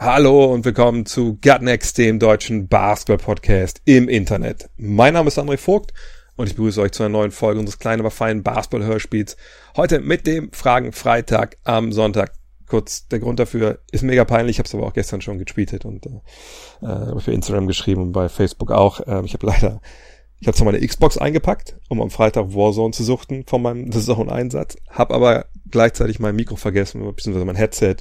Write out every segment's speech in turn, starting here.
Hallo und willkommen zu Gutnext, dem deutschen Basketball-Podcast im Internet. Mein Name ist André Vogt und ich begrüße euch zu einer neuen Folge unseres kleinen, aber feinen Basketball-Hörspiels. Heute mit dem Fragen Freitag am Sonntag. Kurz, der Grund dafür ist mega peinlich, ich habe es aber auch gestern schon getweetet und äh, äh, für Instagram geschrieben und bei Facebook auch. Ähm, ich habe leider, ich habe zwar meine Xbox eingepackt, um am Freitag Warzone zu suchten von meinem Saison-Einsatz, habe aber gleichzeitig mein Mikro vergessen, beziehungsweise mein Headset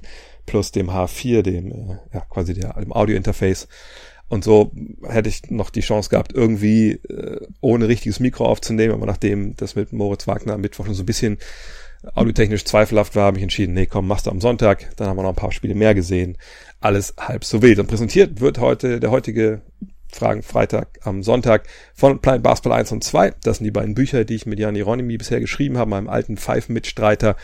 plus dem H4, dem, äh, ja, quasi der, dem Audio-Interface. Und so hätte ich noch die Chance gehabt, irgendwie äh, ohne richtiges Mikro aufzunehmen, aber nachdem das mit Moritz Wagner am Mittwoch schon so ein bisschen audiotechnisch zweifelhaft war, habe ich entschieden, nee, komm, machst du am Sonntag, dann haben wir noch ein paar Spiele mehr gesehen. Alles halb so wild. Und präsentiert wird heute der heutige Fragen Freitag am Sonntag von Planet Basketball 1 und 2. Das sind die beiden Bücher, die ich mit Jan Hieronymi bisher geschrieben habe, meinem alten Pfeifenmitstreiter.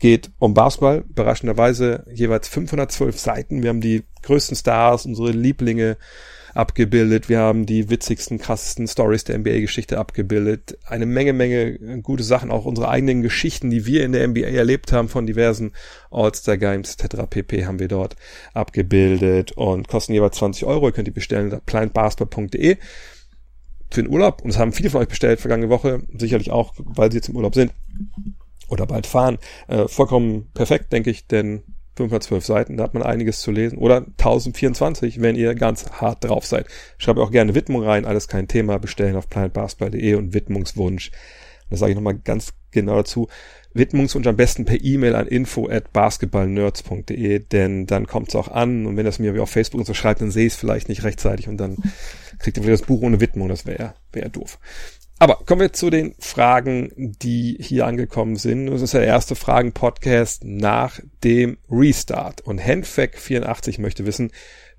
Geht um Basketball, überraschenderweise jeweils 512 Seiten. Wir haben die größten Stars, unsere Lieblinge abgebildet. Wir haben die witzigsten, krassesten Stories der NBA-Geschichte abgebildet. Eine Menge, Menge gute Sachen, auch unsere eigenen Geschichten, die wir in der NBA erlebt haben von diversen All-Star-Games etc. pp. haben wir dort abgebildet und kosten jeweils 20 Euro. Ihr könnt die bestellen unter planetbasketball.de für den Urlaub. Und das haben viele von euch bestellt vergangene Woche. Sicherlich auch, weil sie jetzt im Urlaub sind oder bald fahren. Äh, vollkommen perfekt, denke ich, denn 512 Seiten, da hat man einiges zu lesen. Oder 1024, wenn ihr ganz hart drauf seid. Schreibt auch gerne Widmung rein, alles kein Thema, bestellen auf planetbasketball.de und Widmungswunsch. Das sage ich nochmal ganz genau dazu. Widmungswunsch am besten per E-Mail an info at basketballnerds.de, denn dann kommt's auch an und wenn das mir auf Facebook und so schreibt, dann sehe ich es vielleicht nicht rechtzeitig und dann kriegt ihr wieder das Buch ohne Widmung, das wäre wär doof. Aber kommen wir zu den Fragen, die hier angekommen sind. Das ist der erste Fragen-Podcast nach dem Restart. Und Handfack84 möchte wissen,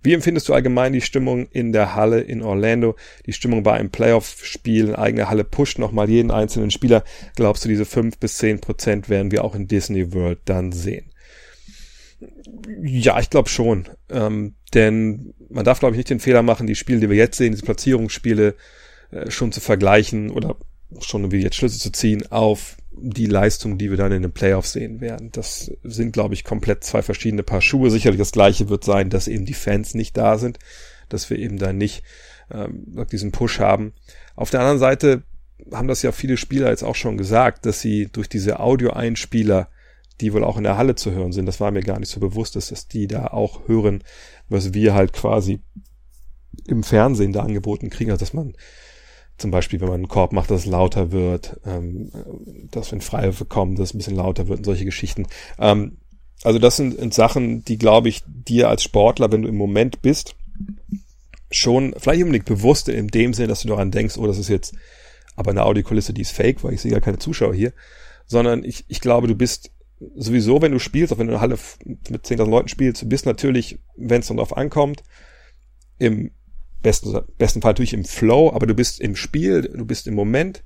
wie empfindest du allgemein die Stimmung in der Halle in Orlando? Die Stimmung bei einem Playoff-Spiel in eigener Halle pusht nochmal jeden einzelnen Spieler. Glaubst du, diese fünf bis zehn Prozent werden wir auch in Disney World dann sehen? Ja, ich glaube schon. Ähm, denn man darf, glaube ich, nicht den Fehler machen, die Spiele, die wir jetzt sehen, diese Platzierungsspiele, äh, schon zu vergleichen oder schon wie jetzt Schlüsse zu ziehen auf die Leistung, die wir dann in den Playoffs sehen werden. Das sind, glaube ich, komplett zwei verschiedene Paar Schuhe. Sicherlich das gleiche wird sein, dass eben die Fans nicht da sind, dass wir eben da nicht ähm, diesen Push haben. Auf der anderen Seite haben das ja viele Spieler jetzt auch schon gesagt, dass sie durch diese Audioeinspieler, die wohl auch in der Halle zu hören sind, das war mir gar nicht so bewusst, dass das die da auch hören, was wir halt quasi im Fernsehen da angeboten kriegen, also dass man zum Beispiel, wenn man einen Korb macht, dass es lauter wird, ähm, dass wenn Freiwürfe kommen, dass es ein bisschen lauter wird und solche Geschichten. Ähm, also das sind, sind Sachen, die, glaube ich, dir als Sportler, wenn du im Moment bist, schon vielleicht unbedingt bewusst in dem Sinne, dass du daran denkst, oh, das ist jetzt aber eine Audiokulisse, die ist fake, weil ich sehe ja keine Zuschauer hier, sondern ich, ich glaube, du bist sowieso, wenn du spielst, auch wenn du eine Halle mit 10.000 Leuten spielst, du bist natürlich, wenn es dann drauf ankommt, im besten, besten Fall natürlich im Flow, aber du bist im Spiel, du bist im Moment.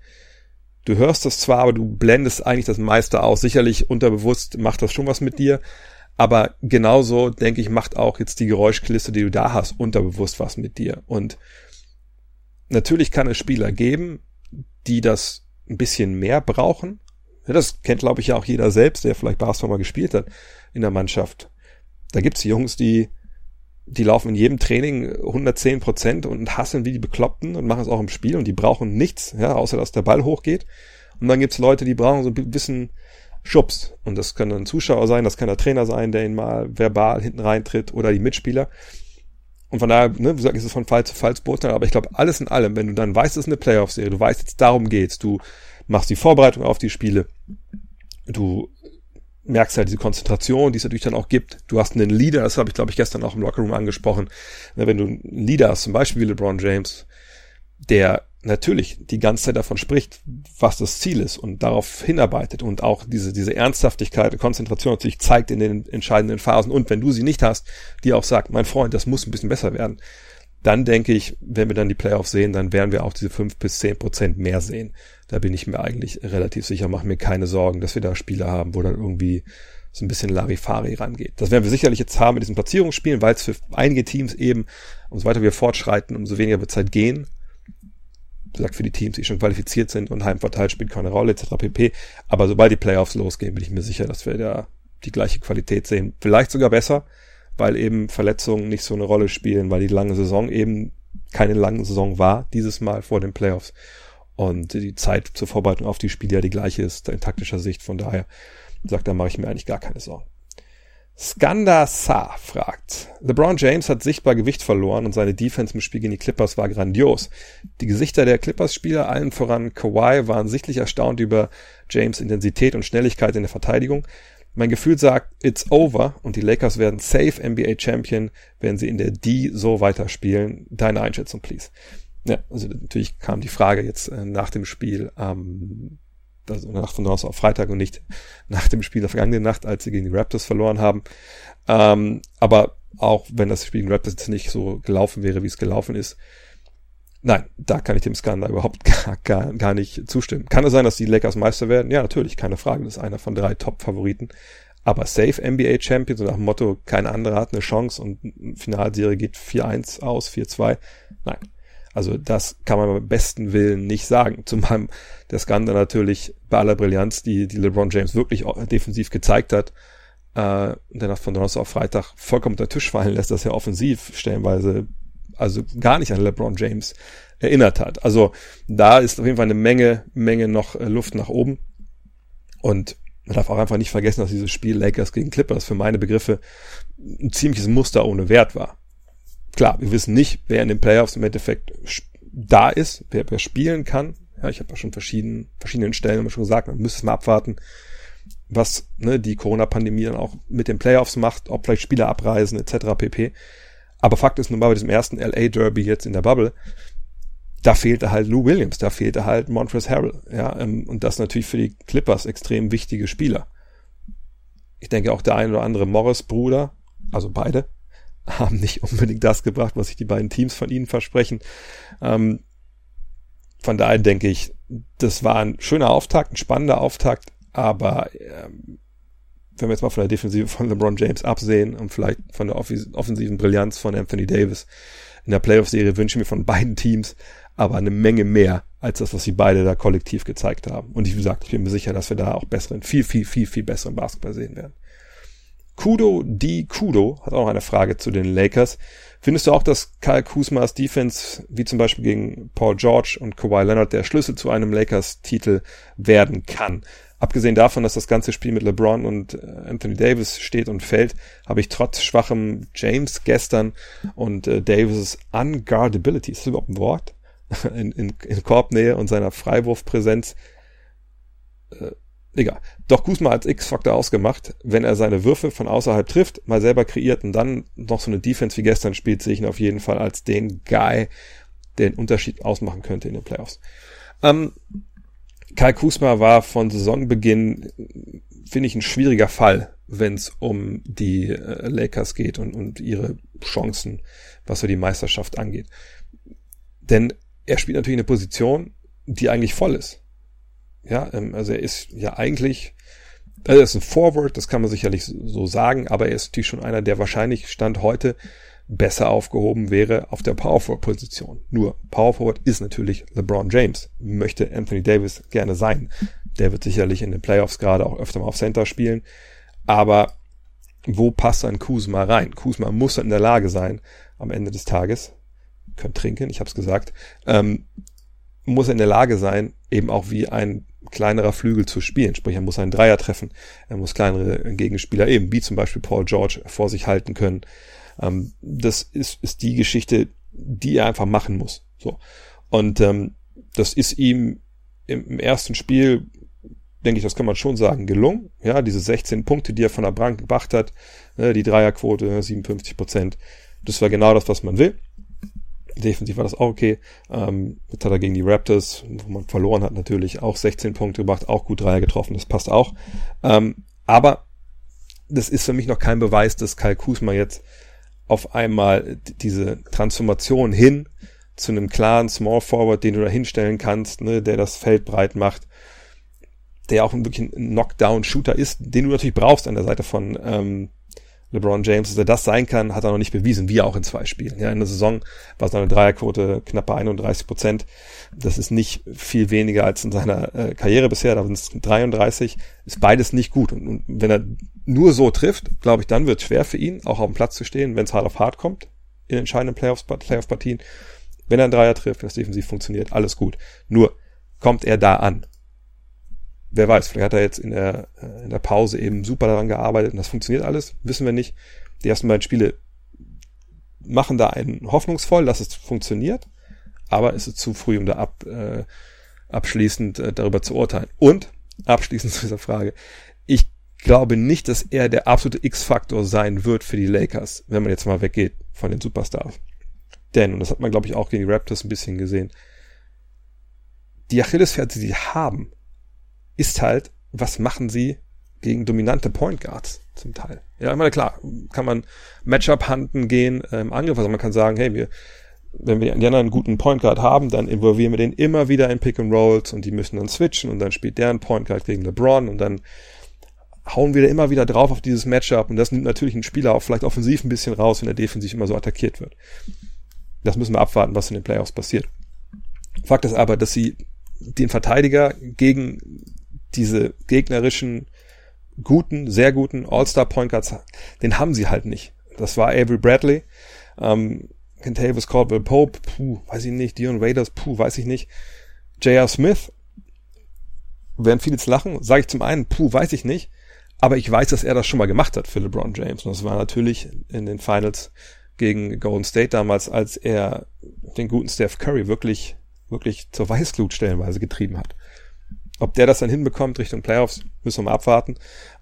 Du hörst das zwar, aber du blendest eigentlich das meiste aus. Sicherlich unterbewusst macht das schon was mit dir. Aber genauso, denke ich, macht auch jetzt die Geräuschkulisse, die du da hast, unterbewusst was mit dir. Und natürlich kann es Spieler geben, die das ein bisschen mehr brauchen. Das kennt, glaube ich, ja auch jeder selbst, der vielleicht Basketball mal gespielt hat in der Mannschaft. Da gibt's Jungs, die die laufen in jedem Training 110 Prozent und hasseln wie die Bekloppten und machen es auch im Spiel und die brauchen nichts, ja, außer dass der Ball hochgeht. Und dann gibt's Leute, die brauchen so ein bisschen Schubs. Und das kann ein Zuschauer sein, das kann der Trainer sein, der ihn mal verbal hinten reintritt oder die Mitspieler. Und von daher, ne, wie gesagt, ist es von Fall zu Fall zu beurteilen, aber ich glaube, alles in allem, wenn du dann weißt, es ist eine Playoff-Serie, du weißt, jetzt darum geht's, du machst die Vorbereitung auf die Spiele, du merkst halt diese Konzentration, die es natürlich dann auch gibt. Du hast einen Leader, das habe ich glaube ich gestern auch im Lockerroom angesprochen. Wenn du einen Leader hast, zum Beispiel wie LeBron James, der natürlich die ganze Zeit davon spricht, was das Ziel ist und darauf hinarbeitet und auch diese, diese Ernsthaftigkeit, Konzentration natürlich zeigt in den entscheidenden Phasen und wenn du sie nicht hast, die auch sagt, mein Freund, das muss ein bisschen besser werden, dann denke ich, wenn wir dann die Playoffs sehen, dann werden wir auch diese fünf bis zehn Prozent mehr sehen. Da bin ich mir eigentlich relativ sicher, mache mir keine Sorgen, dass wir da Spiele haben, wo dann irgendwie so ein bisschen Larifari rangeht. Das werden wir sicherlich jetzt haben mit diesen Platzierungsspielen, weil es für einige Teams eben, umso weiter wir fortschreiten, umso weniger wird Zeit gehen. Gesagt, für die Teams, die schon qualifiziert sind und Heimvorteil spielt keine Rolle, etc. pp. Aber sobald die Playoffs losgehen, bin ich mir sicher, dass wir da die gleiche Qualität sehen. Vielleicht sogar besser, weil eben Verletzungen nicht so eine Rolle spielen, weil die lange Saison eben keine lange Saison war, dieses Mal vor den Playoffs. Und die Zeit zur Vorbereitung auf die Spiele ja die gleiche ist, in taktischer Sicht. Von daher sagt, da mache ich mir eigentlich gar keine Sorgen. Skanda Sa fragt, LeBron James hat sichtbar Gewicht verloren und seine Defense im Spiel gegen die Clippers war grandios. Die Gesichter der Clippers-Spieler, allen voran Kawhi, waren sichtlich erstaunt über James Intensität und Schnelligkeit in der Verteidigung. Mein Gefühl sagt, it's over und die Lakers werden safe NBA Champion, wenn sie in der D so weiterspielen. Deine Einschätzung, please. Ja, also natürlich kam die Frage jetzt äh, nach dem Spiel am, ähm, also Nacht von Donnerstag auf Freitag und nicht nach dem Spiel der vergangenen Nacht, als sie gegen die Raptors verloren haben. Ähm, aber auch wenn das Spiel gegen Raptors jetzt nicht so gelaufen wäre, wie es gelaufen ist, Nein, da kann ich dem Skandal überhaupt gar, gar, gar nicht zustimmen. Kann es sein, dass die Lakers Meister werden? Ja, natürlich, keine Frage. Das ist einer von drei Top-Favoriten. Aber safe NBA Champions so nach dem Motto, kein anderer hat eine Chance und Finalserie geht 4-1 aus, 4-2. Nein. Also das kann man beim besten Willen nicht sagen. Zumal der Skandal natürlich bei aller Brillanz, die, die LeBron James wirklich defensiv gezeigt hat, äh, und danach von Donnerstag auf Freitag vollkommen unter den Tisch fallen lässt, dass er offensiv stellenweise also gar nicht an LeBron James erinnert hat. Also da ist auf jeden Fall eine Menge, Menge noch äh, Luft nach oben. Und man darf auch einfach nicht vergessen, dass dieses Spiel Lakers gegen Clippers für meine Begriffe ein ziemliches Muster ohne Wert war. Klar, wir wissen nicht, wer in den Playoffs im Endeffekt da ist, wer, wer spielen kann. Ja, ich habe ja schon verschiedenen, verschiedenen Stellen schon gesagt, man müsste es mal abwarten, was ne, die Corona-Pandemie dann auch mit den Playoffs macht, ob vielleicht Spieler abreisen etc. pp. Aber Fakt ist nun mal bei diesem ersten LA Derby jetzt in der Bubble, da fehlte halt Lou Williams, da fehlte halt Montrezl Harrell, ja, ähm, und das natürlich für die Clippers extrem wichtige Spieler. Ich denke auch der ein oder andere Morris-Bruder, also beide, haben nicht unbedingt das gebracht, was sich die beiden Teams von ihnen versprechen. Ähm, von daher denke ich, das war ein schöner Auftakt, ein spannender Auftakt, aber ähm, wenn wir jetzt mal von der Defensive von LeBron James absehen und vielleicht von der offensiven Brillanz von Anthony Davis, in der Playoff-Serie wünschen wir von beiden Teams aber eine Menge mehr als das, was sie beide da kollektiv gezeigt haben. Und wie gesagt, ich bin mir sicher, dass wir da auch besseren, viel, viel, viel, viel besseren Basketball sehen werden. Kudo die Kudo hat auch noch eine Frage zu den Lakers. Findest du auch, dass Kyle Kuzmas Defense, wie zum Beispiel gegen Paul George und Kawhi Leonard, der Schlüssel zu einem Lakers-Titel werden kann? Abgesehen davon, dass das ganze Spiel mit LeBron und äh, Anthony Davis steht und fällt, habe ich trotz schwachem James gestern und äh, Davis' Unguardability, ist das überhaupt ein Wort? in, in, in Korbnähe und seiner Freiwurfpräsenz. Äh, egal. Doch Kuzma als X-Faktor ausgemacht. Wenn er seine Würfe von außerhalb trifft, mal selber kreiert und dann noch so eine Defense wie gestern spielt, sehe ich ihn auf jeden Fall als den Guy, der den Unterschied ausmachen könnte in den Playoffs. Ähm, Kai Kusma war von Saisonbeginn, finde ich, ein schwieriger Fall, wenn es um die äh, Lakers geht und, und ihre Chancen, was so die Meisterschaft angeht. Denn er spielt natürlich eine Position, die eigentlich voll ist. Ja, ähm, also er ist ja eigentlich, also er ist ein Forward, das kann man sicherlich so sagen, aber er ist natürlich schon einer, der wahrscheinlich Stand heute besser aufgehoben wäre auf der Power Forward Position. Nur Power Forward ist natürlich LeBron James. Möchte Anthony Davis gerne sein. Der wird sicherlich in den Playoffs gerade auch öfter mal auf Center spielen. Aber wo passt dann Kuzma rein? Kuzma muss in der Lage sein, am Ende des Tages, könnt trinken, ich habe es gesagt, ähm, muss er in der Lage sein, eben auch wie ein kleinerer Flügel zu spielen. Sprich, er muss einen Dreier treffen, er muss kleinere Gegenspieler eben, wie zum Beispiel Paul George, vor sich halten können. Ähm, das ist, ist die Geschichte, die er einfach machen muss. So. Und ähm, das ist ihm im, ersten Spiel, denke ich, das kann man schon sagen, gelungen. Ja, diese 16 Punkte, die er von der Bank gebracht hat, äh, die Dreierquote, 57 Prozent, das war genau das, was man will. Defensiv war das auch okay. Ähm, jetzt hat er gegen die Raptors, wo man verloren hat, natürlich auch 16 Punkte gemacht, auch gut Dreier getroffen, das passt auch. Ähm, aber das ist für mich noch kein Beweis, dass Kyle Kuzma jetzt auf einmal diese Transformation hin zu einem klaren Small Forward, den du da hinstellen kannst, ne, der das Feld breit macht, der auch wirklich ein Knockdown-Shooter ist, den du natürlich brauchst an der Seite von ähm, LeBron James, dass er das sein kann, hat er noch nicht bewiesen, wie auch in zwei Spielen. Ja, in der Saison war seine Dreierquote knapp bei 31 Prozent. Das ist nicht viel weniger als in seiner äh, Karriere bisher, da sind es 33. Ist beides nicht gut. Und, und wenn er nur so trifft, glaube ich, dann wird es schwer für ihn, auch auf dem Platz zu stehen, wenn es hart auf hart kommt in entscheidenden Playoff-Partien. Wenn er einen Dreier trifft, wenn das defensiv funktioniert, alles gut. Nur kommt er da an wer weiß, vielleicht hat er jetzt in der, äh, in der Pause eben super daran gearbeitet und das funktioniert alles, wissen wir nicht. Die ersten beiden Spiele machen da einen hoffnungsvoll, dass es funktioniert, aber es ist zu früh, um da ab, äh, abschließend äh, darüber zu urteilen. Und abschließend zu dieser Frage, ich glaube nicht, dass er der absolute X-Faktor sein wird für die Lakers, wenn man jetzt mal weggeht von den Superstars. Denn, und das hat man, glaube ich, auch gegen die Raptors ein bisschen gesehen, die Achillesferse, die sie haben, ist halt, was machen sie gegen dominante Point Guards zum Teil. Ja, ich meine, klar, kann man Matchup-Handen gehen äh, im Angriff, also man kann sagen, hey, wir, wenn wir anderen einen guten Point Guard haben, dann involvieren wir den immer wieder in Pick and Rolls und die müssen dann switchen und dann spielt der einen Point Guard gegen LeBron und dann hauen wir da immer wieder drauf auf dieses Matchup und das nimmt natürlich einen Spieler auch vielleicht offensiv ein bisschen raus, wenn er defensiv immer so attackiert wird. Das müssen wir abwarten, was in den Playoffs passiert. Fakt ist aber, dass sie den Verteidiger gegen diese gegnerischen guten, sehr guten All-Star-Point Guards, den haben sie halt nicht. Das war Avery Bradley, ähm, Kentavious Caldwell Pope, puh, weiß ich nicht, Dion Raiders, puh, weiß ich nicht. J.R. Smith, werden viele jetzt lachen, sage ich zum einen, puh, weiß ich nicht, aber ich weiß, dass er das schon mal gemacht hat für LeBron James. Und das war natürlich in den Finals gegen Golden State damals, als er den guten Steph Curry wirklich, wirklich zur Weißglut stellenweise getrieben hat. Ob der das dann hinbekommt Richtung Playoffs, müssen wir mal abwarten.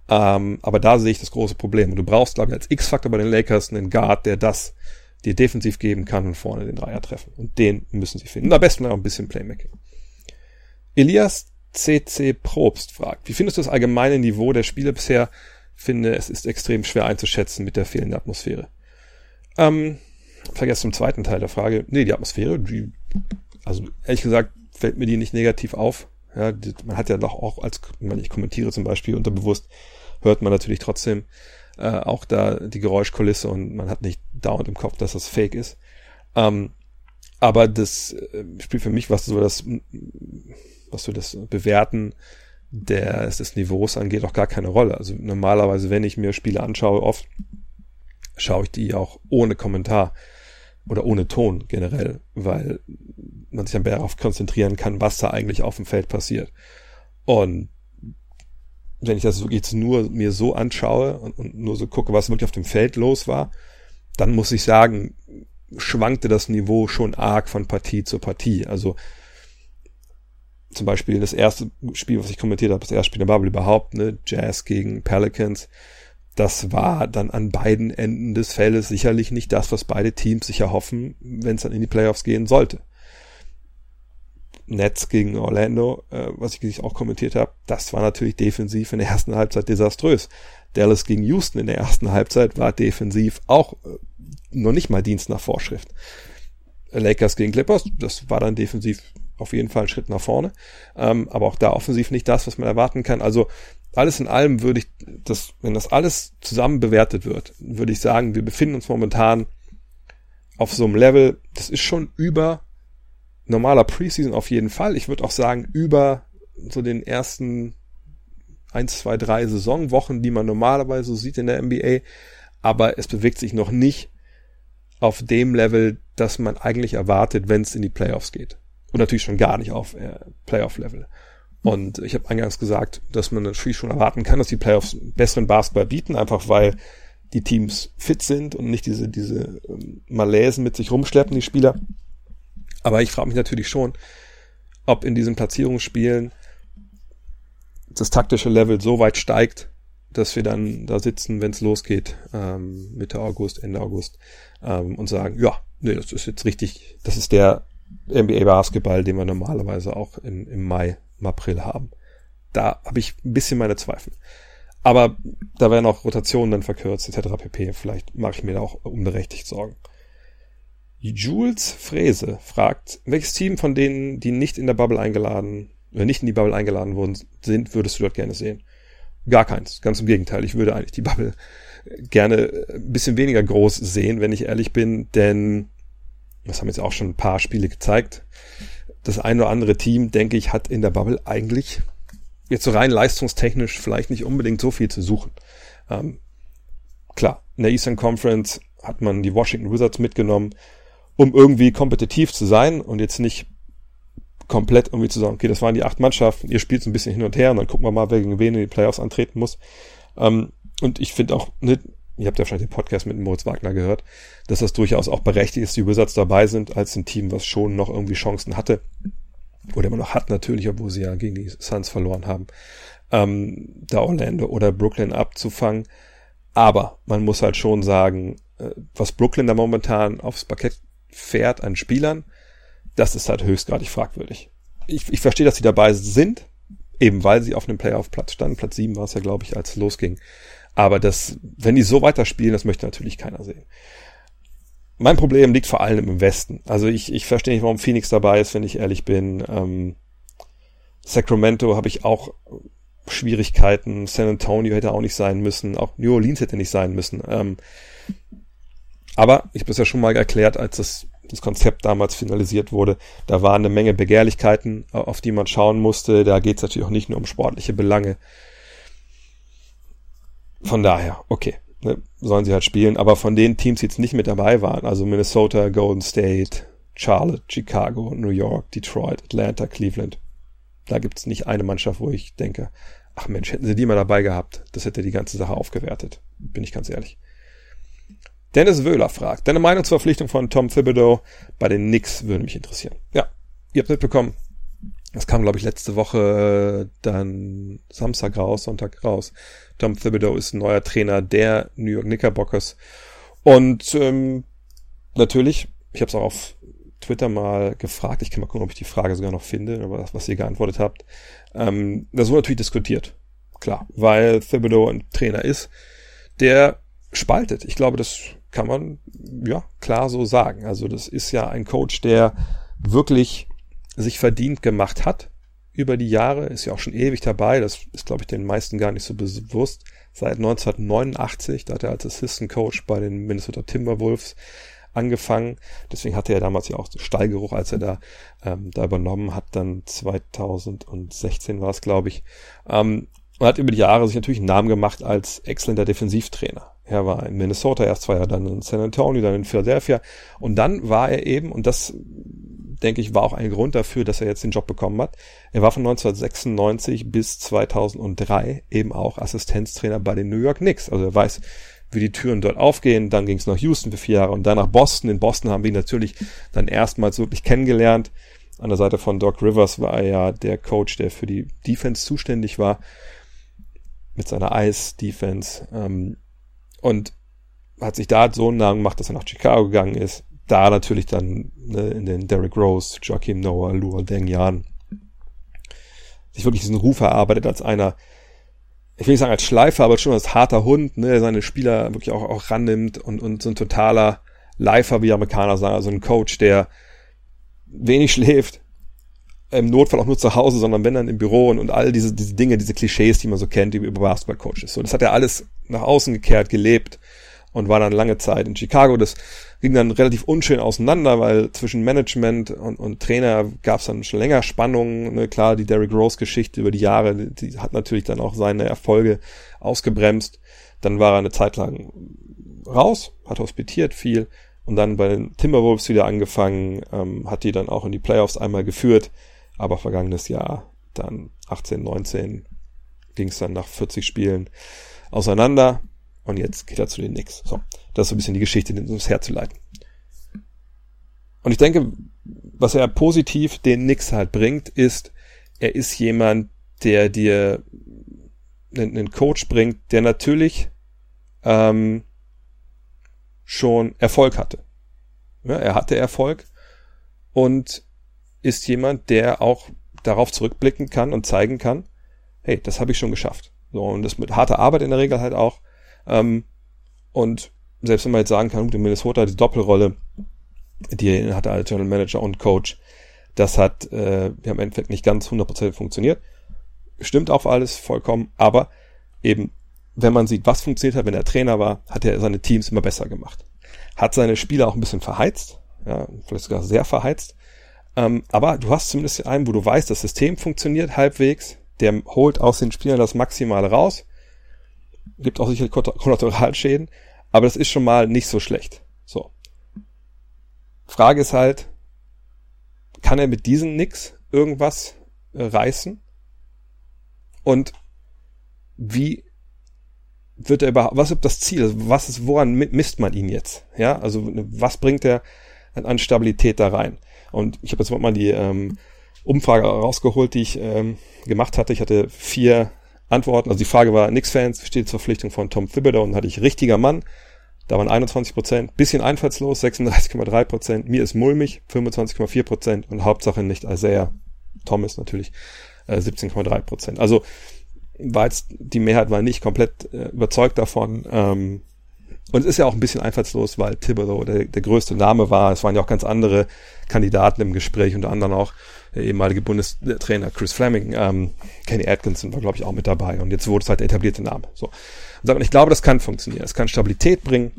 Ähm, aber da sehe ich das große Problem. Und du brauchst, glaube ich, als X-Faktor bei den Lakers einen Guard, der das dir defensiv geben kann und vorne den Dreier treffen. Und den müssen sie finden. Und am besten auch ein bisschen Playmaking. Elias CC Probst fragt, wie findest du das allgemeine Niveau der Spiele bisher? Finde, es ist extrem schwer einzuschätzen mit der fehlenden Atmosphäre. Ähm, vergesst zum zweiten Teil der Frage. Nee, die Atmosphäre, die, also ehrlich gesagt, fällt mir die nicht negativ auf. Ja, man hat ja doch auch als, ich kommentiere zum Beispiel unterbewusst, hört man natürlich trotzdem äh, auch da die Geräuschkulisse und man hat nicht dauernd im Kopf, dass das fake ist. Ähm, aber das äh, spielt für mich, was so das, was so das Bewerten des, des Niveaus angeht, auch gar keine Rolle. Also normalerweise, wenn ich mir Spiele anschaue, oft schaue ich die auch ohne Kommentar oder ohne Ton generell, weil man sich dann darauf konzentrieren kann, was da eigentlich auf dem Feld passiert. Und wenn ich das wirklich jetzt nur mir so anschaue und, und nur so gucke, was wirklich auf dem Feld los war, dann muss ich sagen, schwankte das Niveau schon arg von Partie zu Partie. Also zum Beispiel das erste Spiel, was ich kommentiert habe, das erste Spiel der Bubble überhaupt, ne, Jazz gegen Pelicans, das war dann an beiden Enden des Feldes sicherlich nicht das, was beide Teams sich erhoffen, wenn es dann in die Playoffs gehen sollte. Nets gegen Orlando, äh, was ich auch kommentiert habe, das war natürlich defensiv in der ersten Halbzeit desaströs. Dallas gegen Houston in der ersten Halbzeit war defensiv auch äh, noch nicht mal Dienst nach Vorschrift. Lakers gegen Clippers, das war dann defensiv auf jeden Fall ein Schritt nach vorne, ähm, aber auch da offensiv nicht das, was man erwarten kann. Also alles in allem würde ich das, wenn das alles zusammen bewertet wird, würde ich sagen, wir befinden uns momentan auf so einem Level, das ist schon über normaler Preseason auf jeden Fall. Ich würde auch sagen, über so den ersten eins, zwei, drei Saisonwochen, die man normalerweise so sieht in der NBA. Aber es bewegt sich noch nicht auf dem Level, das man eigentlich erwartet, wenn es in die Playoffs geht. Und natürlich schon gar nicht auf äh, Playoff-Level. Und ich habe eingangs gesagt, dass man natürlich schon erwarten kann, dass die Playoffs besseren Basketball bieten, einfach weil die Teams fit sind und nicht diese, diese ähm, Malaisen mit sich rumschleppen, die Spieler. Aber ich frage mich natürlich schon, ob in diesen Platzierungsspielen das taktische Level so weit steigt, dass wir dann da sitzen, wenn es losgeht, ähm, Mitte August, Ende August, ähm, und sagen, ja, nee, das ist jetzt richtig, das ist der NBA-Basketball, den wir normalerweise auch im, im Mai, im April haben. Da habe ich ein bisschen meine Zweifel. Aber da werden auch Rotationen dann verkürzt, etc. pp. Vielleicht mache ich mir da auch unberechtigt Sorgen. Jules Frese fragt, welches Team von denen, die nicht in der Bubble eingeladen, oder nicht in die Bubble eingeladen wurden, sind, würdest du dort gerne sehen? Gar keins. Ganz im Gegenteil. Ich würde eigentlich die Bubble gerne ein bisschen weniger groß sehen, wenn ich ehrlich bin, denn das haben jetzt auch schon ein paar Spiele gezeigt. Das ein oder andere Team, denke ich, hat in der Bubble eigentlich jetzt so rein leistungstechnisch vielleicht nicht unbedingt so viel zu suchen. Ähm, klar, in der Eastern Conference hat man die Washington Wizards mitgenommen, um irgendwie kompetitiv zu sein und jetzt nicht komplett irgendwie zu sagen, okay, das waren die acht Mannschaften, ihr spielt so ein bisschen hin und her und dann gucken wir mal, wer gegen wen in die Playoffs antreten muss. Ähm, und ich finde auch, ne, ihr habt ja wahrscheinlich den Podcast mit Moritz Wagner gehört, dass das durchaus auch berechtigt ist, die Wizards dabei sind, als ein Team, was schon noch irgendwie Chancen hatte. Oder immer noch hat natürlich, obwohl sie ja gegen die Suns verloren haben, ähm, da Orlando oder Brooklyn abzufangen. Aber man muss halt schon sagen, äh, was Brooklyn da momentan aufs Parkett fährt an Spielern, das ist halt höchstgradig fragwürdig. Ich, ich verstehe, dass sie dabei sind, eben weil sie auf einem Playoff-Platz standen. Platz 7 war es ja, glaube ich, als es losging. Aber das, wenn die so weiterspielen, das möchte natürlich keiner sehen. Mein Problem liegt vor allem im Westen. Also ich, ich verstehe nicht, warum Phoenix dabei ist, wenn ich ehrlich bin. Ähm, Sacramento habe ich auch Schwierigkeiten. San Antonio hätte auch nicht sein müssen. Auch New Orleans hätte nicht sein müssen. Ähm, aber ich habe es ja schon mal erklärt, als das, das Konzept damals finalisiert wurde, da waren eine Menge Begehrlichkeiten, auf die man schauen musste. Da geht es natürlich auch nicht nur um sportliche Belange. Von daher, okay, ne, sollen sie halt spielen. Aber von den Teams, die jetzt nicht mit dabei waren, also Minnesota, Golden State, Charlotte, Chicago, New York, Detroit, Atlanta, Cleveland, da gibt's nicht eine Mannschaft, wo ich denke, ach Mensch, hätten sie die mal dabei gehabt, das hätte die ganze Sache aufgewertet. Bin ich ganz ehrlich. Dennis Wöhler fragt, deine Meinung zur Verpflichtung von Tom Thibodeau bei den Knicks würde mich interessieren. Ja, ihr habt mitbekommen, das kam, glaube ich, letzte Woche dann Samstag raus, Sonntag raus. Tom Thibodeau ist ein neuer Trainer der New York Knickerbockers. Und ähm, natürlich, ich habe es auch auf Twitter mal gefragt, ich kann mal gucken, ob ich die Frage sogar noch finde, was, was ihr geantwortet habt. Ähm, das wurde natürlich diskutiert. Klar, weil Thibodeau ein Trainer ist, der spaltet. Ich glaube, das kann man ja klar so sagen. Also das ist ja ein Coach, der wirklich sich verdient gemacht hat über die Jahre, ist ja auch schon ewig dabei, das ist glaube ich den meisten gar nicht so bewusst. Seit 1989, da hat er als Assistant Coach bei den Minnesota Timberwolves angefangen. Deswegen hatte er damals ja auch Stallgeruch, als er da, ähm, da übernommen hat. Dann 2016 war es, glaube ich. Ähm, und hat über die Jahre sich natürlich einen Namen gemacht als exzellenter Defensivtrainer. Er war in Minnesota, erst zwei Jahre dann in San Antonio, dann in Philadelphia. Und dann war er eben, und das denke ich, war auch ein Grund dafür, dass er jetzt den Job bekommen hat. Er war von 1996 bis 2003 eben auch Assistenztrainer bei den New York Knicks. Also er weiß, wie die Türen dort aufgehen. Dann ging es nach Houston für vier Jahre und dann nach Boston. In Boston haben wir ihn natürlich dann erstmals wirklich kennengelernt. An der Seite von Doc Rivers war er ja der Coach, der für die Defense zuständig war. Mit seiner Ice-Defense. Ähm, und hat sich da so einen Namen gemacht, dass er nach Chicago gegangen ist da natürlich dann ne, in den Derrick Rose, Joachim Noah, Luol Deng Yan sich wirklich diesen Ruf erarbeitet als einer, ich will nicht sagen als Schleifer, aber schon als harter Hund, ne, der seine Spieler wirklich auch, auch rannimmt und, und so ein totaler Leifer, wie Amerikaner sagen, also ein Coach, der wenig schläft, im Notfall auch nur zu Hause, sondern wenn dann im Büro und, und all diese, diese Dinge, diese Klischees, die man so kennt über Basketballcoaches. So, das hat er alles nach außen gekehrt, gelebt und war dann lange Zeit in Chicago. Das ging dann relativ unschön auseinander, weil zwischen Management und, und Trainer gab es dann schon länger Spannungen. Ne? Klar, die Derrick Rose-Geschichte über die Jahre, die, hat natürlich dann auch seine Erfolge ausgebremst. Dann war er eine Zeit lang raus, hat hospitiert viel und dann bei den Timberwolves wieder angefangen, ähm, hat die dann auch in die Playoffs einmal geführt, aber vergangenes Jahr, dann 18, 19, ging es dann nach 40 Spielen auseinander. Und jetzt geht er zu den Knicks. So, das so ein bisschen die Geschichte, die uns herzuleiten. Und ich denke, was er positiv den Knicks halt bringt, ist, er ist jemand, der dir einen, einen Coach bringt, der natürlich ähm, schon Erfolg hatte. Ja, er hatte Erfolg und ist jemand, der auch darauf zurückblicken kann und zeigen kann, hey, das habe ich schon geschafft. So, und das mit harter Arbeit in der Regel halt auch. Ähm, und selbst wenn man jetzt sagen kann, gut, in Minnesota die Doppelrolle, die er hatte als General Manager und Coach, das hat äh, ja, im Endeffekt nicht ganz 100% funktioniert. Stimmt auch alles vollkommen, aber eben, wenn man sieht, was funktioniert hat, wenn er Trainer war, hat er seine Teams immer besser gemacht. Hat seine Spieler auch ein bisschen verheizt, ja, vielleicht sogar sehr verheizt. Ähm, aber du hast zumindest einen, wo du weißt, das System funktioniert halbwegs, der holt aus den Spielern das Maximale raus, gibt auch sicherlich Kollateralschäden, aber das ist schon mal nicht so schlecht. So. Frage ist halt, kann er mit diesen Nix irgendwas äh, reißen? Und wie wird er überhaupt, was ist das Ziel? Was ist, woran misst man ihn jetzt? Ja, also was bringt er an Stabilität da rein? Und ich habe jetzt mal die ähm, Umfrage rausgeholt, die ich ähm, gemacht hatte. Ich hatte vier Antworten. Also die Frage war, Nix-Fans, steht die Verpflichtung von Tom Thibodeau und hatte ich richtiger Mann. Da waren 21 Prozent, bisschen einfallslos, 36,3 Prozent. Mir ist mulmig, 25,4 Prozent und Hauptsache nicht Isaiah Thomas natürlich, äh, 17,3 Prozent. Also war jetzt, die Mehrheit war nicht komplett äh, überzeugt davon. Ähm, und es ist ja auch ein bisschen einfallslos, weil Thibodeau der, der größte Name war. Es waren ja auch ganz andere Kandidaten im Gespräch, unter anderem auch der ehemalige Bundestrainer Chris Fleming, ähm, Kenny Atkinson war, glaube ich, auch mit dabei. Und jetzt wurde es halt der etablierte Name. So. Und ich glaube, das kann funktionieren. Es kann Stabilität bringen,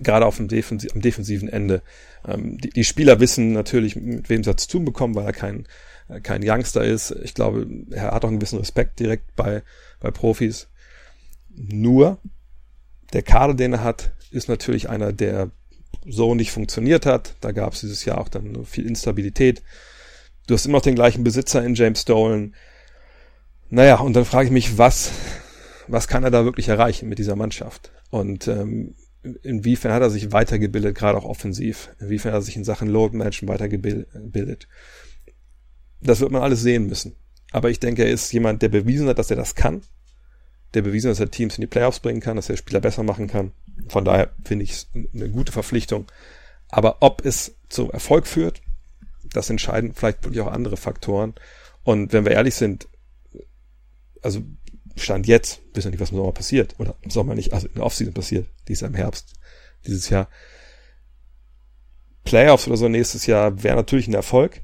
gerade auf dem Defensiv, am defensiven Ende. Ähm, die, die Spieler wissen natürlich, mit wem sie zu tun bekommen, weil er kein, äh, kein Youngster ist. Ich glaube, er hat auch einen gewissen Respekt direkt bei, bei Profis. Nur, der Kader, den er hat, ist natürlich einer, der so nicht funktioniert hat. Da gab es dieses Jahr auch dann viel Instabilität. Du hast immer noch den gleichen Besitzer in James Dolan. Naja, und dann frage ich mich, was, was kann er da wirklich erreichen mit dieser Mannschaft? Und ähm, inwiefern hat er sich weitergebildet, gerade auch offensiv? Inwiefern hat er sich in Sachen Load Management weitergebildet? Das wird man alles sehen müssen. Aber ich denke, er ist jemand, der bewiesen hat, dass er das kann. Der bewiesen hat, dass er Teams in die Playoffs bringen kann, dass er Spieler besser machen kann. Von daher finde ich es eine gute Verpflichtung. Aber ob es zu Erfolg führt, das entscheiden vielleicht wirklich auch andere Faktoren. Und wenn wir ehrlich sind, also Stand jetzt, wissen wir nicht, was im Sommer passiert. Oder im Sommer nicht, also in der Offseason passiert. Die ist ja im Herbst dieses Jahr. Playoffs oder so nächstes Jahr wäre natürlich ein Erfolg.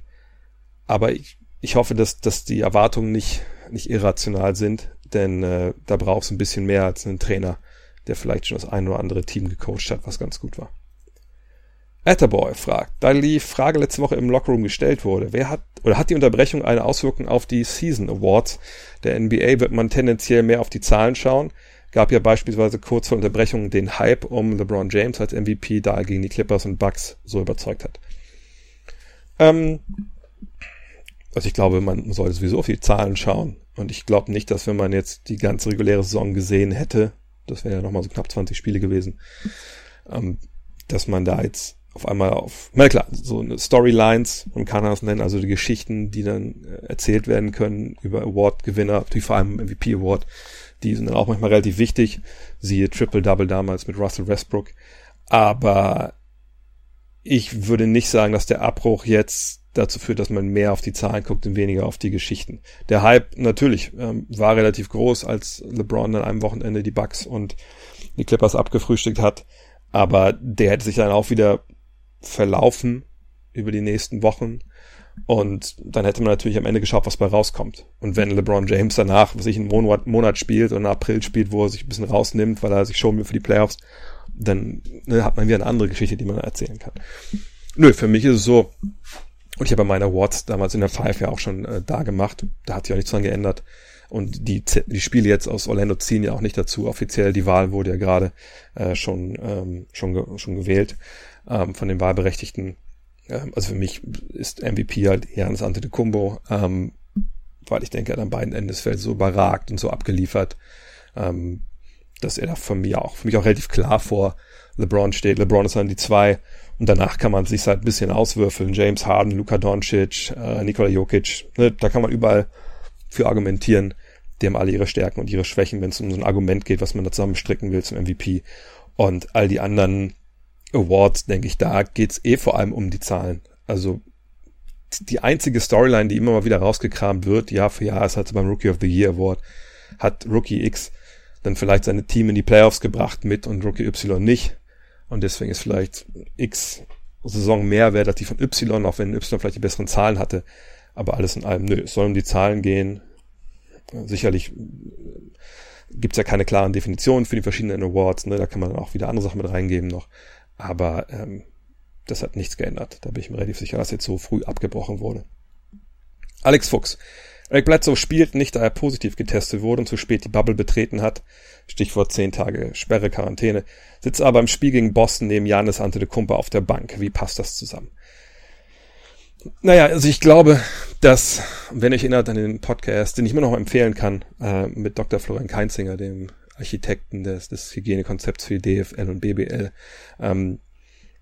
Aber ich, ich hoffe, dass, dass die Erwartungen nicht, nicht irrational sind. Denn äh, da braucht es ein bisschen mehr als einen Trainer, der vielleicht schon das ein oder andere Team gecoacht hat, was ganz gut war. Etterboy fragt, da die Frage letzte Woche im Lockerroom gestellt wurde, wer hat oder hat die Unterbrechung eine Auswirkung auf die Season Awards? Der NBA wird man tendenziell mehr auf die Zahlen schauen. Gab ja beispielsweise kurz vor Unterbrechung den Hype um LeBron James als MVP, da er gegen die Clippers und Bucks so überzeugt hat. Ähm, also ich glaube, man sollte sowieso auf die Zahlen schauen. Und ich glaube nicht, dass wenn man jetzt die ganze reguläre Saison gesehen hätte, das wären ja nochmal so knapp 20 Spiele gewesen, ähm, dass man da jetzt auf einmal auf, na klar, so Storylines, man kann das nennen, also die Geschichten, die dann äh, erzählt werden können über Award-Gewinner, natürlich vor allem MVP Award, die sind dann auch manchmal relativ wichtig, siehe Triple-Double damals mit Russell Westbrook, aber ich würde nicht sagen, dass der Abbruch jetzt dazu führt, dass man mehr auf die Zahlen guckt und weniger auf die Geschichten. Der Hype natürlich ähm, war relativ groß, als LeBron an einem Wochenende die Bucks und die Clippers abgefrühstückt hat, aber der hätte sich dann auch wieder verlaufen über die nächsten Wochen. Und dann hätte man natürlich am Ende geschaut, was bei rauskommt. Und wenn LeBron James danach, was ich einen Monat, Monat spielt oder April spielt, wo er sich ein bisschen rausnimmt, weil er sich schon will für die Playoffs, dann ne, hat man wieder eine andere Geschichte, die man erzählen kann. Nö, für mich ist es so, und ich habe meine Awards damals in der Five ja auch schon äh, da gemacht, da hat sich auch nichts dran geändert. Und die, die Spiele jetzt aus Orlando ziehen ja auch nicht dazu. Offiziell die Wahl wurde ja gerade äh, schon, ähm, schon, ge schon gewählt ähm, von den Wahlberechtigten. Ähm, also für mich ist MVP halt Janis Antetokounmpo, ähm, weil ich denke, er hat an beiden Enden des Feldes so überragt und so abgeliefert, ähm, dass er da von mir auch, für mich auch relativ klar vor LeBron steht. LeBron ist dann die zwei und danach kann man sich halt ein bisschen auswürfeln. James Harden, Luka Doncic, äh, Nikola Jokic, ne, da kann man überall für argumentieren. Die haben alle ihre Stärken und ihre Schwächen, wenn es um so ein Argument geht, was man da zusammenstricken will zum MVP. Und all die anderen Awards, denke ich, da geht's eh vor allem um die Zahlen. Also die einzige Storyline, die immer mal wieder rausgekramt wird, Jahr für Jahr, ist halt beim Rookie of the Year Award. hat Rookie X dann vielleicht seine Team in die Playoffs gebracht mit und Rookie Y nicht. Und deswegen ist vielleicht X Saison mehr wert als die von Y, auch wenn Y vielleicht die besseren Zahlen hatte. Aber alles in allem, nö, es soll um die Zahlen gehen. Sicherlich gibt's ja keine klaren Definitionen für die verschiedenen Awards, ne? da kann man auch wieder andere Sachen mit reingeben noch. Aber ähm, das hat nichts geändert. Da bin ich mir relativ sicher, dass jetzt so früh abgebrochen wurde. Alex Fuchs. Eric Bledsoe spielt nicht, da er positiv getestet wurde und zu spät die Bubble betreten hat. Stichwort 10 Tage Sperre, Quarantäne. Sitzt aber im Spiel gegen Boston neben Janis Antetokounmpo auf der Bank. Wie passt das zusammen? Naja, also ich glaube, dass, wenn ihr euch erinnert an den Podcast, den ich immer noch empfehlen kann, äh, mit Dr. Florian Keinzinger, dem Architekten des, des Hygienekonzepts für DFL und BBL, ähm,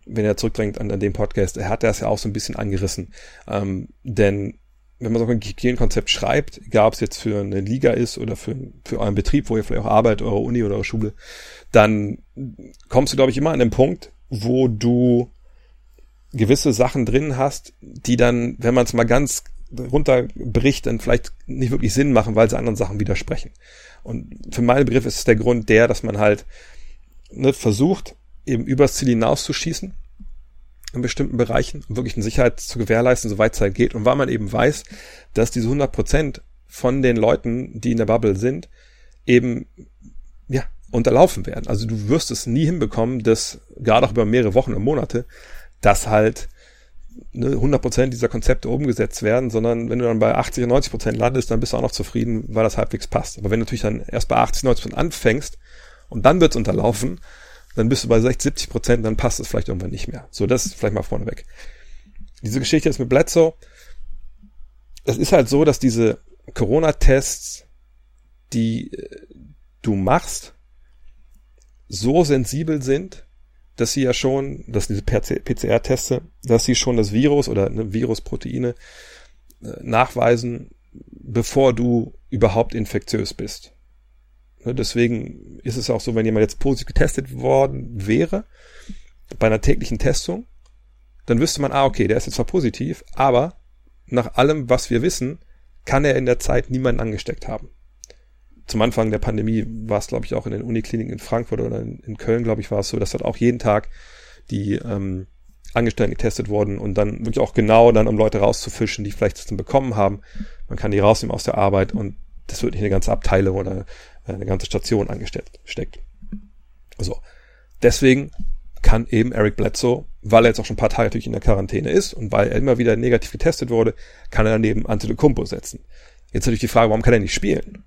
wenn er zurückdrängt an, an den Podcast, er hat das ja auch so ein bisschen angerissen. Ähm, denn wenn man so ein Hygienekonzept schreibt, egal ob es jetzt für eine Liga ist oder für, für euren Betrieb, wo ihr vielleicht auch arbeitet, eure Uni oder eure Schule, dann kommst du, glaube ich, immer an den Punkt, wo du gewisse Sachen drin hast, die dann, wenn man es mal ganz runterbricht, dann vielleicht nicht wirklich Sinn machen, weil sie anderen Sachen widersprechen. Und für meinen Begriff ist es der Grund der, dass man halt ne, versucht, eben übers Ziel hinauszuschießen in bestimmten Bereichen, um wirklich eine Sicherheit zu gewährleisten, soweit es halt geht. Und weil man eben weiß, dass diese 100 Prozent von den Leuten, die in der Bubble sind, eben, ja, unterlaufen werden. Also du wirst es nie hinbekommen, dass gerade auch über mehrere Wochen und Monate, dass halt ne, 100 Prozent dieser Konzepte umgesetzt werden, sondern wenn du dann bei 80 und 90 Prozent landest, dann bist du auch noch zufrieden, weil das halbwegs passt. Aber wenn du natürlich dann erst bei 80, 90 Prozent anfängst und dann wird's unterlaufen, dann bist du bei 60, 70 Prozent, dann passt es vielleicht irgendwann nicht mehr. So, das ist vielleicht mal vorneweg. Diese Geschichte jetzt mit Bledsoe, es ist halt so, dass diese Corona-Tests, die äh, du machst, so sensibel sind, dass sie ja schon, dass diese PCR-Teste, dass sie schon das Virus oder ne, Virusproteine äh, nachweisen, bevor du überhaupt infektiös bist. Ne, deswegen ist es auch so, wenn jemand jetzt positiv getestet worden wäre, bei einer täglichen Testung, dann wüsste man, ah, okay, der ist jetzt zwar positiv, aber nach allem, was wir wissen, kann er in der Zeit niemanden angesteckt haben. Zum Anfang der Pandemie war es, glaube ich, auch in den Unikliniken in Frankfurt oder in, in Köln, glaube ich, war es so, dass dort auch jeden Tag die ähm, Angestellten getestet wurden und dann wirklich auch genau dann, um Leute rauszufischen, die vielleicht das dann bekommen haben. Man kann die rausnehmen aus der Arbeit und das wird nicht eine ganze Abteilung oder eine ganze Station angesteckt steckt. So. Deswegen kann eben Eric Bledsoe, weil er jetzt auch schon ein paar Tage natürlich in der Quarantäne ist und weil er immer wieder negativ getestet wurde, kann er daneben Antetokounmpo setzen. Jetzt natürlich die Frage, warum kann er nicht spielen?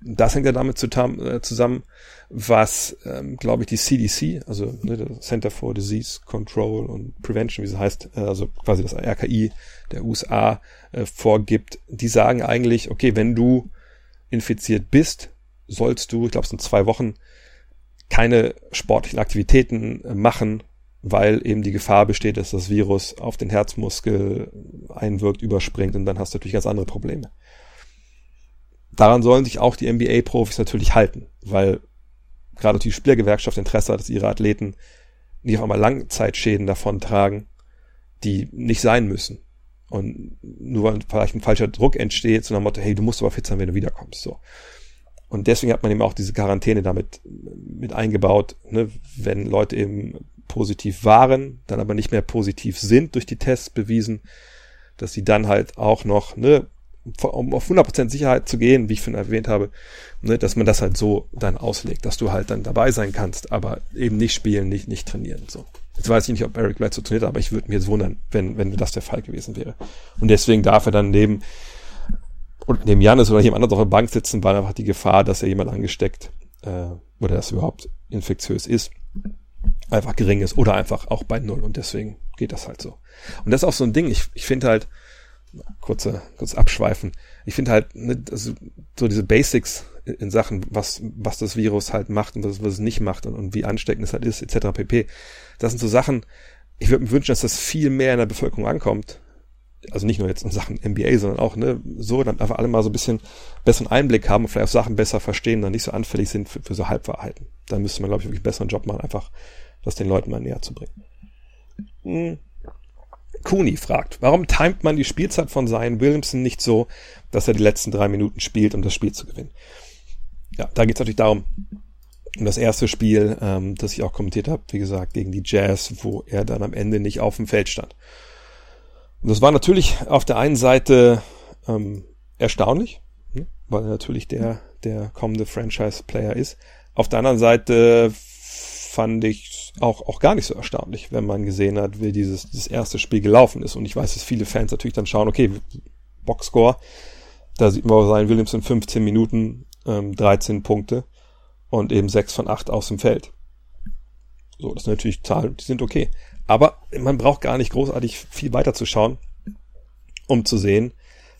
Das hängt ja damit äh, zusammen, was, ähm, glaube ich, die CDC, also ne, das Center for Disease Control and Prevention, wie es heißt, äh, also quasi das RKI der USA äh, vorgibt. Die sagen eigentlich, okay, wenn du infiziert bist, sollst du, ich glaube es sind zwei Wochen, keine sportlichen Aktivitäten äh, machen, weil eben die Gefahr besteht, dass das Virus auf den Herzmuskel einwirkt, überspringt und dann hast du natürlich ganz andere Probleme. Daran sollen sich auch die NBA-Profis natürlich halten, weil gerade die Spielergewerkschaft Interesse hat, dass ihre Athleten nicht auf einmal Langzeitschäden davon tragen, die nicht sein müssen. Und nur weil vielleicht ein falscher Druck entsteht, so nach Motto, hey, du musst aber fit sein, wenn du wiederkommst. So. Und deswegen hat man eben auch diese Quarantäne damit mit eingebaut, ne, wenn Leute eben positiv waren, dann aber nicht mehr positiv sind durch die Tests bewiesen, dass sie dann halt auch noch, ne, um auf 100% Sicherheit zu gehen, wie ich schon erwähnt habe, ne, dass man das halt so dann auslegt, dass du halt dann dabei sein kannst, aber eben nicht spielen, nicht, nicht trainieren, so. Jetzt weiß ich nicht, ob Eric Bledsoe trainiert, aber ich würde mir jetzt wundern, wenn, wenn das der Fall gewesen wäre. Und deswegen darf er dann neben, und neben Janis oder jemand anderes auf der Bank sitzen, weil einfach die Gefahr, dass er jemand angesteckt, äh, oder dass er überhaupt infektiös ist, einfach gering ist oder einfach auch bei Null und deswegen geht das halt so. Und das ist auch so ein Ding, ich, ich finde halt, kurze, kurz abschweifen, ich finde halt, ne, also so diese Basics in Sachen, was, was das Virus halt macht und was, was es nicht macht und, und wie ansteckend es halt ist, etc. pp. Das sind so Sachen, ich würde mir wünschen, dass das viel mehr in der Bevölkerung ankommt. Also nicht nur jetzt in Sachen NBA, sondern auch, ne, so, dann einfach alle mal so ein bisschen besseren Einblick haben und vielleicht auch Sachen besser verstehen, dann nicht so anfällig sind für, für so Halbwahrheiten. Da müsste man, glaube ich, wirklich besseren Job machen, einfach das den Leuten mal näher zu bringen. Hm. Cooney fragt, warum timet man die Spielzeit von Zion Williamson nicht so, dass er die letzten drei Minuten spielt, um das Spiel zu gewinnen? Ja, da geht es natürlich darum, um das erste Spiel, ähm, das ich auch kommentiert habe, wie gesagt, gegen die Jazz, wo er dann am Ende nicht auf dem Feld stand. Und das war natürlich auf der einen Seite ähm, erstaunlich, hm, weil er natürlich der, der kommende Franchise-Player ist. Auf der anderen Seite fand ich auch, auch gar nicht so erstaunlich, wenn man gesehen hat, wie dieses, dieses erste Spiel gelaufen ist. Und ich weiß, dass viele Fans natürlich dann schauen, okay, Boxscore, da sieht man sein Williamson 15 Minuten, ähm, 13 Punkte und eben 6 von 8 aus dem Feld. So, das sind natürlich Zahlen, die sind okay. Aber man braucht gar nicht großartig viel weiter zu schauen, um zu sehen,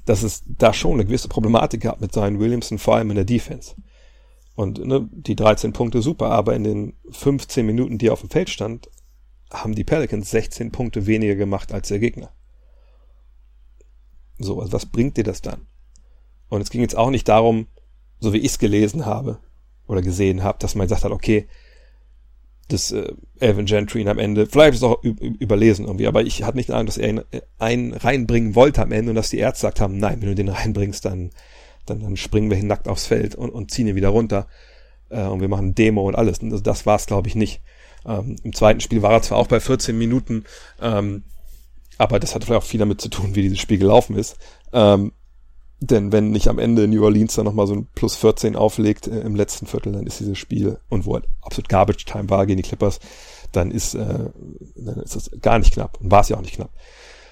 dass es da schon eine gewisse Problematik gab mit seinen Williamson, vor allem in der Defense. Und ne, die 13 Punkte super, aber in den 15 Minuten, die er auf dem Feld stand, haben die Pelicans 16 Punkte weniger gemacht als der Gegner. So, also was bringt dir das dann? Und es ging jetzt auch nicht darum, so wie ich es gelesen habe oder gesehen habe, dass man gesagt hat, okay, das äh, Evan Gentry ihn am Ende, vielleicht ist es auch überlesen irgendwie, aber ich hatte nicht den Eindruck, dass er ihn äh, einen reinbringen wollte am Ende und dass die Ärzte gesagt haben, nein, wenn du den reinbringst, dann, dann, dann springen wir hin nackt aufs Feld und, und ziehen ihn wieder runter äh, und wir machen Demo und alles. Und also das war es, glaube ich, nicht. Ähm, Im zweiten Spiel war er zwar auch bei 14 Minuten, ähm, aber das hat vielleicht auch viel damit zu tun, wie dieses Spiel gelaufen ist. Ähm, denn wenn nicht am Ende New Orleans dann nochmal so ein Plus 14 auflegt äh, im letzten Viertel, dann ist dieses Spiel, und wo halt absolut Garbage Time war gegen die Clippers, dann ist, äh, dann ist das gar nicht knapp. Und war es ja auch nicht knapp.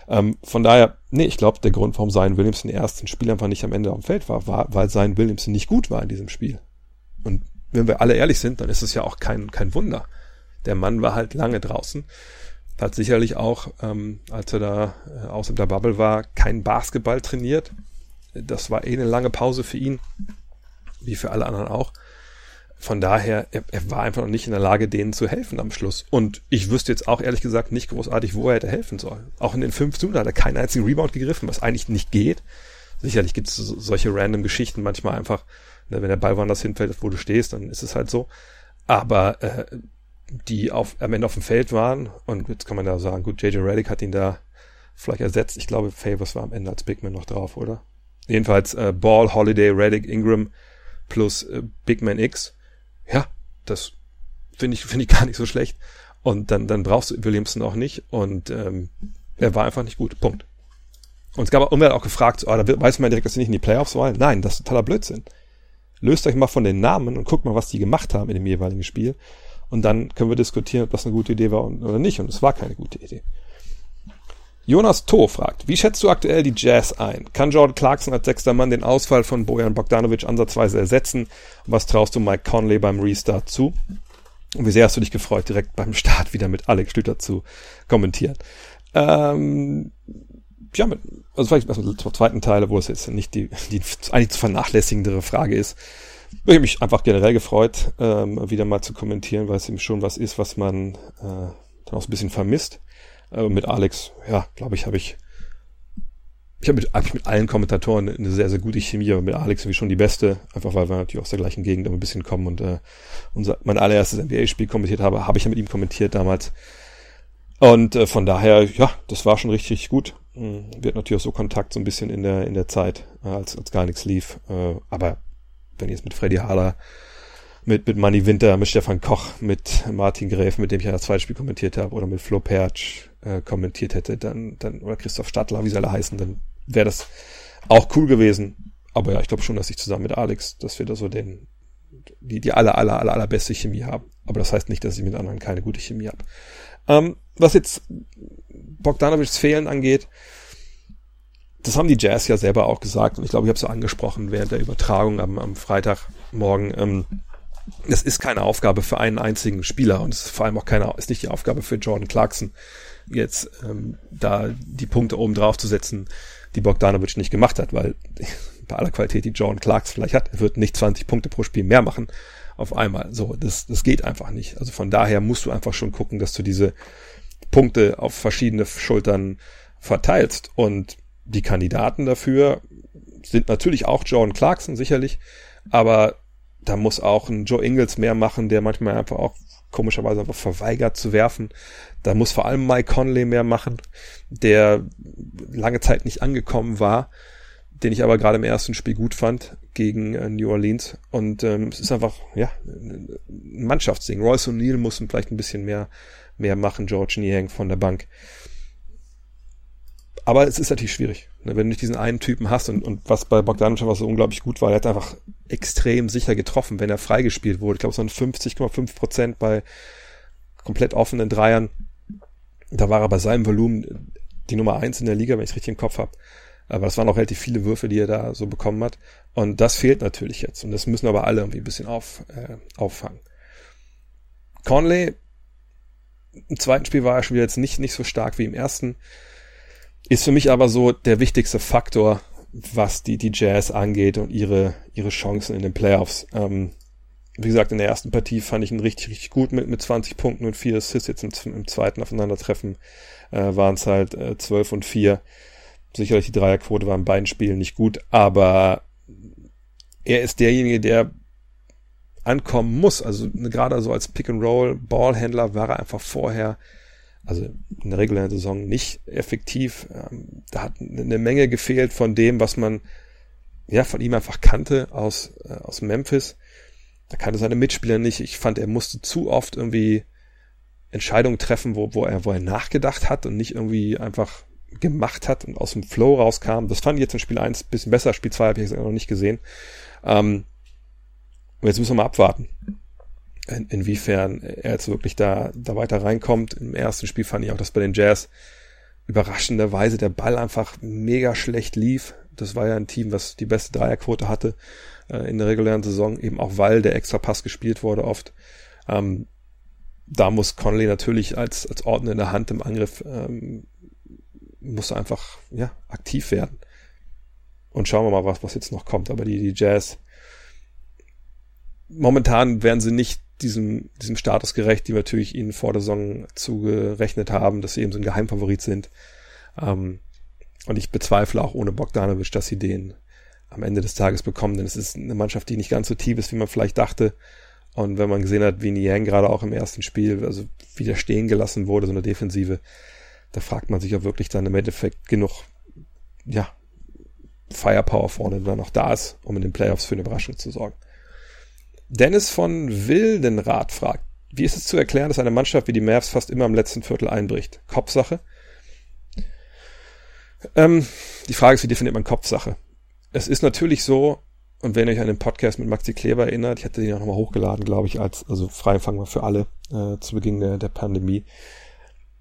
Ähm, von daher, nee, ich glaube, der Grund, warum Zion Williamson im ersten Spiel einfach nicht am Ende auf dem Feld war, war, weil Zion Williamson nicht gut war in diesem Spiel. Und wenn wir alle ehrlich sind, dann ist es ja auch kein, kein Wunder. Der Mann war halt lange draußen. Hat sicherlich auch, ähm, als er da äh, aus der Bubble war, kein Basketball trainiert das war eh eine lange Pause für ihn, wie für alle anderen auch. Von daher, er, er war einfach noch nicht in der Lage, denen zu helfen am Schluss. Und ich wüsste jetzt auch ehrlich gesagt nicht großartig, wo er hätte helfen sollen. Auch in den fünf Minuten hat er keinen einzigen Rebound gegriffen, was eigentlich nicht geht. Sicherlich gibt es solche random Geschichten manchmal einfach, ne, wenn der Ball woanders hinfällt, wo du stehst, dann ist es halt so. Aber äh, die auf, am Ende auf dem Feld waren, und jetzt kann man da sagen, gut, JJ Reddick hat ihn da vielleicht ersetzt. Ich glaube, Favors war am Ende als Bigman noch drauf, oder? Jedenfalls äh, Ball, Holiday, Reddick, Ingram plus äh, Big Man X. Ja, das finde ich, finde ich gar nicht so schlecht. Und dann, dann brauchst du Williamson auch nicht. Und ähm, er war einfach nicht gut. Punkt. Und es gab auch, auch gefragt, oh, da weiß man direkt, dass sie nicht in die Playoffs wollen. Nein, das ist totaler Blödsinn. Löst euch mal von den Namen und guckt mal, was die gemacht haben in dem jeweiligen Spiel. Und dann können wir diskutieren, ob das eine gute Idee war oder nicht. Und es war keine gute Idee. Jonas To fragt, wie schätzt du aktuell die Jazz ein? Kann Jordan Clarkson als sechster Mann den Ausfall von Bojan Bogdanovic ansatzweise ersetzen? Was traust du Mike Conley beim Restart zu? Und wie sehr hast du dich gefreut, direkt beim Start wieder mit Alex Schlüter zu kommentieren? Ähm, ja, mit, also vielleicht erstmal zur zweiten Teile, wo es jetzt nicht die, die eigentlich zu vernachlässigendere Frage ist. Ich habe mich einfach generell gefreut, ähm, wieder mal zu kommentieren, weil es eben schon was ist, was man äh, dann auch so ein bisschen vermisst. Äh, mit Alex, ja, glaube ich, habe ich ich habe mit, hab mit allen Kommentatoren eine sehr, sehr gute Chemie, aber mit Alex irgendwie schon die beste, einfach weil wir natürlich aus der gleichen Gegend ein bisschen kommen und äh, unser, mein allererstes NBA-Spiel kommentiert habe, habe ich ja mit ihm kommentiert damals. Und äh, von daher, ja, das war schon richtig, richtig gut. Mhm. Wir hatten natürlich auch so Kontakt so ein bisschen in der in der Zeit, äh, als, als gar nichts lief. Äh, aber wenn jetzt mit Freddy Haller mit, mit Manny Winter, mit Stefan Koch, mit Martin Gräf, mit dem ich ja das zweite Spiel kommentiert habe, oder mit Flo Perch äh, kommentiert hätte, dann, dann, oder Christoph Stadler, wie sie alle heißen, dann wäre das auch cool gewesen. Aber ja, ich glaube schon, dass ich zusammen mit Alex, dass wir da so den, die, die aller, aller, aller, allerbeste Chemie haben. Aber das heißt nicht, dass ich mit anderen keine gute Chemie habe. Ähm, was jetzt Bogdanovics Fehlen angeht, das haben die Jazz ja selber auch gesagt und ich glaube, ich habe es so angesprochen während der Übertragung am, am Freitagmorgen. Ähm, das ist keine Aufgabe für einen einzigen Spieler und es ist vor allem auch keine, ist nicht die Aufgabe für Jordan Clarkson, jetzt ähm, da die Punkte oben drauf zu setzen, die Bogdanovic nicht gemacht hat, weil bei aller Qualität, die Jordan Clarkson vielleicht hat, er wird nicht 20 Punkte pro Spiel mehr machen auf einmal. So, das, das geht einfach nicht. Also von daher musst du einfach schon gucken, dass du diese Punkte auf verschiedene Schultern verteilst. Und die Kandidaten dafür sind natürlich auch Jordan Clarkson, sicherlich, aber da muss auch ein Joe Ingles mehr machen, der manchmal einfach auch komischerweise einfach verweigert zu werfen. Da muss vor allem Mike Conley mehr machen, der lange Zeit nicht angekommen war, den ich aber gerade im ersten Spiel gut fand gegen äh, New Orleans. Und ähm, es ist einfach, ja, ein Mannschaftsding. Royce O'Neill muss vielleicht ein bisschen mehr, mehr machen, George Niang von der Bank. Aber es ist natürlich schwierig, ne, wenn du nicht diesen einen Typen hast und, und was bei Bogdanovic einfach so unglaublich gut war, er hat einfach extrem sicher getroffen, wenn er freigespielt wurde. Ich glaube, es waren 50,5 Prozent bei komplett offenen Dreiern. Da war er bei seinem Volumen die Nummer eins in der Liga, wenn ich es richtig im Kopf habe. Aber es waren auch relativ viele Würfe, die er da so bekommen hat. Und das fehlt natürlich jetzt. Und das müssen aber alle irgendwie ein bisschen auf, äh, auffangen. Conley, im zweiten Spiel war er schon wieder jetzt nicht, nicht so stark wie im ersten. Ist für mich aber so der wichtigste Faktor, was die, die Jazz angeht und ihre, ihre Chancen in den Playoffs. Ähm, wie gesagt, in der ersten Partie fand ich ihn richtig, richtig gut mit, mit 20 Punkten und 4 Assists. Jetzt im, im zweiten Aufeinandertreffen äh, waren es halt äh, 12 und 4. Sicherlich die Dreierquote war in beiden Spielen nicht gut, aber er ist derjenige, der ankommen muss. Also gerade so als Pick-and-Roll-Ballhändler war er einfach vorher, also in der regulären Saison nicht effektiv. Ähm, da hat eine Menge gefehlt von dem, was man ja von ihm einfach kannte aus, äh, aus Memphis. Da kannte seine Mitspieler nicht. Ich fand, er musste zu oft irgendwie Entscheidungen treffen, wo, wo, er, wo er nachgedacht hat und nicht irgendwie einfach gemacht hat und aus dem Flow rauskam. Das fand ich jetzt in Spiel 1 bisschen besser. Spiel 2 habe ich jetzt noch nicht gesehen. Ähm, und jetzt müssen wir mal abwarten, in, inwiefern er jetzt wirklich da, da weiter reinkommt. Im ersten Spiel fand ich auch, dass bei den Jazz überraschenderweise der Ball einfach mega schlecht lief. Das war ja ein Team, was die beste Dreierquote hatte äh, in der regulären Saison, eben auch weil der extra Pass gespielt wurde oft. Ähm, da muss Conley natürlich als, als Ordner in der Hand im Angriff ähm, muss einfach ja aktiv werden. Und schauen wir mal, was, was jetzt noch kommt. Aber die, die Jazz, momentan werden sie nicht diesem, diesem Status gerecht, die wir natürlich ihnen vor der Saison zugerechnet haben, dass sie eben so ein Geheimfavorit sind. Ähm, und ich bezweifle auch ohne Bogdanovic, dass sie den am Ende des Tages bekommen, denn es ist eine Mannschaft, die nicht ganz so tief ist, wie man vielleicht dachte. Und wenn man gesehen hat, wie Niang gerade auch im ersten Spiel, also wieder stehen gelassen wurde, so eine Defensive, da fragt man sich, ob wirklich dann im Endeffekt genug, ja, Firepower vorne dann noch da ist, um in den Playoffs für eine Überraschung zu sorgen. Dennis von Wildenrath fragt, wie ist es zu erklären, dass eine Mannschaft wie die Mavs fast immer im letzten Viertel einbricht? Kopfsache? Ähm, die Frage ist, wie definiert man Kopfsache? Es ist natürlich so, und wenn ihr euch an den Podcast mit Maxi Kleber erinnert, ich hatte den auch nochmal hochgeladen, glaube ich, als, also Freiempfang war für alle äh, zu Beginn der, der Pandemie.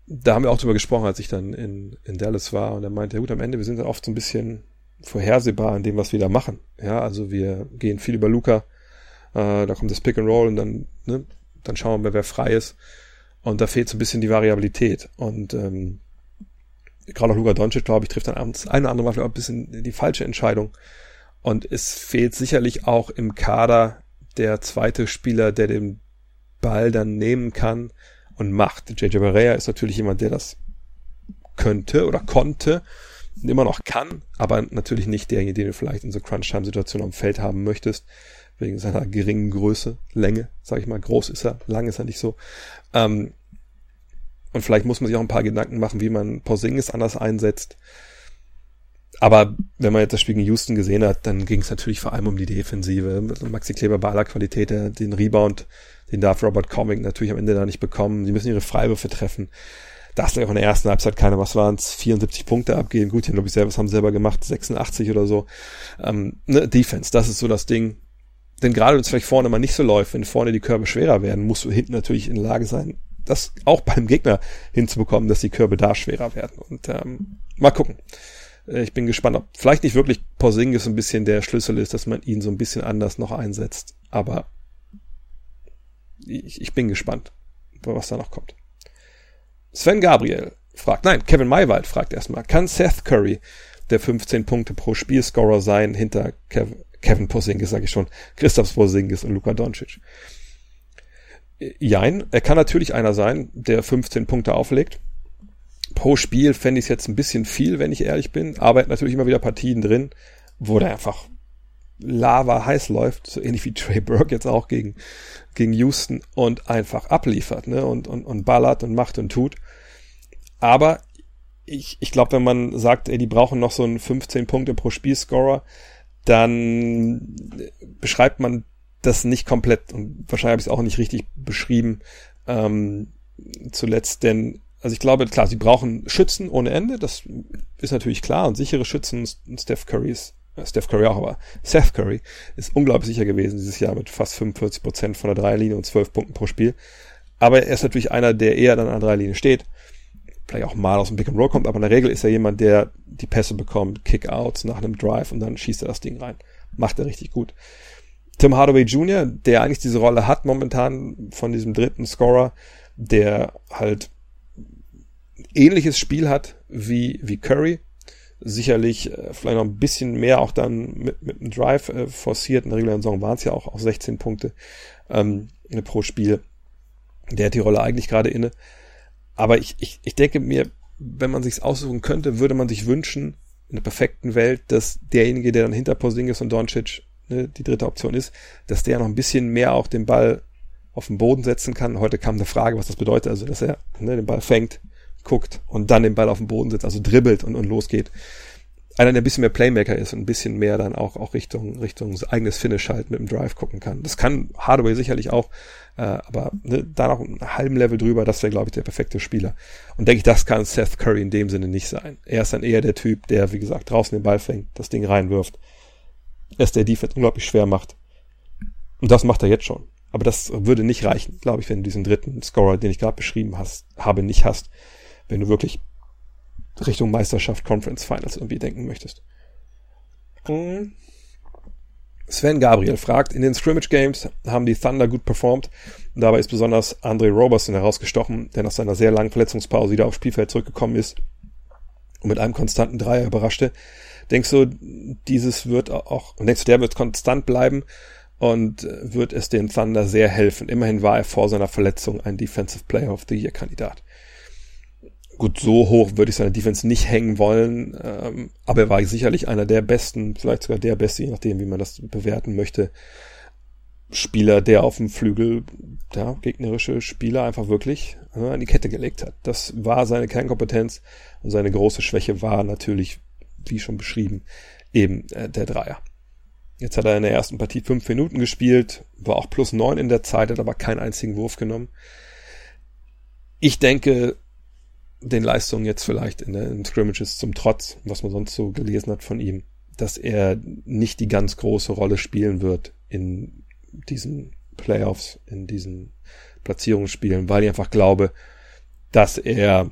Da haben wir auch drüber gesprochen, als ich dann in, in Dallas war und er meinte, ja gut, am Ende, wir sind dann oft so ein bisschen vorhersehbar in dem, was wir da machen. Ja, also wir gehen viel über Luca, äh, da kommt das Pick and Roll und dann, ne, dann schauen wir, wer frei ist. Und da fehlt so ein bisschen die Variabilität. Und ähm, gerade auch Luka Doncic, glaube ich, trifft dann abends eine oder andere Mal vielleicht auch ein bisschen die falsche Entscheidung. Und es fehlt sicherlich auch im Kader der zweite Spieler, der den Ball dann nehmen kann und macht. JJ Barea ist natürlich jemand, der das könnte oder konnte immer noch kann, aber natürlich nicht derjenige, den du vielleicht in so Crunch-Time-Situationen am Feld haben möchtest wegen seiner geringen Größe, Länge, sag ich mal. Groß ist er, lang ist er nicht so. Ähm, und vielleicht muss man sich auch ein paar Gedanken machen, wie man Porzingis anders einsetzt. Aber wenn man jetzt das Spiel gegen Houston gesehen hat, dann ging es natürlich vor allem um die Defensive. Maxi Kleber bei aller Qualität, den Rebound, den darf Robert Comic natürlich am Ende da nicht bekommen. Sie müssen ihre Freiwürfe treffen. Da hast du auch in der ersten Halbzeit keine, was waren es, 74 Punkte abgeben. Gut, ich selber, haben selber gemacht, 86 oder so. Ähm, ne, Defense, das ist so das Ding. Denn gerade wenn es vielleicht vorne mal nicht so läuft, wenn vorne die Körbe schwerer werden, musst du hinten natürlich in der Lage sein, das auch beim Gegner hinzubekommen, dass die Körbe da schwerer werden. Und ähm, mal gucken. Äh, ich bin gespannt, ob vielleicht nicht wirklich Porzingis ein bisschen der Schlüssel ist, dass man ihn so ein bisschen anders noch einsetzt. Aber ich, ich bin gespannt, was da noch kommt. Sven Gabriel fragt, nein, Kevin Maywald fragt erstmal, kann Seth Curry der 15 Punkte pro Spielscorer sein hinter Kevin, Kevin Porzingis, sage ich schon, Christoph Porzingis und Luka Doncic. Jein, er kann natürlich einer sein, der 15 Punkte auflegt. Pro Spiel fände ich es jetzt ein bisschen viel, wenn ich ehrlich bin, aber natürlich immer wieder Partien drin, wo der einfach Lava heiß läuft, so ähnlich wie Trey Burke jetzt auch gegen, gegen Houston und einfach abliefert, ne, und, und, und ballert und macht und tut. Aber ich, ich glaube, wenn man sagt, ey, die brauchen noch so einen 15 Punkte pro Spielscorer, dann beschreibt man das nicht komplett und wahrscheinlich habe ich es auch nicht richtig beschrieben ähm, zuletzt, denn also ich glaube, klar, sie brauchen Schützen ohne Ende, das ist natürlich klar und sichere Schützen, Steph Curry ist, äh, Steph Curry auch, aber Seth Curry ist unglaublich sicher gewesen dieses Jahr mit fast 45 Prozent von der Dreierlinie und 12 Punkten pro Spiel. Aber er ist natürlich einer, der eher dann an der Dreierlinie steht vielleicht auch mal aus dem Pick and Roll kommt, aber in der Regel ist er jemand, der die Pässe bekommt, Kickouts nach einem Drive und dann schießt er das Ding rein. Macht er richtig gut. Tim Hardaway Jr., der eigentlich diese Rolle hat momentan von diesem dritten Scorer, der halt ähnliches Spiel hat wie, wie Curry. Sicherlich äh, vielleicht noch ein bisschen mehr auch dann mit, mit einem Drive äh, forciert. In der regulären Saison waren es ja auch, auch 16 Punkte ähm, pro Spiel. Der hat die Rolle eigentlich gerade inne. Aber ich, ich, ich denke mir, wenn man sich's aussuchen könnte, würde man sich wünschen, in der perfekten Welt, dass derjenige, der dann hinter Porzingis und Doncic ne, die dritte Option ist, dass der noch ein bisschen mehr auch den Ball auf den Boden setzen kann. Heute kam eine Frage, was das bedeutet, also dass er ne, den Ball fängt, guckt und dann den Ball auf den Boden setzt, also dribbelt und, und losgeht einer, der ein bisschen mehr Playmaker ist und ein bisschen mehr dann auch, auch Richtung, Richtung eigenes Finish halt mit dem Drive gucken kann. Das kann Hardaway sicherlich auch, äh, aber ne, da noch einen halben Level drüber, das wäre, glaube ich, der perfekte Spieler. Und denke ich, das kann Seth Curry in dem Sinne nicht sein. Er ist dann eher der Typ, der, wie gesagt, draußen den Ball fängt, das Ding reinwirft. Ist der Defense unglaublich schwer macht. Und das macht er jetzt schon. Aber das würde nicht reichen, glaube ich, wenn du diesen dritten Scorer, den ich gerade beschrieben hast, habe, nicht hast. Wenn du wirklich Richtung Meisterschaft, Conference Finals irgendwie denken möchtest. Hm. Sven Gabriel fragt, in den Scrimmage Games haben die Thunder gut performt. Dabei ist besonders Andre Roberson herausgestochen, der nach seiner sehr langen Verletzungspause wieder aufs Spielfeld zurückgekommen ist und mit einem konstanten Dreier überraschte. Denkst du, dieses wird auch, denkst du, der wird konstant bleiben und wird es den Thunder sehr helfen? Immerhin war er vor seiner Verletzung ein Defensive Player of the Year Kandidat gut, so hoch würde ich seine Defense nicht hängen wollen, ähm, aber er war sicherlich einer der besten, vielleicht sogar der beste, je nachdem, wie man das bewerten möchte, Spieler, der auf dem Flügel ja, gegnerische Spieler einfach wirklich äh, an die Kette gelegt hat. Das war seine Kernkompetenz und seine große Schwäche war natürlich, wie schon beschrieben, eben äh, der Dreier. Jetzt hat er in der ersten Partie fünf Minuten gespielt, war auch plus neun in der Zeit, hat aber keinen einzigen Wurf genommen. Ich denke, den Leistungen jetzt vielleicht in den Scrimmages zum Trotz, was man sonst so gelesen hat von ihm, dass er nicht die ganz große Rolle spielen wird in diesen Playoffs, in diesen Platzierungsspielen, weil ich einfach glaube, dass er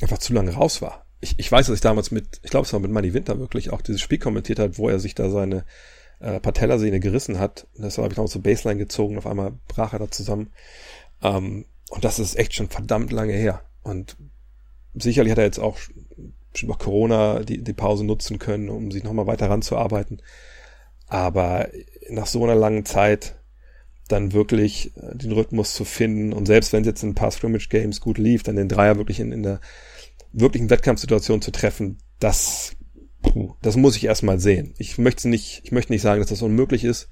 einfach zu lange raus war. Ich, ich weiß, dass ich damals mit, ich glaube, es war mit Manny Winter wirklich auch dieses Spiel kommentiert hat, wo er sich da seine äh, Patellasehne gerissen hat. Das habe ich noch so Baseline gezogen, auf einmal brach er da zusammen. Ähm, und das ist echt schon verdammt lange her. Und sicherlich hat er jetzt auch nach Corona die, die Pause nutzen können, um sich nochmal weiter ranzuarbeiten. Aber nach so einer langen Zeit dann wirklich äh, den Rhythmus zu finden und selbst wenn es jetzt in ein paar Scrimmage Games gut lief, dann den Dreier wirklich in, in der wirklichen Wettkampfsituation zu treffen, das, puh, das muss ich erstmal sehen. Ich möchte nicht, ich möchte nicht sagen, dass das unmöglich ist,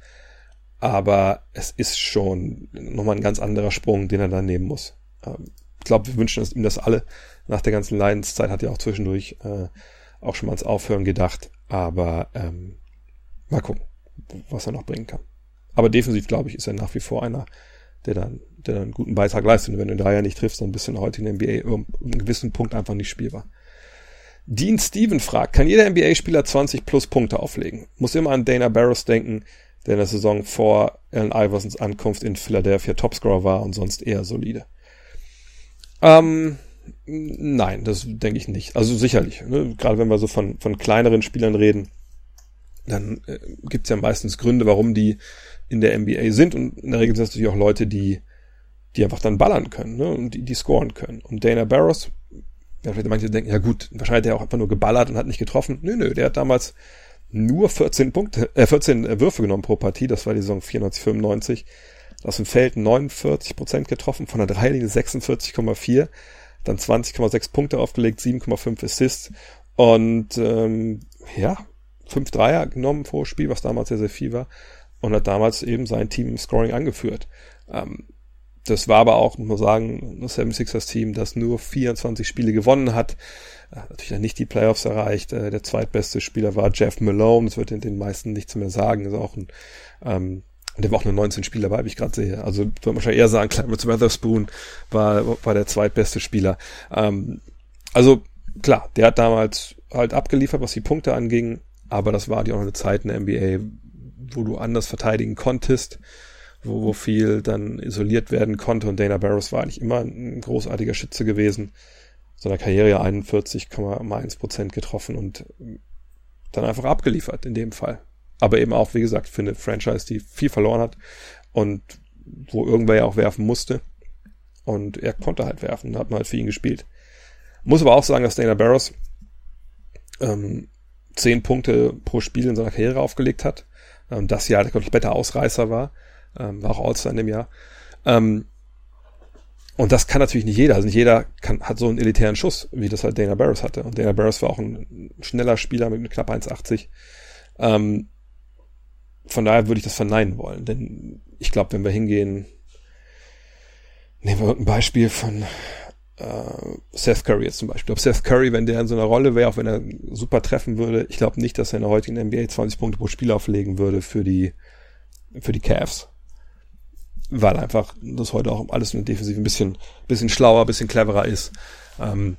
aber es ist schon nochmal ein ganz anderer Sprung, den er da nehmen muss. Ähm, ich glaube, wir wünschen ihm das alle. Nach der ganzen Leidenszeit hat er auch zwischendurch äh, auch schon mal ans Aufhören gedacht, aber ähm, mal gucken, was er noch bringen kann. Aber defensiv, glaube ich, ist er nach wie vor einer, der dann, der dann einen guten Beitrag leistet. Und wenn du da ja nicht triffst, dann bist du in der heutigen NBA um einen gewissen Punkt einfach nicht spielbar. Dean Steven fragt, kann jeder NBA-Spieler 20 plus Punkte auflegen? Muss immer an Dana Barrows denken, der in der Saison vor Allen Iversons Ankunft in Philadelphia Topscorer war und sonst eher solide. Ähm, nein, das denke ich nicht. Also sicherlich, ne? gerade wenn wir so von, von kleineren Spielern reden, dann äh, gibt es ja meistens Gründe, warum die in der NBA sind und in der Regel sind es natürlich auch Leute, die die einfach dann ballern können ne? und die, die scoren können. Und Dana Barros, ja, vielleicht manche denken, ja gut, wahrscheinlich hat er auch einfach nur geballert und hat nicht getroffen. Nö, nö, der hat damals nur 14 Punkte, äh, 14 Würfe genommen pro Partie. Das war die Saison 94, 95. Aus dem Feld 49 Prozent getroffen, von der Dreilinie 46,4, dann 20,6 Punkte aufgelegt, 7,5 Assists und ähm, ja, fünf Dreier genommen pro Spiel, was damals sehr, sehr viel war. Und hat damals eben sein Team im Scoring angeführt. Ähm, das war aber auch, muss man sagen, das 76ers Team, das nur 24 Spiele gewonnen hat. Äh, natürlich nicht die Playoffs erreicht. Äh, der zweitbeste Spieler war Jeff Malone. Das wird in den meisten nichts mehr sagen. Ist auch ein, ähm, der war auch nur 19 Spieler dabei, wie ich gerade sehe. Also würde man wahrscheinlich eher sagen, Clarence Weatherspoon war, war der zweitbeste Spieler. Ähm, also klar, der hat damals halt abgeliefert, was die Punkte anging, aber das war die auch eine Zeit in der NBA, wo du anders verteidigen konntest, wo, wo viel dann isoliert werden konnte und Dana Barrows war eigentlich immer ein großartiger Schütze gewesen. Seiner Karriere ja 41,1 Prozent getroffen und dann einfach abgeliefert in dem Fall. Aber eben auch, wie gesagt, für eine Franchise, die viel verloren hat und wo irgendwer ja auch werfen musste. Und er konnte halt werfen, da hat man halt für ihn gespielt. Muss aber auch sagen, dass Dana Barrows ähm, zehn Punkte pro Spiel in seiner Karriere aufgelegt hat. Ähm, das Jahr der kompletter Ausreißer war. Ähm, war auch All-Star in dem Jahr. Ähm, und das kann natürlich nicht jeder. Also nicht jeder kann, hat so einen elitären Schuss, wie das halt Dana Barrows hatte. Und Dana Barrows war auch ein schneller Spieler mit knapp 1,80. Ähm, von daher würde ich das verneinen wollen. Denn ich glaube, wenn wir hingehen, nehmen wir ein Beispiel von äh, Seth Curry jetzt zum Beispiel. Ob Seth Curry, wenn der in so einer Rolle wäre, auch wenn er super treffen würde, ich glaube nicht, dass er in der heutigen NBA 20 Punkte pro Spiel auflegen würde für die, für die Cavs. Weil einfach das heute auch alles in der Defensive ein bisschen, bisschen schlauer, ein bisschen cleverer ist. Ähm,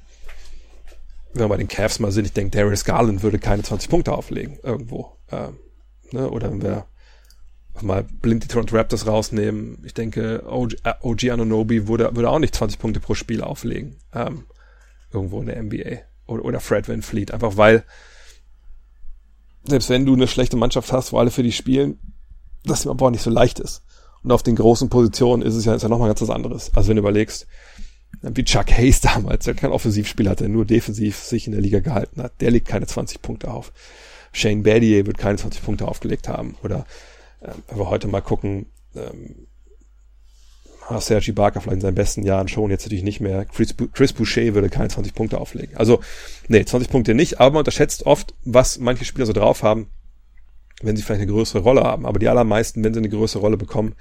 wenn wir bei den Cavs mal sind, ich denke, Darius Garland würde keine 20 Punkte auflegen irgendwo. Ähm, ne? Oder wenn wir mal blind die Toronto Raptors rausnehmen. Ich denke, OG, äh, OG Anunobi würde, würde auch nicht 20 Punkte pro Spiel auflegen. Ähm, irgendwo in der NBA. Oder, oder Fred Van Fleet. Einfach weil, selbst wenn du eine schlechte Mannschaft hast, wo alle für dich spielen, das immer auch nicht so leicht ist. Und auf den großen Positionen ist es ja, ist ja nochmal ganz was anderes. Also wenn du überlegst, wie Chuck Hayes damals, der kein Offensivspieler hatte, nur defensiv sich in der Liga gehalten hat, der legt keine 20 Punkte auf. Shane Battier wird keine 20 Punkte aufgelegt haben. Oder ähm, wenn wir heute mal gucken, ähm, Sergi Barker vielleicht in seinen besten Jahren schon, jetzt natürlich nicht mehr. Chris, Chris Boucher würde keine 20 Punkte auflegen. Also, nee, 20 Punkte nicht, aber man unterschätzt oft, was manche Spieler so drauf haben, wenn sie vielleicht eine größere Rolle haben. Aber die allermeisten, wenn sie eine größere Rolle bekommen,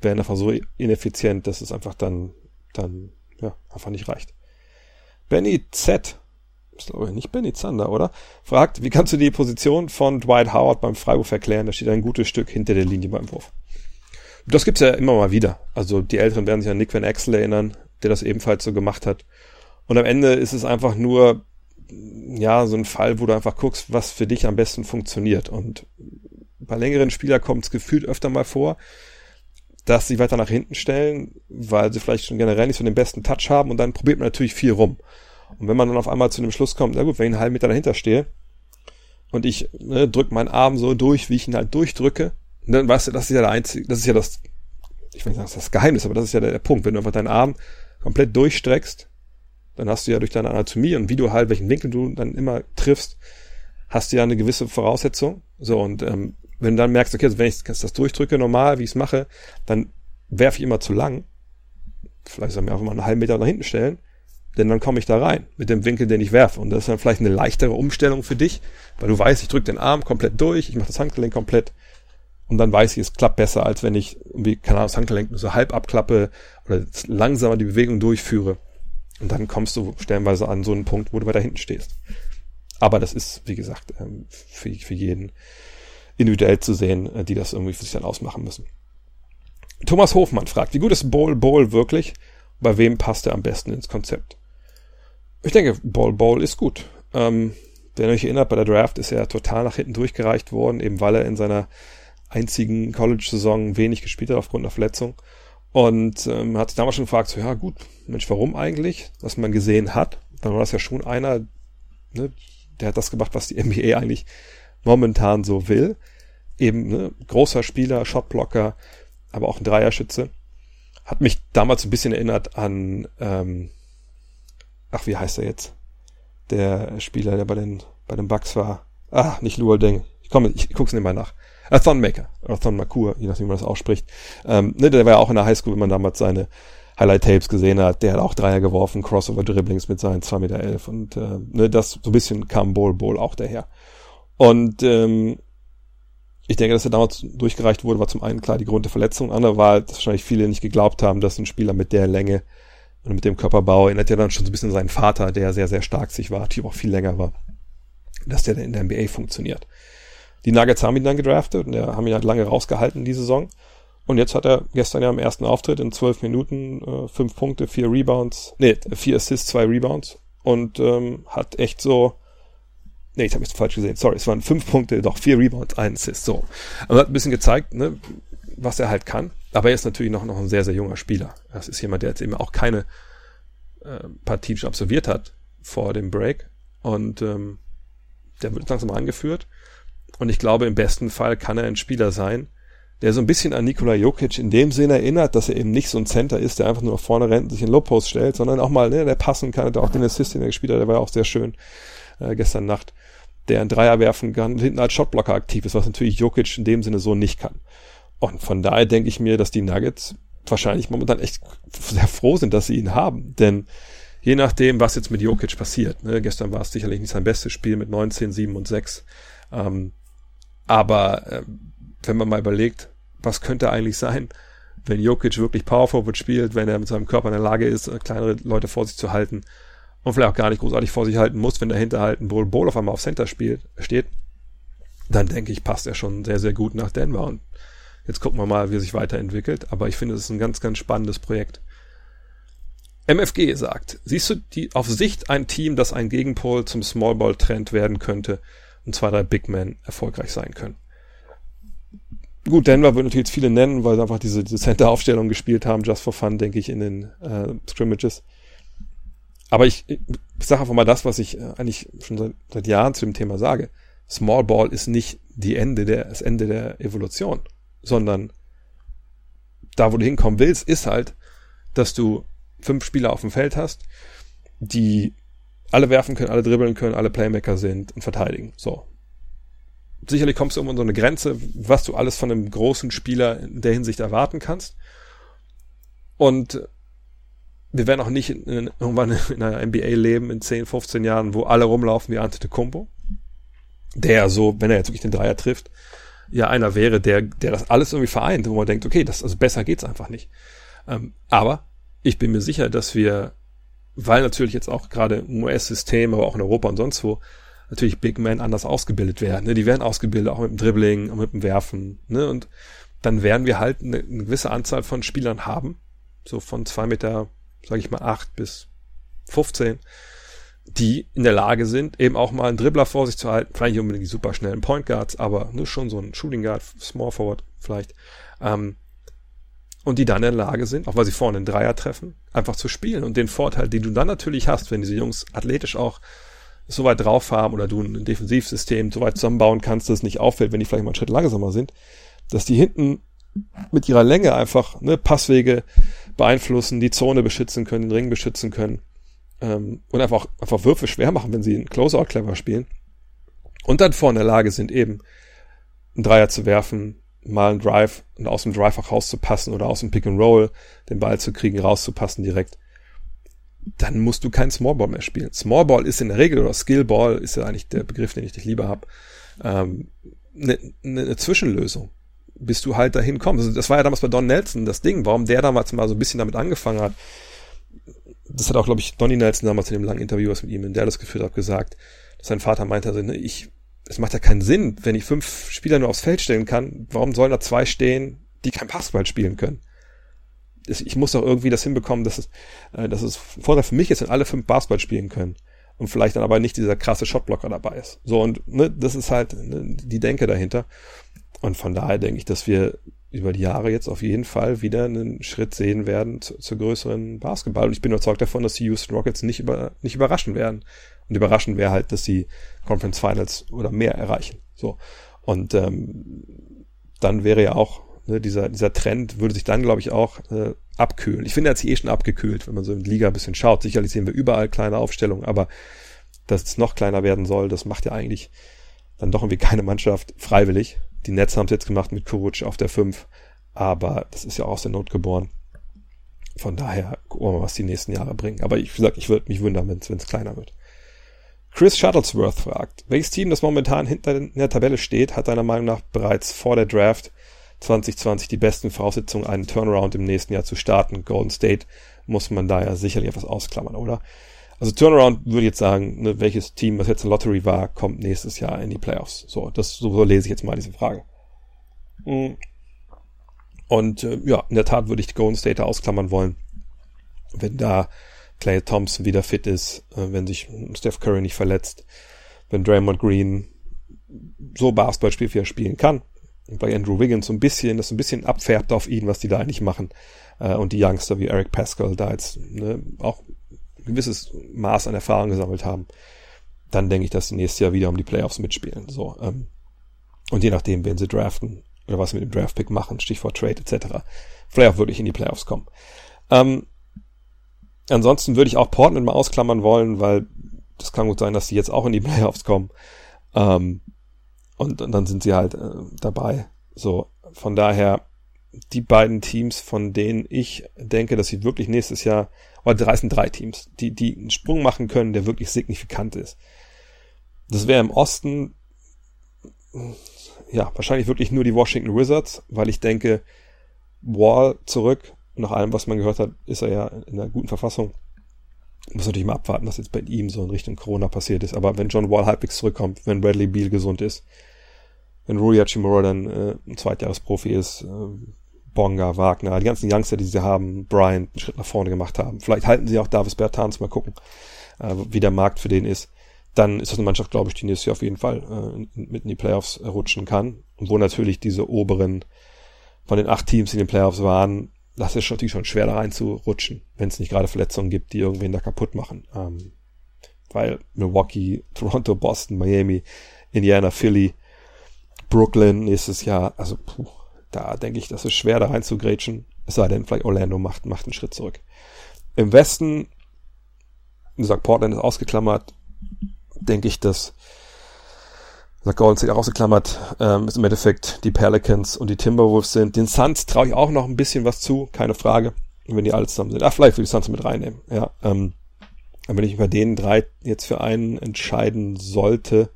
werden einfach so ineffizient, dass es einfach dann, dann, ja, einfach nicht reicht. Benny Z ist glaube ich nicht Benny Zander, oder? Fragt, wie kannst du die Position von Dwight Howard beim Freiwurf erklären? Da steht ein gutes Stück hinter der Linie beim Wurf. Das gibt's ja immer mal wieder. Also die Älteren werden sich an Nick Van Axel erinnern, der das ebenfalls so gemacht hat. Und am Ende ist es einfach nur, ja, so ein Fall, wo du einfach guckst, was für dich am besten funktioniert. Und bei längeren Spielern kommt es gefühlt öfter mal vor, dass sie weiter nach hinten stellen, weil sie vielleicht schon generell nicht so den besten Touch haben und dann probiert man natürlich viel rum. Und wenn man dann auf einmal zu dem Schluss kommt, na gut, wenn ich einen halben Meter dahinter stehe und ich ne, drücke meinen Arm so durch, wie ich ihn halt durchdrücke, dann weißt du, das ist ja der einzige, das ist ja das, ich will nicht sagen, das ist das Geheimnis, aber das ist ja der, der Punkt. Wenn du einfach deinen Arm komplett durchstreckst, dann hast du ja durch deine Anatomie und wie du halt, welchen Winkel du dann immer triffst, hast du ja eine gewisse Voraussetzung. So, und ähm, wenn du dann merkst, okay, also wenn ich das durchdrücke normal, wie ich es mache, dann werfe ich immer zu lang. Vielleicht soll ich mir einfach mal einen halben Meter nach hinten stellen denn dann komme ich da rein mit dem Winkel, den ich werfe. Und das ist dann vielleicht eine leichtere Umstellung für dich, weil du weißt, ich drücke den Arm komplett durch, ich mache das Handgelenk komplett und dann weiß ich, es klappt besser, als wenn ich irgendwie, keine Ahnung, das Handgelenk nur so halb abklappe oder langsamer die Bewegung durchführe. Und dann kommst du stellenweise an so einen Punkt, wo du weiter hinten stehst. Aber das ist, wie gesagt, ähm, für, für jeden individuell zu sehen, äh, die das irgendwie für sich dann ausmachen müssen. Thomas Hofmann fragt, wie gut ist Bowl Bowl wirklich? Bei wem passt er am besten ins Konzept? Ich denke, Ball Ball ist gut. Ähm, wenn ihr euch erinnert, bei der Draft ist er total nach hinten durchgereicht worden, eben weil er in seiner einzigen College-Saison wenig gespielt hat aufgrund einer Verletzung. Und ähm, hat sich damals schon gefragt, so, ja gut, Mensch, warum eigentlich? Was man gesehen hat, dann war das ja schon einer, ne, der hat das gemacht, was die NBA eigentlich momentan so will. Eben ne, großer Spieler, Shotblocker, aber auch ein Dreierschütze. Hat mich damals ein bisschen erinnert an ähm, ach, wie heißt er jetzt? Der Spieler, der bei den, bei den Bucks war. Ah, nicht Luol Deng. Ich komme, ich guck's nebenbei nach. Äh, Thonmaker. Oder Thon Makur, je nachdem, wie man das ausspricht. Ähm, ne, der war ja auch in der Highschool, wenn man damals seine Highlight-Tapes gesehen hat. Der hat auch Dreier geworfen, Crossover-Dribblings mit seinen 2,11 Meter. Elf. Und äh, ne, das so ein bisschen kam Bowl Bowl auch daher. Und ähm, ich denke, dass er damals durchgereicht wurde, war zum einen klar die Grund der Verletzung, andere war, dass wahrscheinlich viele nicht geglaubt haben, dass ein Spieler mit der Länge und mit dem Körperbau erinnert ja dann schon so ein bisschen seinen Vater, der sehr, sehr stark sich war, die auch viel länger war, dass der in der NBA funktioniert. Die Nuggets haben ihn dann gedraftet und haben ihn halt lange rausgehalten die Saison. Und jetzt hat er gestern ja im ersten Auftritt in zwölf Minuten äh, fünf Punkte, vier Rebounds, nee, vier Assists, zwei Rebounds und ähm, hat echt so, nee, ich habe jetzt falsch gesehen, sorry, es waren fünf Punkte, doch vier Rebounds, ein Assist, so. Aber hat ein bisschen gezeigt, ne, was er halt kann. Aber er ist natürlich noch, noch ein sehr, sehr junger Spieler. Das ist jemand, der jetzt eben auch keine äh, Partien schon absolviert hat vor dem Break. Und ähm, der wird langsam angeführt. Und ich glaube, im besten Fall kann er ein Spieler sein, der so ein bisschen an Nikola Jokic in dem Sinne erinnert, dass er eben nicht so ein Center ist, der einfach nur nach vorne rennt und sich in Low Post stellt, sondern auch mal, ne, der passen kann, der auch den Assist, den er gespielt hat, der war ja auch sehr schön äh, gestern Nacht, der einen Dreier werfen kann und hinten als Shotblocker aktiv ist, was natürlich Jokic in dem Sinne so nicht kann. Und von daher denke ich mir, dass die Nuggets wahrscheinlich momentan echt sehr froh sind, dass sie ihn haben, denn je nachdem, was jetzt mit Jokic passiert, ne, gestern war es sicherlich nicht sein bestes Spiel mit 19, 7 und 6, ähm, aber äh, wenn man mal überlegt, was könnte eigentlich sein, wenn Jokic wirklich Power Forward spielt, wenn er mit seinem Körper in der Lage ist, äh, kleinere Leute vor sich zu halten und vielleicht auch gar nicht großartig vor sich halten muss, wenn dahinter halt ein Bull Bowl auf einmal auf Center spielt, steht, dann denke ich, passt er schon sehr, sehr gut nach Denver. Und jetzt gucken wir mal, wie er sich weiterentwickelt, aber ich finde, es ist ein ganz, ganz spannendes Projekt. MFG sagt, siehst du die, auf Sicht ein Team, das ein Gegenpol zum Small Ball Trend werden könnte und zwei, drei Big Men erfolgreich sein können? Gut, Denver würde natürlich jetzt viele nennen, weil sie einfach diese, diese Center-Aufstellung gespielt haben, just for fun, denke ich, in den äh, Scrimmages. Aber ich, ich sage einfach mal das, was ich äh, eigentlich schon seit, seit Jahren zu dem Thema sage. Small Ball ist nicht die Ende der, das Ende der Evolution, sondern da, wo du hinkommen willst, ist halt, dass du fünf Spieler auf dem Feld hast, die alle werfen können, alle dribbeln können, alle Playmaker sind und verteidigen. So sicherlich kommst du irgendwann so eine Grenze, was du alles von einem großen Spieler in der Hinsicht erwarten kannst. Und wir werden auch nicht in, in, irgendwann in einer NBA leben in 10, 15 Jahren, wo alle rumlaufen wie Antetokounmpo. Der so, wenn er jetzt wirklich den Dreier trifft, ja einer wäre, der, der das alles irgendwie vereint, wo man denkt, okay, das, also besser geht's einfach nicht. Ähm, aber ich bin mir sicher, dass wir, weil natürlich jetzt auch gerade im US-System, aber auch in Europa und sonst wo, natürlich Big Men anders ausgebildet werden. Ne? Die werden ausgebildet, auch mit dem Dribbling, auch mit dem Werfen. Ne? Und dann werden wir halt eine, eine gewisse Anzahl von Spielern haben, so von zwei Meter, sage ich mal, acht bis 15, die in der Lage sind, eben auch mal einen Dribbler vor sich zu halten, vielleicht nicht unbedingt die super schnellen Point Guards, aber nur schon so ein Shooting Guard, Small Forward vielleicht, ähm, und die dann in der Lage sind, auch weil sie vorne einen Dreier treffen, einfach zu spielen. Und den Vorteil, den du dann natürlich hast, wenn diese Jungs athletisch auch so weit drauf haben oder du ein Defensivsystem so weit zusammenbauen kannst, dass es nicht auffällt, wenn die vielleicht mal einen Schritt langsamer sind, dass die hinten mit ihrer Länge einfach ne, Passwege beeinflussen, die Zone beschützen können, den Ring beschützen können ähm, und einfach, einfach Würfe schwer machen, wenn sie einen Closeout clever spielen und dann vorne in der Lage sind, eben einen Dreier zu werfen, mal einen Drive und aus dem Drive auch rauszupassen oder aus dem Pick and Roll den Ball zu kriegen, rauszupassen direkt dann musst du kein Smallball mehr spielen. Smallball ist in der Regel, oder Skillball ist ja eigentlich der Begriff, den ich dich lieber habe, ähm, eine, eine Zwischenlösung, bis du halt dahin kommst. Also das war ja damals bei Don Nelson das Ding, warum der damals mal so ein bisschen damit angefangen hat. Das hat auch, glaube ich, Donny Nelson damals in dem langen Interview, was mit ihm in Dallas geführt hat, gesagt, dass sein Vater meinte, also, ne, ich, es macht ja keinen Sinn, wenn ich fünf Spieler nur aufs Feld stellen kann, warum sollen da zwei stehen, die kein Basketball spielen können? ich muss doch irgendwie das hinbekommen, dass es, äh, dass es Vorteil für mich ist, wenn alle fünf Basketball spielen können. Und vielleicht dann aber nicht dieser krasse Shotblocker dabei ist. So, und ne, das ist halt ne, die Denke dahinter. Und von daher denke ich, dass wir über die Jahre jetzt auf jeden Fall wieder einen Schritt sehen werden zu, zu größeren Basketball. Und ich bin überzeugt davon, dass die Houston Rockets nicht, über, nicht überraschen werden. Und überraschen wäre halt, dass sie Conference Finals oder mehr erreichen. So. Und ähm, dann wäre ja auch Ne, dieser, dieser Trend würde sich dann, glaube ich, auch äh, abkühlen. Ich finde, er hat sich eh schon abgekühlt, wenn man so in die Liga ein bisschen schaut. Sicherlich sehen wir überall kleine Aufstellungen, aber dass es noch kleiner werden soll, das macht ja eigentlich dann doch irgendwie keine Mannschaft freiwillig. Die Nets haben es jetzt gemacht mit Kuruc auf der 5, aber das ist ja auch aus der Not geboren. Von daher gucken wir mal, was die nächsten Jahre bringen. Aber ich sag, ich würde mich wundern, wenn es kleiner wird. Chris Shuttlesworth fragt, welches Team, das momentan hinter in der Tabelle steht, hat deiner Meinung nach bereits vor der Draft 2020 die besten Voraussetzungen, einen Turnaround im nächsten Jahr zu starten? Golden State muss man da ja sicherlich etwas ausklammern, oder? Also Turnaround würde ich jetzt sagen, ne, welches Team, was jetzt eine Lottery war, kommt nächstes Jahr in die Playoffs. So, das so, so lese ich jetzt mal diese Frage. Mhm. Und äh, ja, in der Tat würde ich die Golden State ausklammern wollen, wenn da Clay Thompson wieder fit ist, äh, wenn sich Steph Curry nicht verletzt, wenn Draymond Green so Basketball spielt, wie er spielen kann. Und bei Andrew Wiggins so ein bisschen, das so ein bisschen abfärbt auf ihn, was die da eigentlich machen. Äh, und die Youngster wie Eric Pascal da jetzt ne, auch ein gewisses Maß an Erfahrung gesammelt haben. Dann denke ich, dass sie nächstes Jahr wieder um die Playoffs mitspielen. So, ähm, und je nachdem, wen sie draften oder was sie mit dem Draftpick machen, Stichwort Trade etc., vielleicht auch wirklich in die Playoffs kommen. Ähm, Ansonsten würde ich auch Portland mal ausklammern wollen, weil das kann gut sein, dass die jetzt auch in die Playoffs kommen. Ähm, und, und, dann sind sie halt äh, dabei. So, von daher die beiden Teams, von denen ich denke, dass sie wirklich nächstes Jahr, oder drei sind drei Teams, die, die einen Sprung machen können, der wirklich signifikant ist. Das wäre im Osten, ja, wahrscheinlich wirklich nur die Washington Wizards, weil ich denke, Wall zurück, nach allem, was man gehört hat, ist er ja in einer guten Verfassung. Muss natürlich mal abwarten, was jetzt bei ihm so in Richtung Corona passiert ist. Aber wenn John Wall halbwegs zurückkommt, wenn Bradley Beal gesund ist, wenn Rui Hachimura dann äh, ein Zweitjahresprofi ist, äh, Bonga, Wagner, die ganzen Youngster, die sie haben, Bryant einen Schritt nach vorne gemacht haben. Vielleicht halten sie auch Davis Bertans, mal gucken, äh, wie der Markt für den ist. Dann ist das eine Mannschaft, glaube ich, die nächstes Jahr auf jeden Fall äh, mit in die Playoffs rutschen kann. Und wo natürlich diese oberen von den acht Teams, die in den Playoffs waren, das ist natürlich schon schwer da reinzurutschen, wenn es nicht gerade Verletzungen gibt, die irgendwen da kaputt machen. Ähm, weil Milwaukee, Toronto, Boston, Miami, Indiana, Philly, Brooklyn nächstes Jahr, also puh, da denke ich, das ist schwer da reinzugrätschen. Es sei denn, vielleicht Orlando macht, macht einen Schritt zurück. Im Westen, wie gesagt, Portland ist ausgeklammert, denke ich, dass sagt Golden State auch ausgeklammert, ähm, ist im Endeffekt die Pelicans und die Timberwolves sind. Den Suns traue ich auch noch ein bisschen was zu, keine Frage. wenn die alle zusammen sind. Ach, vielleicht will ich die Suns mit reinnehmen. Ja, ähm, wenn ich bei denen drei jetzt für einen entscheiden sollte,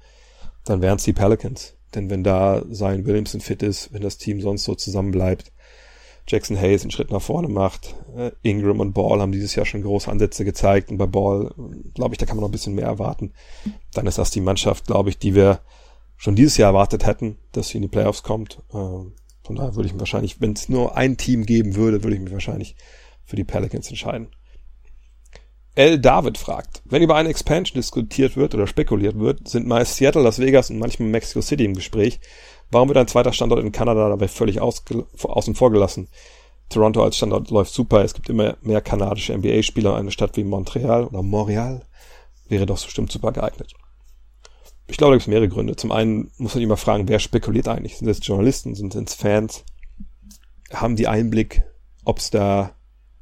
dann wären es die Pelicans. Denn wenn da sein Williamson fit ist, wenn das Team sonst so zusammenbleibt, Jackson Hayes einen Schritt nach vorne macht, äh, Ingram und Ball haben dieses Jahr schon große Ansätze gezeigt und bei Ball, glaube ich, da kann man noch ein bisschen mehr erwarten. Dann ist das die Mannschaft, glaube ich, die wir schon dieses Jahr erwartet hätten, dass sie in die Playoffs kommt. Ähm, von daher würde ich mich wahrscheinlich, wenn es nur ein Team geben würde, würde ich mich wahrscheinlich für die Pelicans entscheiden. L. David fragt, wenn über eine Expansion diskutiert wird oder spekuliert wird, sind meist Seattle, Las Vegas und manchmal Mexico City im Gespräch. Warum wird ein zweiter Standort in Kanada dabei völlig außen vor gelassen? Toronto als Standort läuft super. Es gibt immer mehr kanadische NBA-Spieler. Eine Stadt wie Montreal oder Montreal wäre doch bestimmt super geeignet. Ich glaube, da gibt es mehrere Gründe. Zum einen muss man immer fragen, wer spekuliert eigentlich? Sind es Journalisten? Sind es Fans? Haben die Einblick, ob es da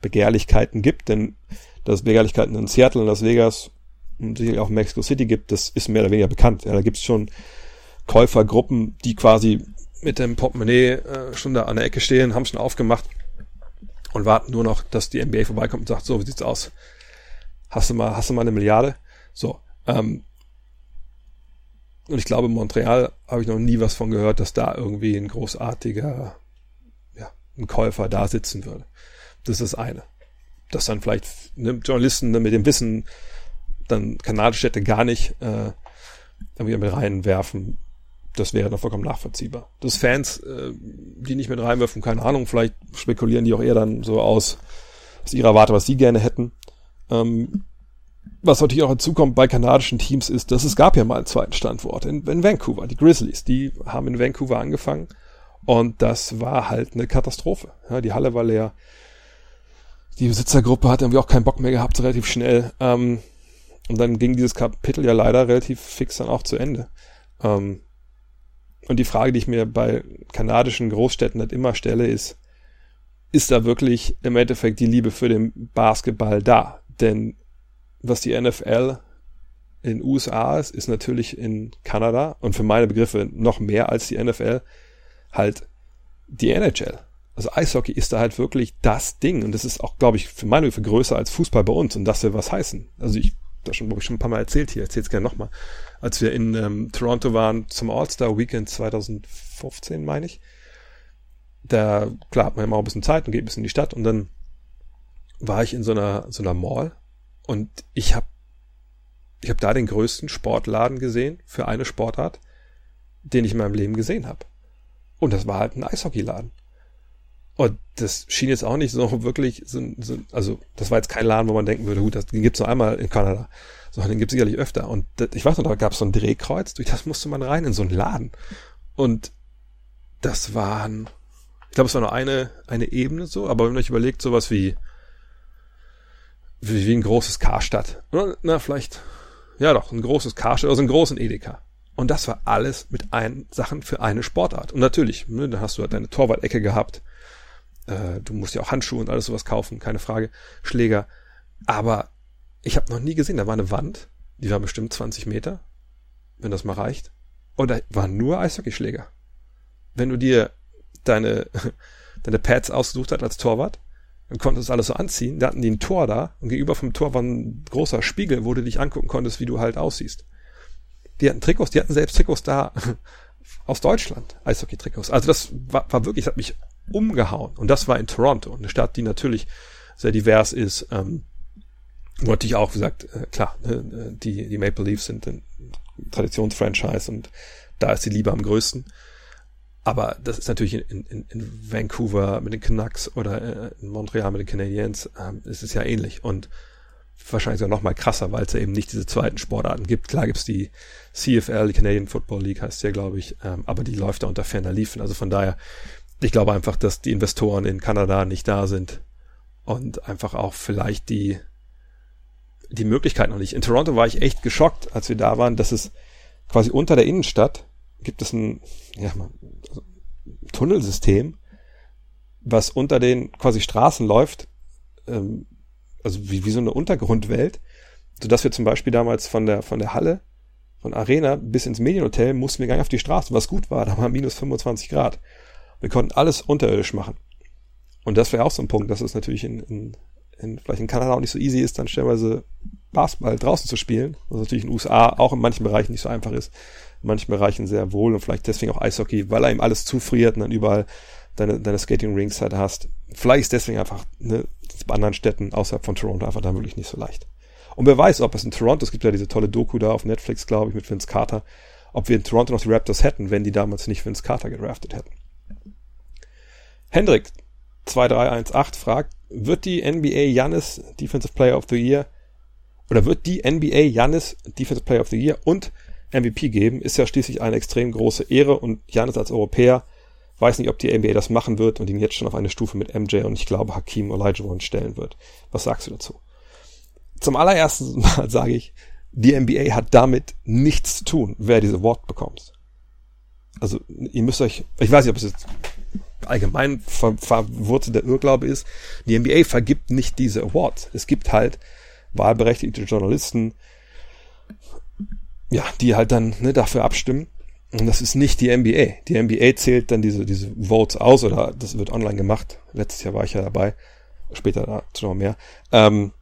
Begehrlichkeiten gibt? Denn dass es Begehrlichkeiten in Seattle, in Las Vegas und sicherlich auch in Mexico City gibt, das ist mehr oder weniger bekannt. Ja, da gibt es schon Käufergruppen, die quasi mit dem Portemonnaie äh, schon da an der Ecke stehen, haben schon aufgemacht und warten nur noch, dass die NBA vorbeikommt und sagt, so, wie sieht's aus? Hast du mal, hast du mal eine Milliarde? So, ähm, und ich glaube, in Montreal habe ich noch nie was von gehört, dass da irgendwie ein großartiger, ja, ein Käufer da sitzen würde. Das ist das eine. Dass dann vielleicht ne, Journalisten ne, mit dem Wissen dann kanadische Städte gar nicht äh, irgendwie mit reinwerfen, das wäre dann vollkommen nachvollziehbar. Dass Fans, äh, die nicht mit reinwerfen, keine Ahnung, vielleicht spekulieren die auch eher dann so aus, aus ihrer Warte, was sie gerne hätten. Ähm, was natürlich auch hinzukommt bei kanadischen Teams ist, dass es gab ja mal einen zweiten Standort in, in Vancouver. Die Grizzlies, die haben in Vancouver angefangen und das war halt eine Katastrophe. Ja, die Halle war leer. Die Besitzergruppe hat irgendwie auch keinen Bock mehr gehabt, relativ schnell. Ähm, und dann ging dieses Kapitel ja leider relativ fix dann auch zu Ende. Ähm, und die Frage, die ich mir bei kanadischen Großstädten halt immer stelle, ist, ist da wirklich im Endeffekt die Liebe für den Basketball da? Denn was die NFL in USA ist, ist natürlich in Kanada und für meine Begriffe noch mehr als die NFL halt die NHL. Also Eishockey ist da halt wirklich das Ding und das ist auch, glaube ich, für meine Begriffe größer als Fußball bei uns und das will was heißen. Also ich das schon, ich schon ein paar Mal erzählt hier, erzähl's gerne nochmal. Als wir in ähm, Toronto waren zum All-Star Weekend 2015, meine ich, da, klar, hat man immer auch ein bisschen Zeit und geht ein bisschen in die Stadt und dann war ich in so einer, so einer Mall und ich habe ich hab da den größten Sportladen gesehen für eine Sportart, den ich in meinem Leben gesehen habe. Und das war halt ein Eishockeyladen. Und das schien jetzt auch nicht so wirklich, so, so, also das war jetzt kein Laden, wo man denken würde, gut, das, gibt's nur einmal in Kanada, sondern den gibt's sicherlich öfter. Und das, ich weiß noch, da gab's so ein Drehkreuz, durch das musste man rein in so einen Laden. Und das waren, ich glaube, es war nur eine, eine Ebene so, aber wenn man euch überlegt, sowas wie, wie, wie ein großes Karstadt. Na, vielleicht, ja doch, ein großes Karstadt, also einen großen Edeka. Und das war alles mit ein Sachen für eine Sportart. Und natürlich, ne, dann hast du halt deine Torwart-Ecke gehabt, äh, du musst ja auch Handschuhe und alles sowas kaufen, keine Frage. Schläger. Aber ich habe noch nie gesehen, da war eine Wand, die war bestimmt 20 Meter, wenn das mal reicht. Und da waren nur Eishockeyschläger. Wenn du dir deine, deine Pads ausgesucht hast als Torwart, dann konntest alles so anziehen. Da hatten die ein Tor da und gegenüber vom Tor war ein großer Spiegel, wo du dich angucken konntest, wie du halt aussiehst. Die hatten Trikots, die hatten selbst Trikots da aus Deutschland, Eishockey-Trikots. Also das war, war wirklich, das hat mich umgehauen. Und das war in Toronto, eine Stadt, die natürlich sehr divers ist. Ähm, wo natürlich auch gesagt, äh, klar, ne, die, die Maple Leafs sind ein Traditionsfranchise und da ist die Liebe am größten. Aber das ist natürlich in, in, in Vancouver mit den Canucks oder äh, in Montreal mit den Canadiens, ähm, ist es ja ähnlich. Und wahrscheinlich sogar noch mal krasser, weil es ja eben nicht diese zweiten Sportarten gibt. Klar gibt's die CFL, die Canadian Football League heißt ja, glaube ich, ähm, aber die läuft da unter ferner Liefen. Also von daher ich glaube einfach, dass die Investoren in Kanada nicht da sind und einfach auch vielleicht die, die Möglichkeit noch nicht. In Toronto war ich echt geschockt, als wir da waren, dass es quasi unter der Innenstadt gibt es ein, ja, also Tunnelsystem, was unter den quasi Straßen läuft, ähm, also wie, wie so eine Untergrundwelt, so dass wir zum Beispiel damals von der, von der Halle, von Arena bis ins Medienhotel mussten wir gar nicht auf die Straße, was gut war, da war minus 25 Grad. Wir konnten alles unterirdisch machen. Und das wäre auch so ein Punkt, dass es natürlich in, in, in, vielleicht in Kanada auch nicht so easy ist, dann stellenweise Basketball draußen zu spielen, was natürlich in den USA auch in manchen Bereichen nicht so einfach ist, manchen Bereichen sehr wohl und vielleicht deswegen auch Eishockey, weil einem alles zufriert und dann überall deine, deine Skating Rinks halt hast. Vielleicht ist deswegen einfach ne, bei anderen Städten außerhalb von Toronto einfach dann wirklich nicht so leicht. Und wer weiß, ob es in Toronto, es gibt ja diese tolle Doku da auf Netflix, glaube ich, mit Vince Carter, ob wir in Toronto noch die Raptors hätten, wenn die damals nicht Vince Carter gedraftet hätten. Hendrik 2318 fragt, wird die NBA Jannis Defensive Player of the Year oder wird die NBA Jannis Defensive Player of the Year und MVP geben? Ist ja schließlich eine extrem große Ehre und Jannis als Europäer weiß nicht, ob die NBA das machen wird und ihn jetzt schon auf eine Stufe mit MJ und ich glaube Hakim Olajuwon stellen wird. Was sagst du dazu? Zum allerersten Mal sage ich, die NBA hat damit nichts zu tun, wer diese Award bekommt. Also ihr müsst euch, ich weiß nicht, ob es jetzt allgemein ver verwurzelter Irrglaube ist, die NBA vergibt nicht diese Awards. Es gibt halt wahlberechtigte Journalisten, ja, die halt dann ne, dafür abstimmen. Und das ist nicht die NBA. Die NBA zählt dann diese, diese Votes aus oder das wird online gemacht. Letztes Jahr war ich ja dabei. Später dazu noch mehr. Ähm,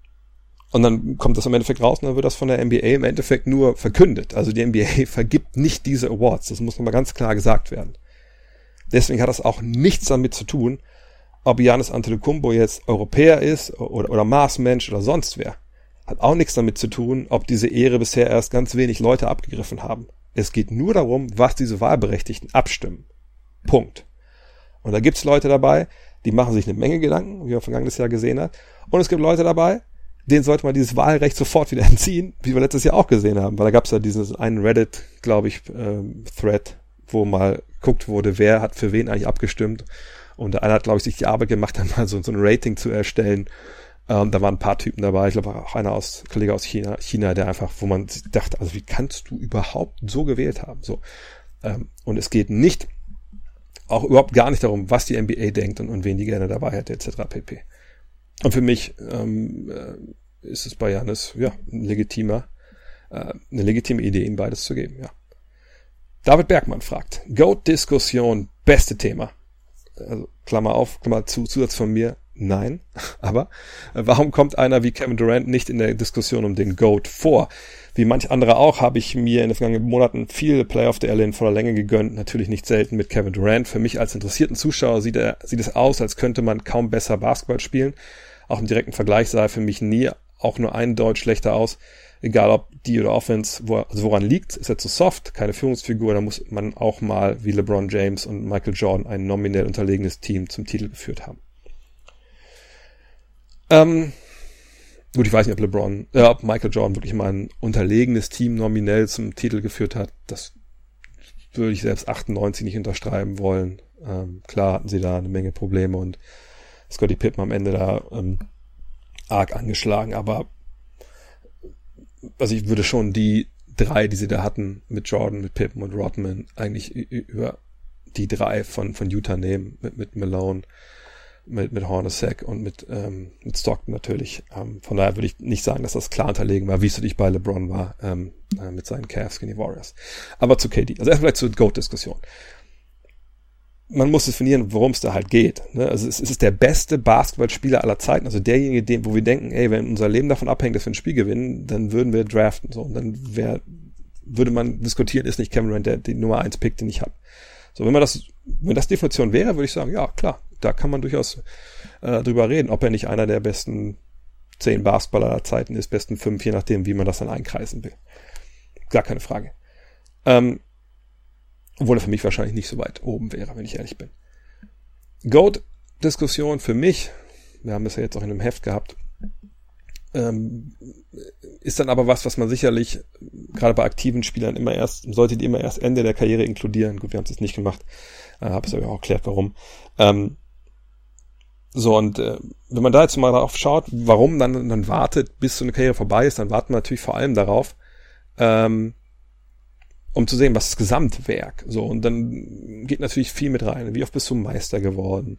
und dann kommt das im Endeffekt raus und dann wird das von der NBA im Endeffekt nur verkündet. Also die NBA vergibt nicht diese Awards. Das muss nochmal ganz klar gesagt werden. Deswegen hat das auch nichts damit zu tun, ob Janis Antetokounmpo jetzt Europäer ist oder, oder Marsmensch oder sonst wer. Hat auch nichts damit zu tun, ob diese Ehre bisher erst ganz wenig Leute abgegriffen haben. Es geht nur darum, was diese Wahlberechtigten abstimmen. Punkt. Und da gibt's Leute dabei, die machen sich eine Menge Gedanken, wie man vergangenes Jahr gesehen hat. Und es gibt Leute dabei, denen sollte man dieses Wahlrecht sofort wieder entziehen, wie wir letztes Jahr auch gesehen haben. Weil da gab's ja diesen einen Reddit, glaube ich, äh, Thread, wo mal geguckt wurde, wer hat für wen eigentlich abgestimmt. Und einer hat, glaube ich, sich die Arbeit gemacht, dann mal so, so ein Rating zu erstellen. Ähm, da waren ein paar Typen dabei, ich glaube auch einer aus, Kollege aus China, China, der einfach, wo man dachte, also wie kannst du überhaupt so gewählt haben? So. Ähm, und es geht nicht, auch überhaupt gar nicht darum, was die NBA denkt und, und wen die gerne dabei hätte, etc. pp. Und für mich ähm, äh, ist es bei Janis, ja, ein legitimer, äh, eine legitime Idee, ihm beides zu geben, ja. David Bergmann fragt, Goat-Diskussion, beste Thema. Also, Klammer auf, Klammer zu, Zusatz von mir, Nein, aber äh, warum kommt einer wie Kevin Durant nicht in der Diskussion um den GOAT vor? Wie manch andere auch habe ich mir in den vergangenen Monaten viele Playoff-Duelle in voller Länge gegönnt, natürlich nicht selten mit Kevin Durant. Für mich als interessierten Zuschauer sieht, er, sieht es aus, als könnte man kaum besser Basketball spielen. Auch im direkten Vergleich sah er für mich nie auch nur ein Deutsch schlechter aus. Egal ob die oder Offense, wo, also woran liegt, ist er zu soft, keine Führungsfigur, da muss man auch mal wie LeBron James und Michael Jordan ein nominell unterlegenes Team zum Titel geführt haben. Ähm, gut, ich weiß nicht, ob LeBron, äh, ob Michael Jordan wirklich mal ein unterlegenes Team nominell zum Titel geführt hat. Das würde ich selbst 98 nicht unterschreiben wollen. Ähm, klar hatten sie da eine Menge Probleme und Scotty Pippen am Ende da ähm, arg angeschlagen, aber also ich würde schon die drei, die sie da hatten, mit Jordan, mit Pippen und Rodman, eigentlich über die drei von, von Utah nehmen, mit, mit Malone, mit, mit Hornacek und mit, ähm, mit Stockton natürlich. Ähm, von daher würde ich nicht sagen, dass das klar unterlegen war, wie es natürlich bei LeBron war, ähm, äh, mit seinen Cavs die Warriors. Aber zu KD. Also erst vielleicht zur GOAT-Diskussion man muss definieren, worum es da halt geht. Ne? Also es, ist der beste Basketballspieler aller Zeiten, also derjenige, dem, wo wir denken, ey, wenn unser Leben davon abhängt, dass wir ein Spiel gewinnen, dann würden wir draften. So, und dann wär, würde man diskutieren, ist nicht Cameron der die Nummer eins Pick, den ich habe. So, wenn man das, wenn das Definition wäre, würde ich sagen, ja, klar, da kann man durchaus äh, drüber reden, ob er nicht einer der besten zehn Basketballer aller Zeiten ist, besten fünf, je nachdem, wie man das dann einkreisen will. Gar keine Frage. Ähm, obwohl er für mich wahrscheinlich nicht so weit oben wäre, wenn ich ehrlich bin. Goat-Diskussion für mich, wir haben das ja jetzt auch in einem Heft gehabt, ähm, ist dann aber was, was man sicherlich gerade bei aktiven Spielern immer erst, sollte die immer erst Ende der Karriere inkludieren. Gut, wir haben es jetzt nicht gemacht, äh, habe es aber auch erklärt, warum. Ähm, so, und äh, wenn man da jetzt mal darauf schaut, warum dann, dann wartet, bis so eine Karriere vorbei ist, dann warten wir natürlich vor allem darauf, ähm, um zu sehen, was das Gesamtwerk. So, und dann geht natürlich viel mit rein. Wie oft bist du Meister geworden?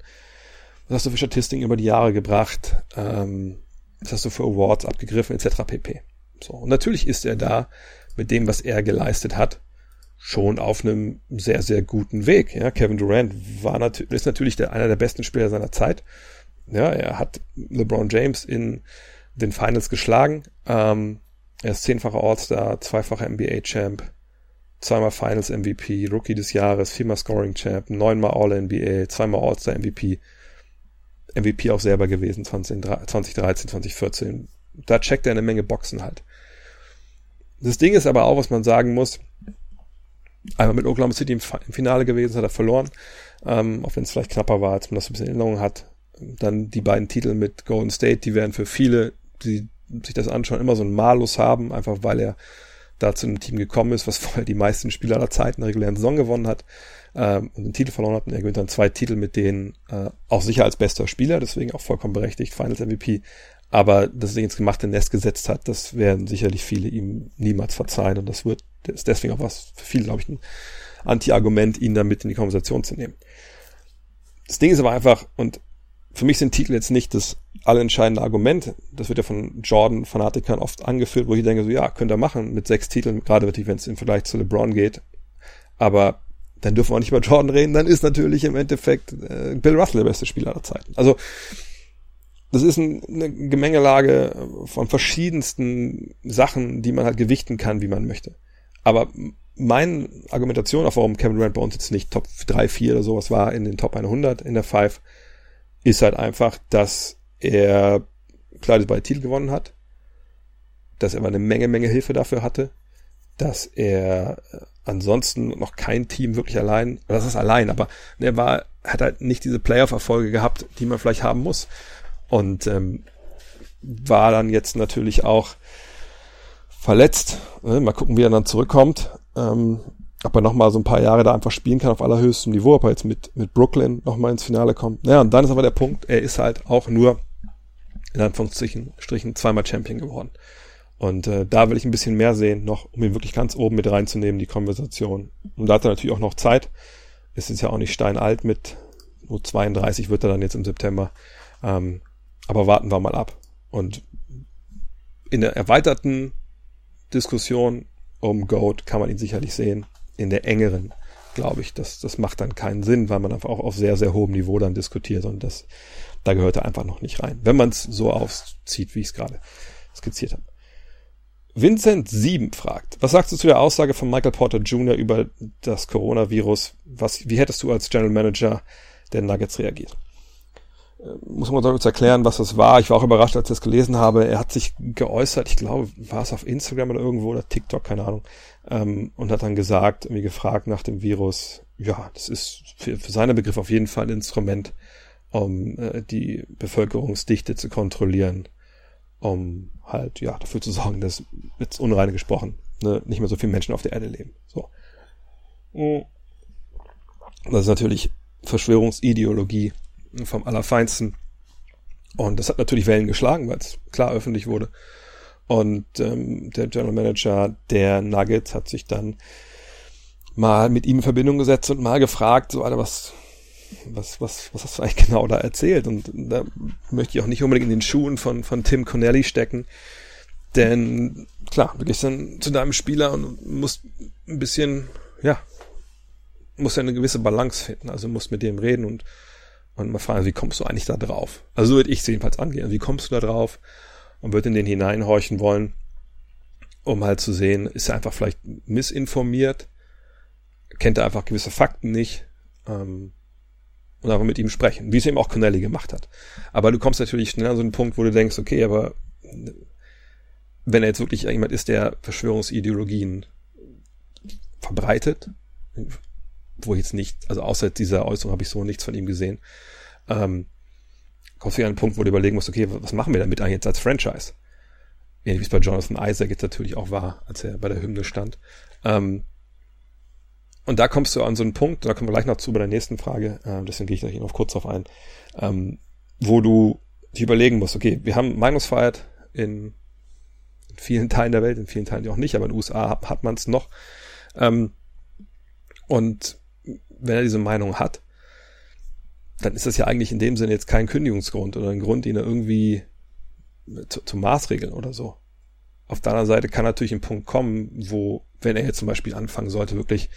Was hast du für Statistiken über die Jahre gebracht? Ähm, was hast du für Awards abgegriffen, etc. pp. So, und natürlich ist er da mit dem, was er geleistet hat, schon auf einem sehr, sehr guten Weg. Ja, Kevin Durant war natürlich, ist natürlich der, einer der besten Spieler seiner Zeit. Ja, er hat LeBron James in den Finals geschlagen. Ähm, er ist zehnfacher All-Star, zweifacher NBA-Champ, zweimal Finals MVP, Rookie des Jahres, viermal Scoring Champ, neunmal All-NBA, zweimal All-Star MVP, MVP auch selber gewesen 2013, 2014. Da checkt er eine Menge Boxen halt. Das Ding ist aber auch, was man sagen muss, einmal mit Oklahoma City im, Finale gewesen, hat er verloren, ähm, auch wenn es vielleicht knapper war, als man das ein bisschen in Erinnerung hat. Dann die beiden Titel mit Golden State, die werden für viele, die sich das anschauen, immer so ein Malus haben, einfach weil er da zu einem Team gekommen ist, was vorher die meisten Spieler aller Zeiten in der regulären Saison gewonnen hat ähm, und den Titel verloren hat. Und er gewinnt dann zwei Titel mit denen äh, auch sicher als bester Spieler, deswegen auch vollkommen berechtigt, Finals MVP. Aber dass er ins gemachte Nest gesetzt hat, das werden sicherlich viele ihm niemals verzeihen. Und das wird, das ist deswegen auch was für viele, glaube ich, ein Anti-Argument, ihn damit in die Konversation zu nehmen. Das Ding ist aber einfach, und für mich sind Titel jetzt nicht das allentscheidende Argument. Das wird ja von Jordan-Fanatikern oft angeführt, wo ich denke, so ja, könnt ihr machen mit sechs Titeln, gerade wenn es im Vergleich zu LeBron geht. Aber dann dürfen wir auch nicht über Jordan reden, dann ist natürlich im Endeffekt äh, Bill Russell der beste Spieler aller Zeiten. Also das ist ein, eine Gemengelage von verschiedensten Sachen, die man halt gewichten kann, wie man möchte. Aber meine Argumentation, auch warum Kevin Durant bei uns jetzt nicht Top 3, 4 oder sowas war in den Top 100 in der 5, ist halt einfach, dass er klar bei Titel gewonnen hat, dass er aber eine Menge, Menge Hilfe dafür hatte, dass er äh, ansonsten noch kein Team wirklich allein, das ist allein, aber er war, hat halt nicht diese Playoff-Erfolge gehabt, die man vielleicht haben muss. Und ähm, war dann jetzt natürlich auch verletzt. Ne? Mal gucken, wie er dann zurückkommt. Ähm, ob er nochmal so ein paar Jahre da einfach spielen kann auf allerhöchstem Niveau, ob er jetzt mit, mit Brooklyn nochmal ins Finale kommt. Naja, und dann ist aber der Punkt, er ist halt auch nur in Anführungsstrichen Strichen zweimal Champion geworden. Und äh, da will ich ein bisschen mehr sehen, noch, um ihn wirklich ganz oben mit reinzunehmen, die Konversation. Und da hat er natürlich auch noch Zeit. Es ist ja auch nicht steinalt mit nur 32 wird er dann jetzt im September. Ähm, aber warten wir mal ab. Und in der erweiterten Diskussion um Goat kann man ihn sicherlich sehen in der engeren glaube ich, das, das macht dann keinen Sinn, weil man einfach auch auf sehr, sehr hohem Niveau dann diskutiert und das, da gehört er einfach noch nicht rein. Wenn man es so aufzieht, wie ich es gerade skizziert habe. Vincent 7 fragt, was sagst du zu der Aussage von Michael Porter Jr. über das Coronavirus? Was, wie hättest du als General Manager der Nuggets reagiert? Äh, muss man kurz erklären, was das war. Ich war auch überrascht, als ich das gelesen habe. Er hat sich geäußert, ich glaube, war es auf Instagram oder irgendwo oder TikTok, keine Ahnung, ähm, und hat dann gesagt, irgendwie gefragt nach dem Virus, ja, das ist für, für seine Begriff auf jeden Fall ein Instrument, um äh, die Bevölkerungsdichte zu kontrollieren, um halt, ja, dafür zu sorgen, dass, jetzt unreine gesprochen, ne, nicht mehr so viele Menschen auf der Erde leben. So. Das ist natürlich Verschwörungsideologie vom Allerfeinsten. Und das hat natürlich Wellen geschlagen, weil es klar öffentlich wurde. Und ähm, der General Manager der Nuggets hat sich dann mal mit ihm in Verbindung gesetzt und mal gefragt, so, Alter, was, was, was, was hast du eigentlich genau da erzählt? Und da möchte ich auch nicht unbedingt in den Schuhen von, von Tim Connelly stecken. Denn klar, du gehst dann zu deinem Spieler und musst ein bisschen, ja, musst ja eine gewisse Balance finden. Also musst mit dem reden und und mal fragen, wie kommst du eigentlich da drauf? Also so würde ich es jedenfalls angehen. Wie kommst du da drauf? Und würde in den hineinhorchen wollen, um halt zu sehen, ist er einfach vielleicht missinformiert, kennt er einfach gewisse Fakten nicht, ähm, und einfach mit ihm sprechen, wie es eben auch Connelly gemacht hat. Aber du kommst natürlich schnell an so einen Punkt, wo du denkst, okay, aber wenn er jetzt wirklich jemand ist, der Verschwörungsideologien verbreitet, wo ich jetzt nicht, also außer dieser Äußerung habe ich so nichts von ihm gesehen, ähm, kommst du an einen Punkt, wo du überlegen musst, okay, was machen wir damit eigentlich jetzt als Franchise? Ähnlich wie es bei Jonathan Isaac jetzt natürlich auch war, als er bei der Hymne stand. Ähm, und da kommst du an so einen Punkt, da kommen wir gleich noch zu bei der nächsten Frage, äh, deswegen gehe ich da noch kurz drauf ein, ähm, wo du dich überlegen musst, okay, wir haben Meinungsfreiheit in, in vielen Teilen der Welt, in vielen Teilen auch nicht, aber in den USA hat, hat man es noch. Ähm, und wenn er diese Meinung hat, dann ist das ja eigentlich in dem Sinne jetzt kein Kündigungsgrund oder ein Grund, er irgendwie zu, zu Maßregeln oder so. Auf der anderen Seite kann natürlich ein Punkt kommen, wo, wenn er jetzt zum Beispiel anfangen sollte, wirklich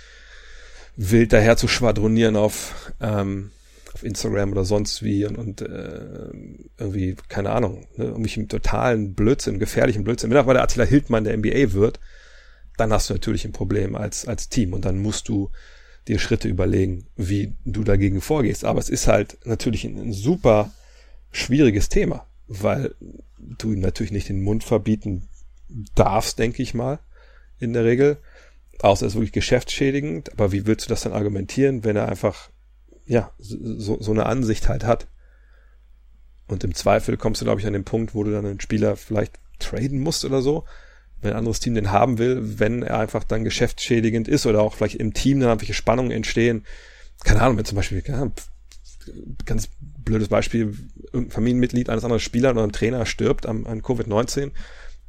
wild daher zu schwadronieren auf, ähm, auf Instagram oder sonst wie und, und äh, irgendwie, keine Ahnung, ne, irgendwelchen totalen Blödsinn, gefährlichen Blödsinn. Wenn auch mal der Attila Hildmann der NBA wird, dann hast du natürlich ein Problem als, als Team und dann musst du dir Schritte überlegen, wie du dagegen vorgehst. Aber es ist halt natürlich ein, super schwieriges Thema, weil du ihm natürlich nicht den Mund verbieten darfst, denke ich mal, in der Regel. Außer es ist wirklich geschäftsschädigend. Aber wie willst du das dann argumentieren, wenn er einfach, ja, so, so eine Ansicht halt hat? Und im Zweifel kommst du, glaube ich, an den Punkt, wo du dann einen Spieler vielleicht traden musst oder so, wenn ein anderes Team den haben will, wenn er einfach dann geschäftsschädigend ist oder auch vielleicht im Team dann irgendwelche Spannungen entstehen. Keine Ahnung, wenn zum Beispiel, ganz blödes Beispiel, irgendein Familienmitglied eines anderen Spielers oder ein Trainer stirbt an, an Covid-19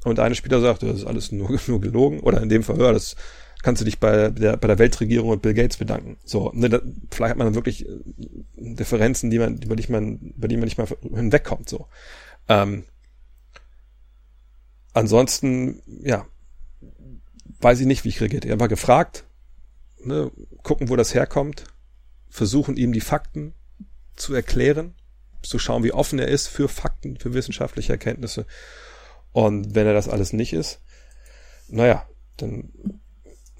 und eine Spieler sagt, das ist alles nur, nur gelogen oder in dem Fall, ja, das kannst du dich bei der, bei der Weltregierung und Bill Gates bedanken. So, ne, da, vielleicht hat man dann wirklich äh, Differenzen, die man, über die man, über die man nicht mal hinwegkommt, so. Ähm, ansonsten, ja, weiß ich nicht, wie ich reagiert. Er war gefragt, ne, gucken, wo das herkommt, versuchen ihm die Fakten zu erklären, zu schauen, wie offen er ist für Fakten, für wissenschaftliche Erkenntnisse. Und wenn er das alles nicht ist, naja, dann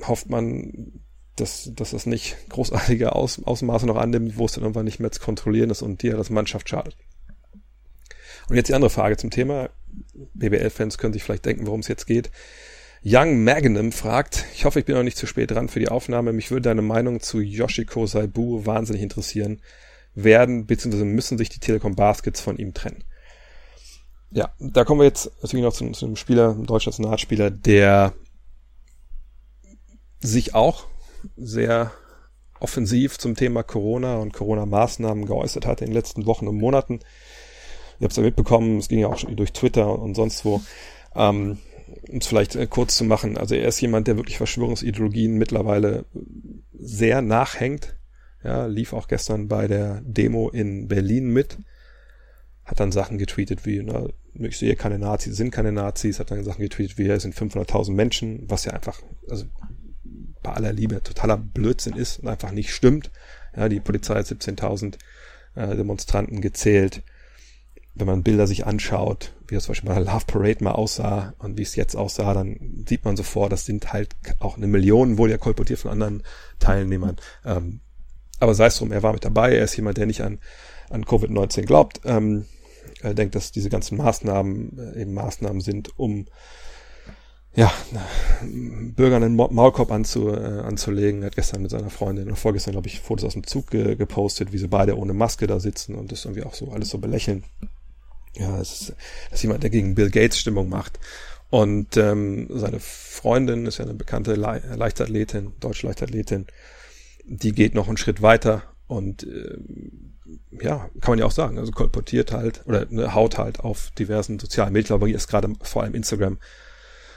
hofft man, dass, dass das nicht großartige Aus, Ausmaße noch annimmt, wo es dann irgendwann nicht mehr zu kontrollieren ist und dir das Mannschaft schadet. Und jetzt die andere Frage zum Thema. BBL-Fans können sich vielleicht denken, worum es jetzt geht. Young Magnum fragt, ich hoffe, ich bin noch nicht zu spät dran für die Aufnahme. Mich würde deine Meinung zu Yoshiko Saibu wahnsinnig interessieren. Werden bzw. müssen sich die Telekom Baskets von ihm trennen? Ja, da kommen wir jetzt natürlich noch zu, zu einem Spieler, einem deutschen Nationalspieler, der sich auch sehr offensiv zum Thema Corona und Corona-Maßnahmen geäußert hat in den letzten Wochen und Monaten. Ihr habt es ja mitbekommen, es ging ja auch schon durch Twitter und sonst wo. Ähm, um es vielleicht äh, kurz zu machen, also er ist jemand, der wirklich Verschwörungsideologien mittlerweile sehr nachhängt. Ja, lief auch gestern bei der Demo in Berlin mit. Hat dann Sachen getweetet wie, na, ich sehe keine Nazis, sind keine Nazis, hat dann Sachen getweetet wie, es sind 500.000 Menschen, was ja einfach, also bei aller Liebe totaler Blödsinn ist und einfach nicht stimmt. Ja, die Polizei hat 17.000 äh, Demonstranten gezählt. Wenn man Bilder sich anschaut, wie das zum Beispiel bei der Love Parade mal aussah und wie es jetzt aussah, dann sieht man sofort, das sind halt auch eine Million, wohl ja kolportiert von anderen Teilnehmern. Ähm, aber sei es drum, er war mit dabei, er ist jemand, der nicht an, an Covid-19 glaubt. Ähm, er denkt, dass diese ganzen Maßnahmen äh, eben Maßnahmen sind, um ja, Bürgern einen Maulkorb anzu, äh, anzulegen. Er hat gestern mit seiner Freundin und vorgestern, glaube ich, Fotos aus dem Zug ge gepostet, wie sie beide ohne Maske da sitzen und das irgendwie auch so alles so belächeln. Ja, es ist, das ist jemand, der gegen Bill Gates Stimmung macht. Und ähm, seine Freundin ist ja eine bekannte Le Leichtathletin, deutsche Leichtathletin, die geht noch einen Schritt weiter und äh, ja, kann man ja auch sagen, also kolportiert halt oder ne, haut halt auf diversen sozialen Medien, aber ist gerade vor allem Instagram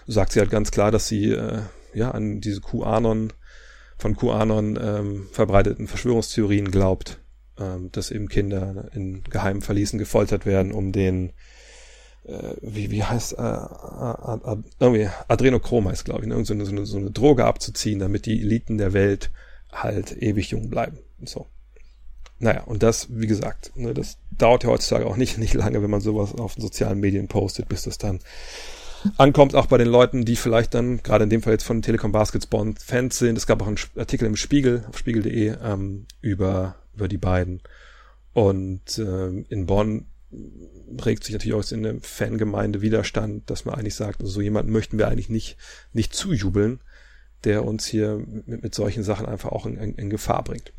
sagt sie halt ganz klar, dass sie äh, ja an diese QAnon von QAnon ähm, verbreiteten Verschwörungstheorien glaubt, ähm, dass eben Kinder in geheimen Verließen gefoltert werden, um den äh, wie, wie heißt äh, äh, irgendwie Adrenochrom heißt, glaube ich, ne? so, eine, so, eine, so eine Droge abzuziehen, damit die Eliten der Welt halt ewig jung bleiben. Und so. Naja, und das, wie gesagt, ne, das dauert ja heutzutage auch nicht, nicht lange, wenn man sowas auf den sozialen Medien postet, bis das dann ankommt, auch bei den Leuten, die vielleicht dann, gerade in dem Fall jetzt von Telekom Basketball Fans sind. Es gab auch einen Artikel im Spiegel, auf spiegel.de, ähm, über, über die beiden. Und ähm, in Bonn regt sich natürlich auch in der Fangemeinde Widerstand, dass man eigentlich sagt, also so jemanden möchten wir eigentlich nicht, nicht zujubeln, der uns hier mit, mit solchen Sachen einfach auch in, in, in Gefahr bringt.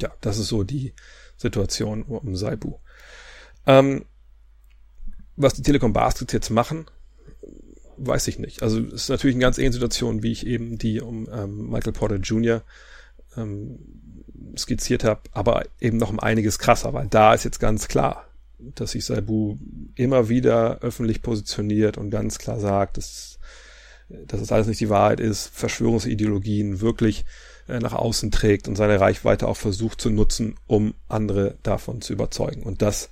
Ja, das ist so die Situation um Saibu. Ähm, was die Telekom Baskets jetzt machen, weiß ich nicht. Also es ist natürlich eine ganz ähnliche Situation, wie ich eben die um ähm, Michael Porter Jr. Ähm, skizziert habe, aber eben noch um einiges krasser, weil da ist jetzt ganz klar, dass sich Saibu immer wieder öffentlich positioniert und ganz klar sagt, dass, dass es alles nicht die Wahrheit ist, Verschwörungsideologien wirklich äh, nach außen trägt und seine Reichweite auch versucht zu nutzen, um andere davon zu überzeugen. Und das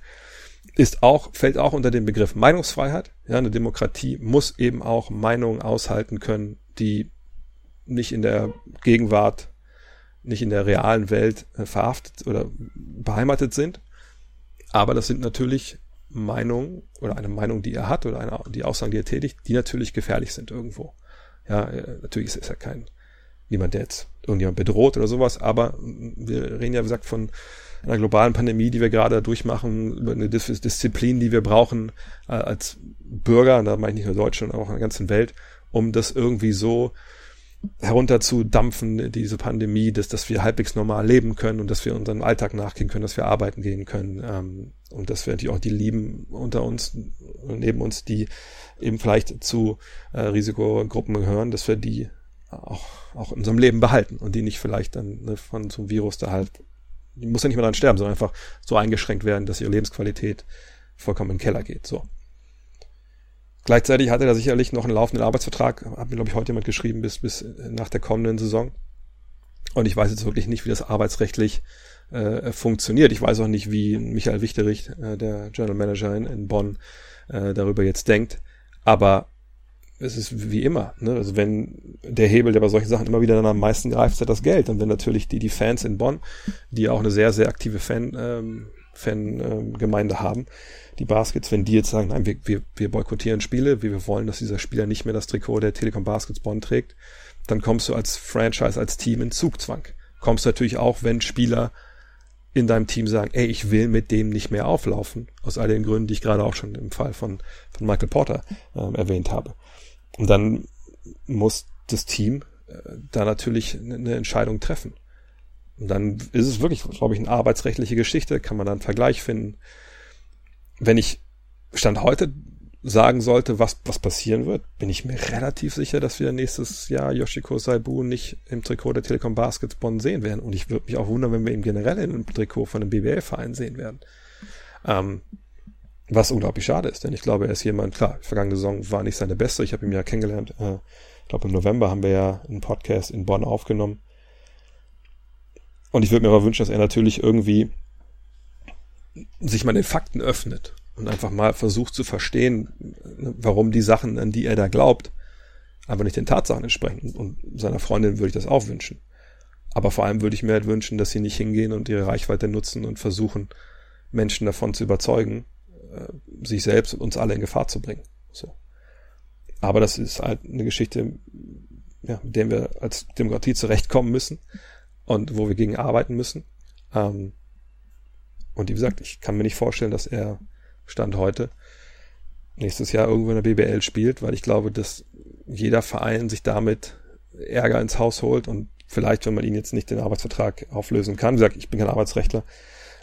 ist auch, fällt auch unter den Begriff Meinungsfreiheit. Ja, eine Demokratie muss eben auch Meinungen aushalten können, die nicht in der Gegenwart, nicht in der realen Welt äh, verhaftet oder beheimatet sind. Aber das sind natürlich Meinungen oder eine Meinung, die er hat oder eine, die Aussagen, die er tätigt, die natürlich gefährlich sind irgendwo. Ja, äh, natürlich ist es ja kein, niemand, der jetzt irgendjemand bedroht oder sowas, aber wir reden ja, wie gesagt, von einer globalen Pandemie, die wir gerade durchmachen, über eine Dis Disziplin, die wir brauchen äh, als Bürger, und da meine ich nicht nur Deutschland, sondern auch in der ganzen Welt, um das irgendwie so herunterzudampfen, diese Pandemie, dass, dass wir halbwegs normal leben können und dass wir unseren Alltag nachgehen können, dass wir arbeiten gehen können ähm, und dass wir natürlich auch die Lieben unter uns, neben uns, die eben vielleicht zu äh, Risikogruppen gehören, dass wir die auch, auch in unserem Leben behalten und die nicht vielleicht dann ne, von so einem Virus da halt die muss ja nicht mehr dran sterben, sondern einfach so eingeschränkt werden, dass ihre Lebensqualität vollkommen in den Keller geht. So. Gleichzeitig hatte er sicherlich noch einen laufenden Arbeitsvertrag, hat mir, glaube ich, heute jemand geschrieben, bis, bis nach der kommenden Saison. Und ich weiß jetzt wirklich nicht, wie das arbeitsrechtlich äh, funktioniert. Ich weiß auch nicht, wie Michael Wichterich, äh, der General Manager in, in Bonn, äh, darüber jetzt denkt. Aber es ist wie immer, ne? Also wenn der Hebel, der bei solchen Sachen immer wieder dann am meisten greift, ist ja das Geld. Und wenn natürlich die, die Fans in Bonn, die auch eine sehr, sehr aktive Fan, ähm, Fan-Gemeinde haben, die Baskets, wenn die jetzt sagen, nein, wir, wir, wir boykottieren Spiele, wir wollen, dass dieser Spieler nicht mehr das Trikot der Telekom Baskets Bonn trägt, dann kommst du als Franchise, als Team in Zugzwang. Kommst natürlich auch, wenn Spieler in deinem Team sagen, ey, ich will mit dem nicht mehr auflaufen, aus all den Gründen, die ich gerade auch schon im Fall von, von Michael Porter ähm, erwähnt habe. Und dann muss das Team äh, da natürlich eine Entscheidung treffen. Und dann ist es wirklich, glaube ich, eine arbeitsrechtliche Geschichte, kann man dann einen Vergleich finden. Wenn ich Stand heute sagen sollte, was, was passieren wird, bin ich mir relativ sicher, dass wir nächstes Jahr Yoshiko Saibu nicht im Trikot der Telekom Baskets Bonn sehen werden. Und ich würde mich auch wundern, wenn wir ihn generell in einem Trikot von einem BBL-Verein sehen werden. Ähm, was unglaublich schade ist, denn ich glaube, er ist jemand, klar, vergangene Saison war nicht seine beste. Ich habe ihn ja kennengelernt. Äh, ich glaube, im November haben wir ja einen Podcast in Bonn aufgenommen. Und ich würde mir aber wünschen, dass er natürlich irgendwie sich mal den Fakten öffnet und einfach mal versucht zu verstehen, warum die Sachen, an die er da glaubt, einfach nicht den Tatsachen entsprechen. Und seiner Freundin würde ich das auch wünschen. Aber vor allem würde ich mir halt wünschen, dass sie nicht hingehen und ihre Reichweite nutzen und versuchen, Menschen davon zu überzeugen, äh, sich selbst und uns alle in Gefahr zu bringen. So. Aber das ist halt eine Geschichte, ja, mit der wir als Demokratie zurechtkommen müssen und wo wir gegen arbeiten müssen. Ähm, und wie gesagt, ich kann mir nicht vorstellen, dass er Stand heute nächstes Jahr irgendwo in der BBL spielt, weil ich glaube, dass jeder Verein sich damit Ärger ins Haus holt und vielleicht, wenn man ihn jetzt nicht den Arbeitsvertrag auflösen kann, wie gesagt, ich bin kein Arbeitsrechtler,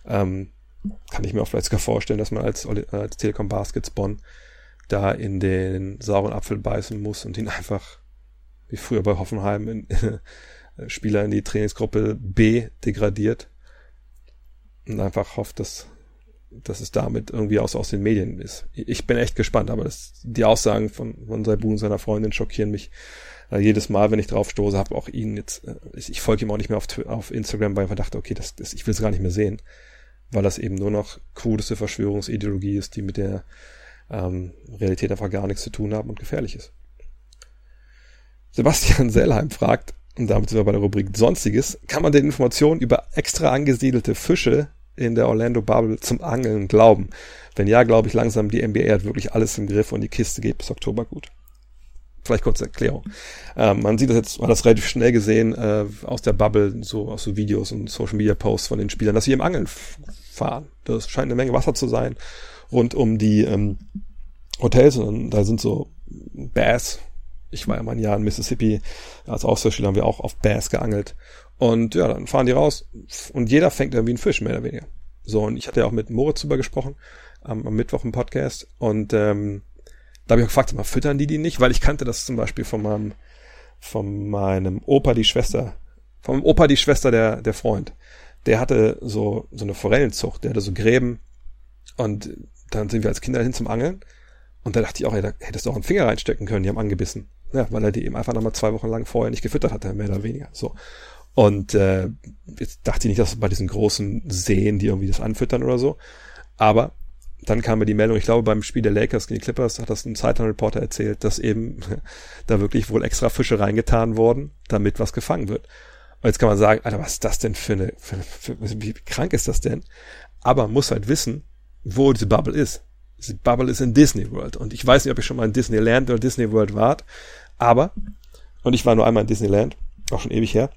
ähm, kann ich mir auch vielleicht sogar vorstellen, dass man als, als Telekom Baskets Bonn da in den sauren Apfel beißen muss und ihn einfach, wie früher bei Hoffenheim, in, Spieler in die Trainingsgruppe B degradiert und einfach hofft, dass, dass es damit irgendwie aus, aus den Medien ist. Ich bin echt gespannt, aber das, die Aussagen von, von Saibu und seiner Freundin schockieren mich äh, jedes Mal, wenn ich drauf stoße, habe auch ihn jetzt, äh, ich folge ihm auch nicht mehr auf, auf Instagram, weil ich dachte, okay, das, das, ich will es gar nicht mehr sehen, weil das eben nur noch krudeste Verschwörungsideologie ist, die mit der ähm, Realität einfach gar nichts zu tun haben und gefährlich ist. Sebastian Sellheim fragt, und damit sind wir bei der Rubrik Sonstiges, kann man den Informationen über extra angesiedelte Fische in der Orlando Bubble zum Angeln glauben? Wenn ja, glaube ich langsam, die NBA hat wirklich alles im Griff und die Kiste geht bis Oktober gut. Vielleicht kurze Erklärung. Ähm, man sieht das jetzt, man hat das relativ schnell gesehen äh, aus der Bubble, so aus so Videos und Social Media Posts von den Spielern, dass sie im Angeln fahren. Das scheint eine Menge Wasser zu sein rund um die ähm, Hotels und da sind so Bass, ich war ja mal ein Jahr in Mississippi, als Austauschschüler haben wir auch auf Bass geangelt. Und ja, dann fahren die raus und jeder fängt irgendwie einen Fisch, mehr oder weniger. So, und ich hatte ja auch mit Moritz drüber gesprochen, am, am Mittwoch im Podcast. Und ähm, da habe ich auch gefragt, mal füttern die die nicht? Weil ich kannte das zum Beispiel von meinem, von meinem Opa, die Schwester, vom Opa, die Schwester der, der Freund. Der hatte so, so eine Forellenzucht, der hatte so Gräben. Und dann sind wir als Kinder hin zum Angeln. Und da dachte ich auch, ey, da hättest du auch einen Finger reinstecken können, die haben angebissen. Ja, weil er die eben einfach nochmal zwei Wochen lang vorher nicht gefüttert hatte, mehr oder weniger. So. Und äh, jetzt dachte ich nicht, dass bei diesen großen Seen, die irgendwie das anfüttern oder so. Aber dann kam mir die Meldung, ich glaube beim Spiel der Lakers gegen die Clippers hat das ein Zeitungsreporter erzählt, dass eben da wirklich wohl extra Fische reingetan wurden, damit was gefangen wird. Und jetzt kann man sagen, Alter, was ist das denn für eine, für, für, wie krank ist das denn? Aber man muss halt wissen, wo diese Bubble ist. Bubble ist in Disney World. Und ich weiß nicht, ob ihr schon mal in Disneyland oder Disney World wart. Aber, und ich war nur einmal in Disneyland, auch schon ewig her,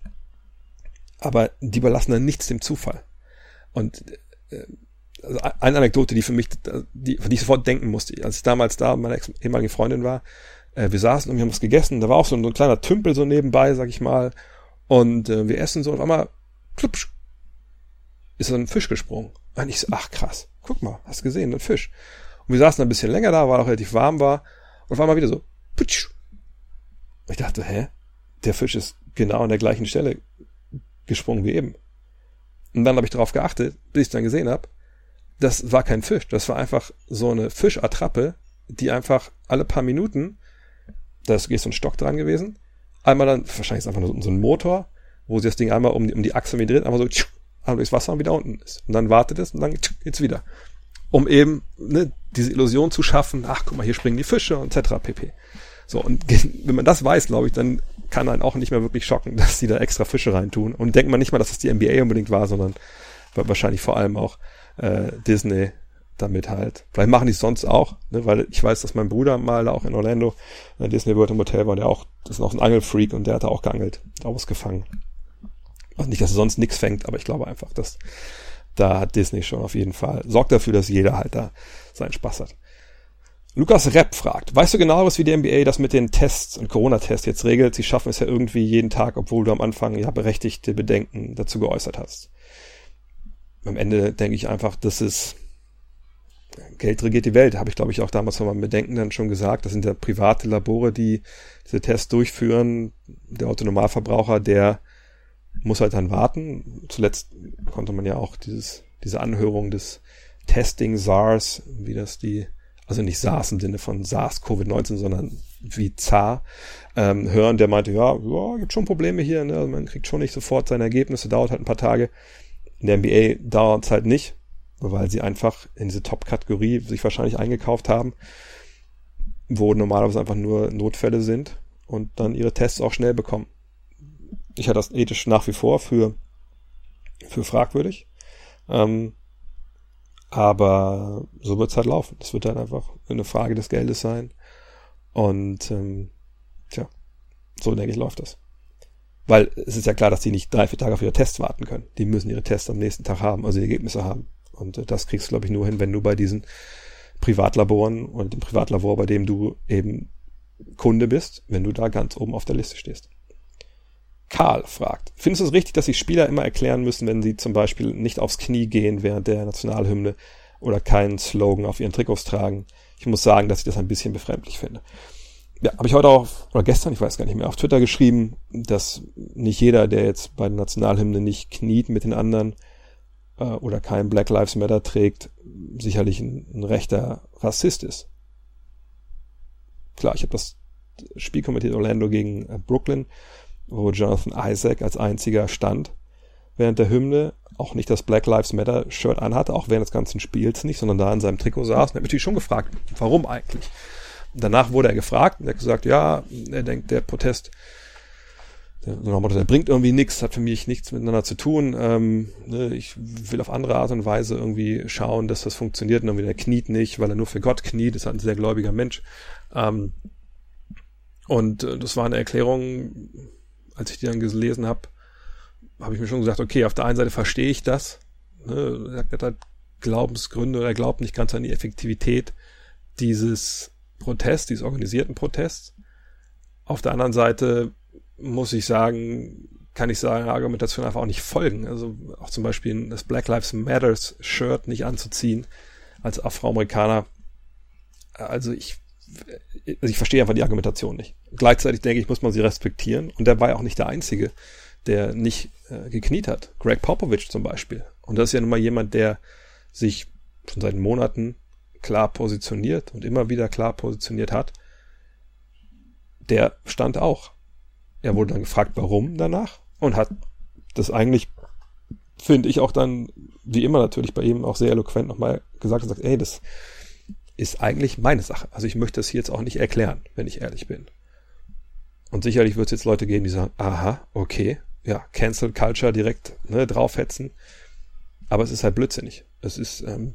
aber die überlassen dann nichts dem Zufall. Und äh, also eine Anekdote, die für mich, die, von die ich sofort denken musste, als ich damals da meine ehemalige Freundin war, äh, wir saßen und wir haben was gegessen, da war auch so ein, so ein kleiner Tümpel so nebenbei, sag ich mal, und äh, wir essen so und auf einmal, klupsch, ist so ein Fisch gesprungen. Und ich so, ach krass, guck mal, hast gesehen, ein Fisch. Und wir saßen ein bisschen länger da, weil auch relativ warm war, und auf einmal wieder so, putsch, ich dachte, hä? Der Fisch ist genau an der gleichen Stelle gesprungen wie eben. Und dann habe ich darauf geachtet, bis ich dann gesehen habe, das war kein Fisch. Das war einfach so eine Fischattrappe, die einfach alle paar Minuten, da ist so ein Stock dran gewesen, einmal dann, wahrscheinlich ist einfach nur so ein Motor, wo sie das Ding einmal um die, um die Achse wieder dreht, einfach so einmal durchs Wasser und wieder unten ist. Und dann wartet es und dann geht's wieder. Um eben ne, diese Illusion zu schaffen, ach guck mal, hier springen die Fische und etc. pp. So, und wenn man das weiß, glaube ich, dann kann einen auch nicht mehr wirklich schocken, dass die da extra Fische reintun. Und denkt man nicht mal, dass es die NBA unbedingt war, sondern wahrscheinlich vor allem auch äh, Disney damit halt. Vielleicht machen die es sonst auch, ne, weil ich weiß, dass mein Bruder mal auch in Orlando in Disney World im Hotel war, der auch, das ist auch ein Angelfreak und der hat da auch geangelt, auch was gefangen. Also nicht, dass er sonst nichts fängt, aber ich glaube einfach, dass da hat Disney schon auf jeden Fall, sorgt dafür, dass jeder halt da seinen Spaß hat. Lukas Repp fragt, weißt du genau, was wie die NBA das mit den Tests und Corona-Tests jetzt regelt? Sie schaffen es ja irgendwie jeden Tag, obwohl du am Anfang ja berechtigte Bedenken dazu geäußert hast. Am Ende denke ich einfach, das ist Geld regiert die Welt, habe ich glaube ich auch damals von meinem Bedenken dann schon gesagt. Das sind ja private Labore, die diese Tests durchführen. Der Autonomalverbraucher, der muss halt dann warten. Zuletzt konnte man ja auch dieses, diese Anhörung des Testing SARS, wie das die also nicht SARS im Sinne von SARS-CoV-19, sondern wie ZAR, ähm, hören, der meinte, ja, ja, gibt schon Probleme hier, ne? Also man kriegt schon nicht sofort seine Ergebnisse, dauert halt ein paar Tage. In der NBA dauert es halt nicht, weil sie einfach in diese Top-Kategorie sich wahrscheinlich eingekauft haben, wo normalerweise einfach nur Notfälle sind. und dann ihre Tests auch schnell bekommen. Ich halte das ethisch nach wie vor für, für fragwürdig. Ähm, aber so wird es halt laufen. Das wird dann einfach eine Frage des Geldes sein. Und ähm, tja, so denke ich, läuft das. Weil es ist ja klar, dass die nicht drei, vier Tage auf ihre Tests warten können. Die müssen ihre Tests am nächsten Tag haben, also die Ergebnisse haben. Und äh, das kriegst du, glaube ich, nur hin, wenn du bei diesen Privatlaboren und dem Privatlabor, bei dem du eben Kunde bist, wenn du da ganz oben auf der Liste stehst. Karl fragt, findest du es richtig, dass sich Spieler immer erklären müssen, wenn sie zum Beispiel nicht aufs Knie gehen während der Nationalhymne oder keinen Slogan auf ihren Trikots tragen? Ich muss sagen, dass ich das ein bisschen befremdlich finde ja, habe ich heute auch, oder gestern, ich weiß gar nicht mehr, auf Twitter geschrieben, dass nicht jeder, der jetzt bei der Nationalhymne nicht kniet mit den anderen äh, oder kein Black Lives Matter trägt, sicherlich ein, ein rechter Rassist ist. Klar, ich habe das Spiel kommentiert Orlando gegen äh, Brooklyn, wo Jonathan Isaac als einziger stand während der Hymne, auch nicht das Black Lives Matter Shirt anhatte, auch während des ganzen Spiels nicht, sondern da in seinem Trikot saß. Und er hat mich schon gefragt, warum eigentlich? Danach wurde er gefragt und er hat gesagt, ja, er denkt, der Protest, der, der bringt irgendwie nichts, hat für mich nichts miteinander zu tun. Ähm, ne, ich will auf andere Art und Weise irgendwie schauen, dass das funktioniert. Und irgendwie der kniet nicht, weil er nur für Gott kniet, ist halt ein sehr gläubiger Mensch. Ähm, und äh, das war eine Erklärung, als ich die dann gelesen habe, habe ich mir schon gesagt, okay, auf der einen Seite verstehe ich das. Ne, er hat halt Glaubensgründe, er glaubt nicht ganz an die Effektivität dieses Protest, dieses organisierten Protests. Auf der anderen Seite muss ich sagen, kann ich sagen, Argumentation einfach auch nicht folgen. Also auch zum Beispiel das Black Lives Matters Shirt nicht anzuziehen als Afroamerikaner. Also ich, also ich verstehe einfach die Argumentation nicht. Gleichzeitig denke ich, muss man sie respektieren. Und der war ja auch nicht der Einzige, der nicht äh, gekniet hat. Greg Popovich zum Beispiel. Und das ist ja nun mal jemand, der sich schon seit Monaten klar positioniert und immer wieder klar positioniert hat, der stand auch. Er wurde dann gefragt, warum danach und hat das eigentlich, finde ich, auch dann, wie immer natürlich bei ihm auch sehr eloquent nochmal gesagt und sagt, ey, das ist eigentlich meine Sache. Also ich möchte das hier jetzt auch nicht erklären, wenn ich ehrlich bin. Und sicherlich wird es jetzt Leute geben, die sagen, aha, okay, ja, Cancel Culture direkt ne, draufhetzen. Aber es ist halt blödsinnig. Es ist, ähm,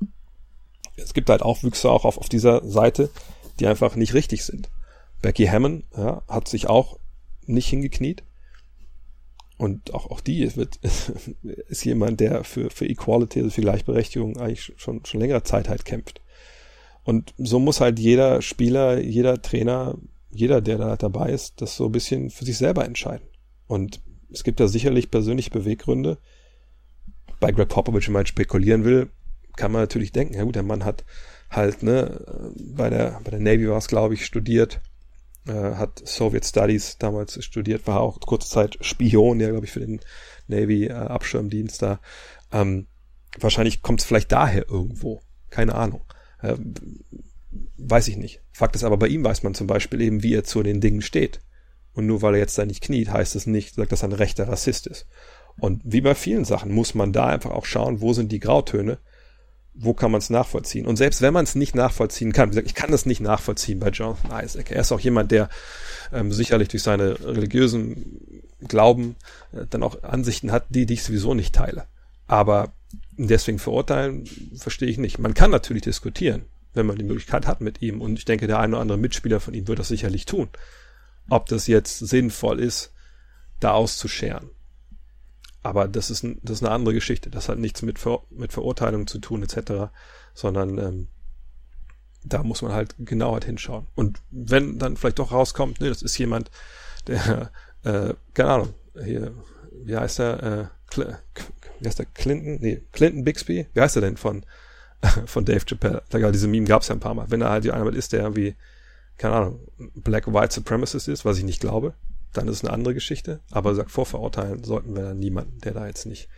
es gibt halt Aufwüchse auch auf, auf dieser Seite, die einfach nicht richtig sind. Becky Hammond ja, hat sich auch nicht hingekniet. Und auch, auch die wird, ist jemand, der für, für Equality, also für Gleichberechtigung eigentlich schon, schon längere Zeit halt kämpft. Und so muss halt jeder Spieler, jeder Trainer, jeder, der da dabei ist, das so ein bisschen für sich selber entscheiden. Und es gibt da sicherlich persönliche Beweggründe. Bei Greg Popovich, wenn man spekulieren will, kann man natürlich denken, ja gut, der Mann hat halt, ne, bei der, bei der Navy war es, glaube ich, studiert, äh, hat Soviet Studies damals studiert, war auch kurze Zeit Spion, ja, glaube ich, für den Navy äh, Abschirmdienst da. Ähm, wahrscheinlich kommt es vielleicht daher irgendwo. Keine Ahnung. Äh, weiß ich nicht. Fakt ist aber, bei ihm weiß man zum Beispiel eben, wie er zu den Dingen steht. Und nur weil er jetzt da nicht kniet, heißt es nicht, dass er ein rechter Rassist ist. Und wie bei vielen Sachen muss man da einfach auch schauen, wo sind die Grautöne wo kann man es nachvollziehen? Und selbst wenn man es nicht nachvollziehen kann, wie gesagt, ich kann das nicht nachvollziehen bei Jonathan Isaac. Er ist auch jemand, der ähm, sicherlich durch seine religiösen Glauben äh, dann auch Ansichten hat, die, die ich sowieso nicht teile. Aber deswegen verurteilen verstehe ich nicht. Man kann natürlich diskutieren, wenn man die Möglichkeit hat mit ihm. Und ich denke, der eine oder andere Mitspieler von ihm wird das sicherlich tun. Ob das jetzt sinnvoll ist, da auszuscheren. Aber das ist, ein, das ist eine andere Geschichte. Das hat nichts mit, Ver, mit Verurteilung zu tun, etc., sondern ähm, da muss man halt genauer hinschauen. Und wenn dann vielleicht doch rauskommt, ne, das ist jemand, der, äh, keine Ahnung, hier, wie heißt der, äh, Cl wie heißt der, Clinton, nee, Clinton Bixby, wie heißt er denn von, von Dave Chappelle? Ja, diese Meme gab es ja ein paar Mal. Wenn er halt jemand ist, der irgendwie, keine Ahnung, Black White Supremacist ist, was ich nicht glaube, dann ist es eine andere Geschichte. Aber sagt, vorverurteilen sollten wir dann niemanden, der da jetzt nicht,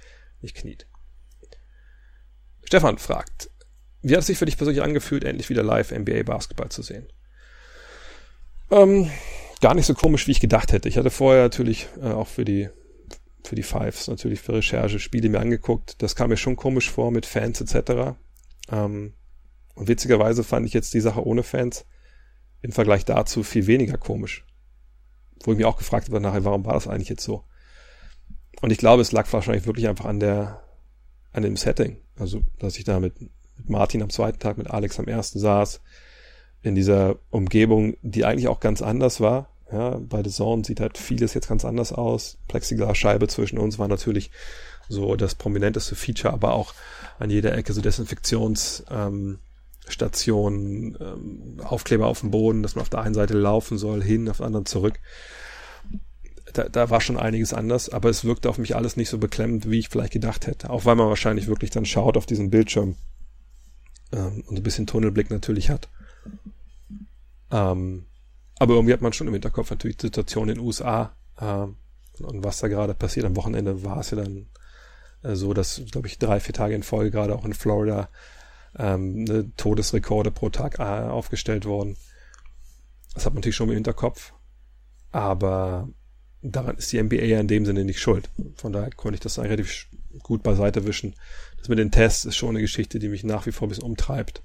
nicht kniet. Stefan fragt, wie hat es sich für dich persönlich angefühlt, endlich wieder live NBA Basketball zu sehen? Ähm, gar nicht so komisch, wie ich gedacht hätte. Ich hatte vorher natürlich äh, auch für die für die Fives natürlich für Recherche Spiele mir angeguckt. Das kam mir schon komisch vor mit Fans etc. Ähm, und witzigerweise fand ich jetzt die Sache ohne Fans im Vergleich dazu viel weniger komisch wo ich mich auch gefragt habe nachher, warum war das eigentlich jetzt so? Und ich glaube, es lag wahrscheinlich wirklich einfach an der, an dem Setting. Also, dass ich da mit, mit Martin am zweiten Tag, mit Alex am ersten saß, in dieser Umgebung, die eigentlich auch ganz anders war. Ja, bei The Zone sieht halt vieles jetzt ganz anders aus. Plexiglasscheibe zwischen uns war natürlich so das prominenteste Feature, aber auch an jeder Ecke so Desinfektionsstationen, ähm, ähm, Aufkleber auf dem Boden, dass man auf der einen Seite laufen soll, hin, auf der anderen zurück. Da, da war schon einiges anders, aber es wirkte auf mich alles nicht so beklemmend, wie ich vielleicht gedacht hätte. Auch weil man wahrscheinlich wirklich dann schaut auf diesen Bildschirm ähm, und ein bisschen Tunnelblick natürlich hat. Ähm, aber irgendwie hat man schon im Hinterkopf natürlich die Situation in den USA ähm, und was da gerade passiert. Am Wochenende war es ja dann äh, so, dass, glaube ich, drei, vier Tage in Folge gerade auch in Florida ähm, eine Todesrekorde pro Tag äh, aufgestellt wurden. Das hat man natürlich schon im Hinterkopf. Aber daran ist die NBA ja in dem Sinne nicht schuld. Von daher konnte ich das relativ gut beiseite wischen. Das mit den Tests ist schon eine Geschichte, die mich nach wie vor bisschen umtreibt.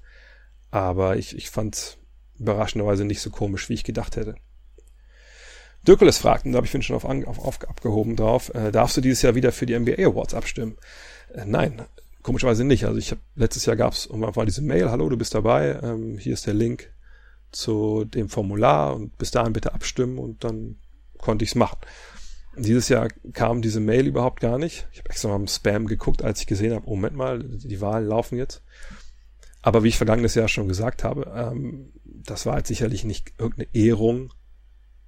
Aber ich, ich fand überraschenderweise nicht so komisch, wie ich gedacht hätte. Dirkules fragt, und da habe ich schon auf, auf, auf abgehoben drauf, äh, darfst du dieses Jahr wieder für die NBA Awards abstimmen? Äh, nein, komischerweise nicht. Also ich habe letztes Jahr gab es war diese Mail, hallo, du bist dabei, ähm, hier ist der Link zu dem Formular und bis dahin bitte abstimmen und dann konnte ich es machen. Dieses Jahr kam diese Mail überhaupt gar nicht. Ich habe extra mal im Spam geguckt, als ich gesehen habe, oh, Moment mal, die Wahlen laufen jetzt. Aber wie ich vergangenes Jahr schon gesagt habe, ähm, das war jetzt sicherlich nicht irgendeine Ehrung.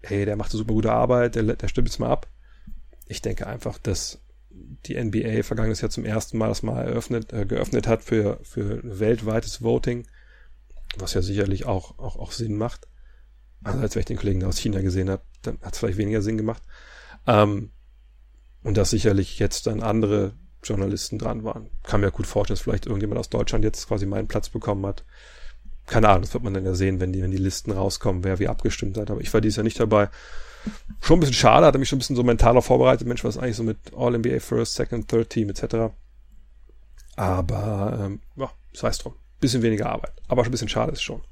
Hey, der macht eine super gute Arbeit, der, der stimmt jetzt mal ab. Ich denke einfach, dass die NBA vergangenes Jahr zum ersten Mal das mal eröffnet, äh, geöffnet hat für, für weltweites Voting, was ja sicherlich auch, auch, auch Sinn macht. Also als wenn ich den Kollegen aus China gesehen habe, dann hat es vielleicht weniger Sinn gemacht. Ähm, und dass sicherlich jetzt dann andere Journalisten dran waren. Kann mir gut vorstellen, dass vielleicht irgendjemand aus Deutschland jetzt quasi meinen Platz bekommen hat keine Ahnung, das wird man dann ja sehen, wenn die, wenn die Listen rauskommen, wer wie abgestimmt hat. Aber ich war dieses Jahr nicht dabei. Schon ein bisschen schade, hatte mich schon ein bisschen so mentaler vorbereitet. Mensch, was eigentlich so mit All-NBA First, Second, Third Team etc. Aber, ähm, ja, sei es drum. Bisschen weniger Arbeit. Aber schon ein bisschen schade ist schon.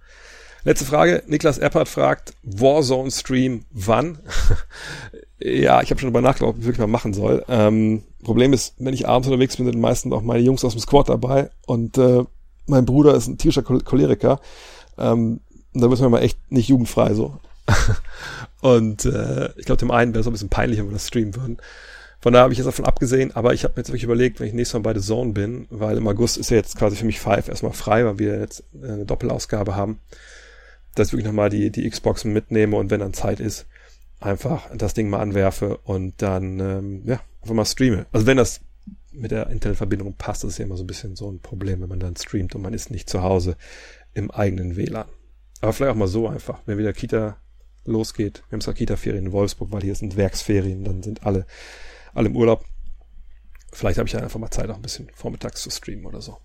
Letzte Frage. Niklas Eppert fragt, Warzone Stream wann? ja, ich habe schon darüber nachgedacht, ob ich wirklich mal machen soll. Ähm, Problem ist, wenn ich abends unterwegs bin, sind meistens auch meine Jungs aus dem Squad dabei und äh, mein Bruder ist ein tierischer Choleriker. Ähm, da müssen wir mal echt nicht jugendfrei so. und äh, ich glaube, dem einen wäre es ein bisschen peinlich, wenn wir das streamen würden. Von daher habe ich jetzt davon abgesehen, aber ich habe mir jetzt wirklich überlegt, wenn ich nächstes Mal bei The Zone bin, weil im August ist ja jetzt quasi für mich Five erstmal frei, weil wir jetzt eine Doppelausgabe haben, dass ich wirklich nochmal die, die Xbox mitnehme und wenn dann Zeit ist, einfach das Ding mal anwerfe und dann ähm, ja, einfach mal streame. Also wenn das mit der Internetverbindung passt, das ist ja immer so ein bisschen so ein Problem, wenn man dann streamt und man ist nicht zu Hause im eigenen WLAN. Aber vielleicht auch mal so einfach, wenn wieder Kita losgeht. Wir haben zwar Kita-Ferien in Wolfsburg, weil hier sind Werksferien, dann sind alle, alle im Urlaub. Vielleicht habe ich ja einfach mal Zeit, auch ein bisschen vormittags zu streamen oder so.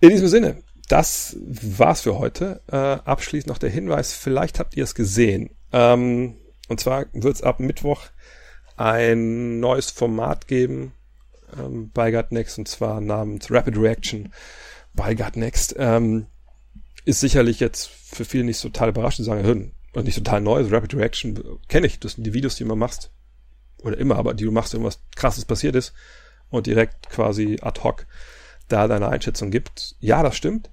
In diesem Sinne, das war's für heute. Äh, abschließend noch der Hinweis, vielleicht habt ihr es gesehen. Ähm, und zwar wird es ab Mittwoch ein neues Format geben, ähm, bei Next und zwar namens Rapid Reaction bei Next. Ähm, ist sicherlich jetzt für viele nicht total überraschend, sagen, und nicht total neu, also Rapid Reaction kenne ich, das sind die Videos, die immer machst, oder immer, aber die du machst, wenn was krasses passiert ist und direkt quasi ad hoc da deine Einschätzung gibt. Ja, das stimmt,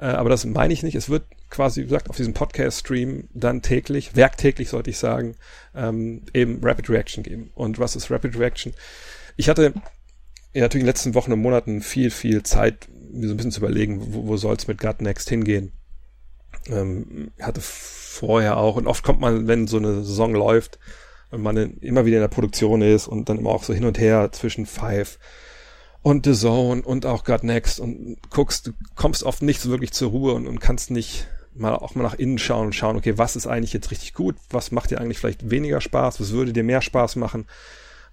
äh, aber das meine ich nicht. Es wird quasi, wie gesagt, auf diesem Podcast-Stream dann täglich, werktäglich sollte ich sagen, ähm, eben Rapid Reaction geben. Und was ist Rapid Reaction? Ich hatte ja, natürlich in den letzten Wochen und Monaten viel, viel Zeit, mir so ein bisschen zu überlegen, wo, wo soll es mit Gut Next hingehen. Ähm, hatte vorher auch, und oft kommt man, wenn so eine Saison läuft, wenn man immer wieder in der Produktion ist und dann immer auch so hin und her zwischen Five und The Zone und auch Gut Next und guckst, du kommst oft nicht so wirklich zur Ruhe und, und kannst nicht mal auch mal nach innen schauen und schauen, okay, was ist eigentlich jetzt richtig gut? Was macht dir eigentlich vielleicht weniger Spaß? Was würde dir mehr Spaß machen?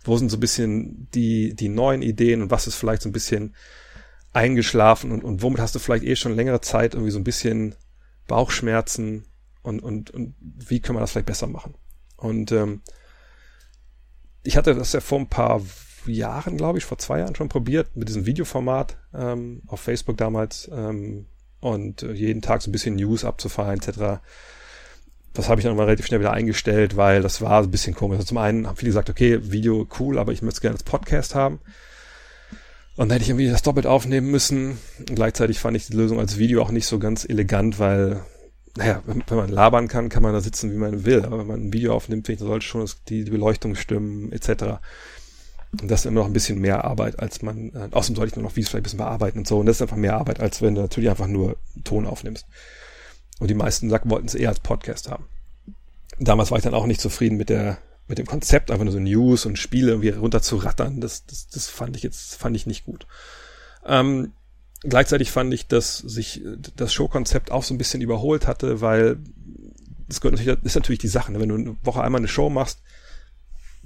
Wo sind so ein bisschen die, die neuen Ideen und was ist vielleicht so ein bisschen eingeschlafen und, und womit hast du vielleicht eh schon längere Zeit irgendwie so ein bisschen Bauchschmerzen und, und, und wie können wir das vielleicht besser machen? Und ähm, ich hatte das ja vor ein paar Jahren, glaube ich, vor zwei Jahren schon probiert mit diesem Videoformat ähm, auf Facebook damals ähm, und äh, jeden Tag so ein bisschen News abzufahren etc das habe ich dann mal relativ schnell wieder eingestellt, weil das war ein bisschen komisch. Also zum einen haben viele gesagt, okay, Video cool, aber ich möchte es gerne als Podcast haben. Und dann hätte ich irgendwie das doppelt aufnehmen müssen. Und gleichzeitig fand ich die Lösung als Video auch nicht so ganz elegant, weil, naja, wenn, wenn man labern kann, kann man da sitzen, wie man will. Aber wenn man ein Video aufnimmt, finde ich, sollte schon die, die Beleuchtung stimmen, etc. Und das ist immer noch ein bisschen mehr Arbeit, als man, äh, außerdem sollte ich nur noch Videos vielleicht ein bisschen bearbeiten und so. Und das ist einfach mehr Arbeit, als wenn du natürlich einfach nur Ton aufnimmst. Und die meisten wollten es eher als Podcast haben. Damals war ich dann auch nicht zufrieden mit der, mit dem Konzept, einfach nur so News und Spiele irgendwie runter zu rattern. Das, das, das fand ich jetzt, fand ich nicht gut. Ähm, gleichzeitig fand ich, dass sich das Showkonzept auch so ein bisschen überholt hatte, weil das gehört natürlich, das ist natürlich die Sache. Ne? Wenn du eine Woche einmal eine Show machst,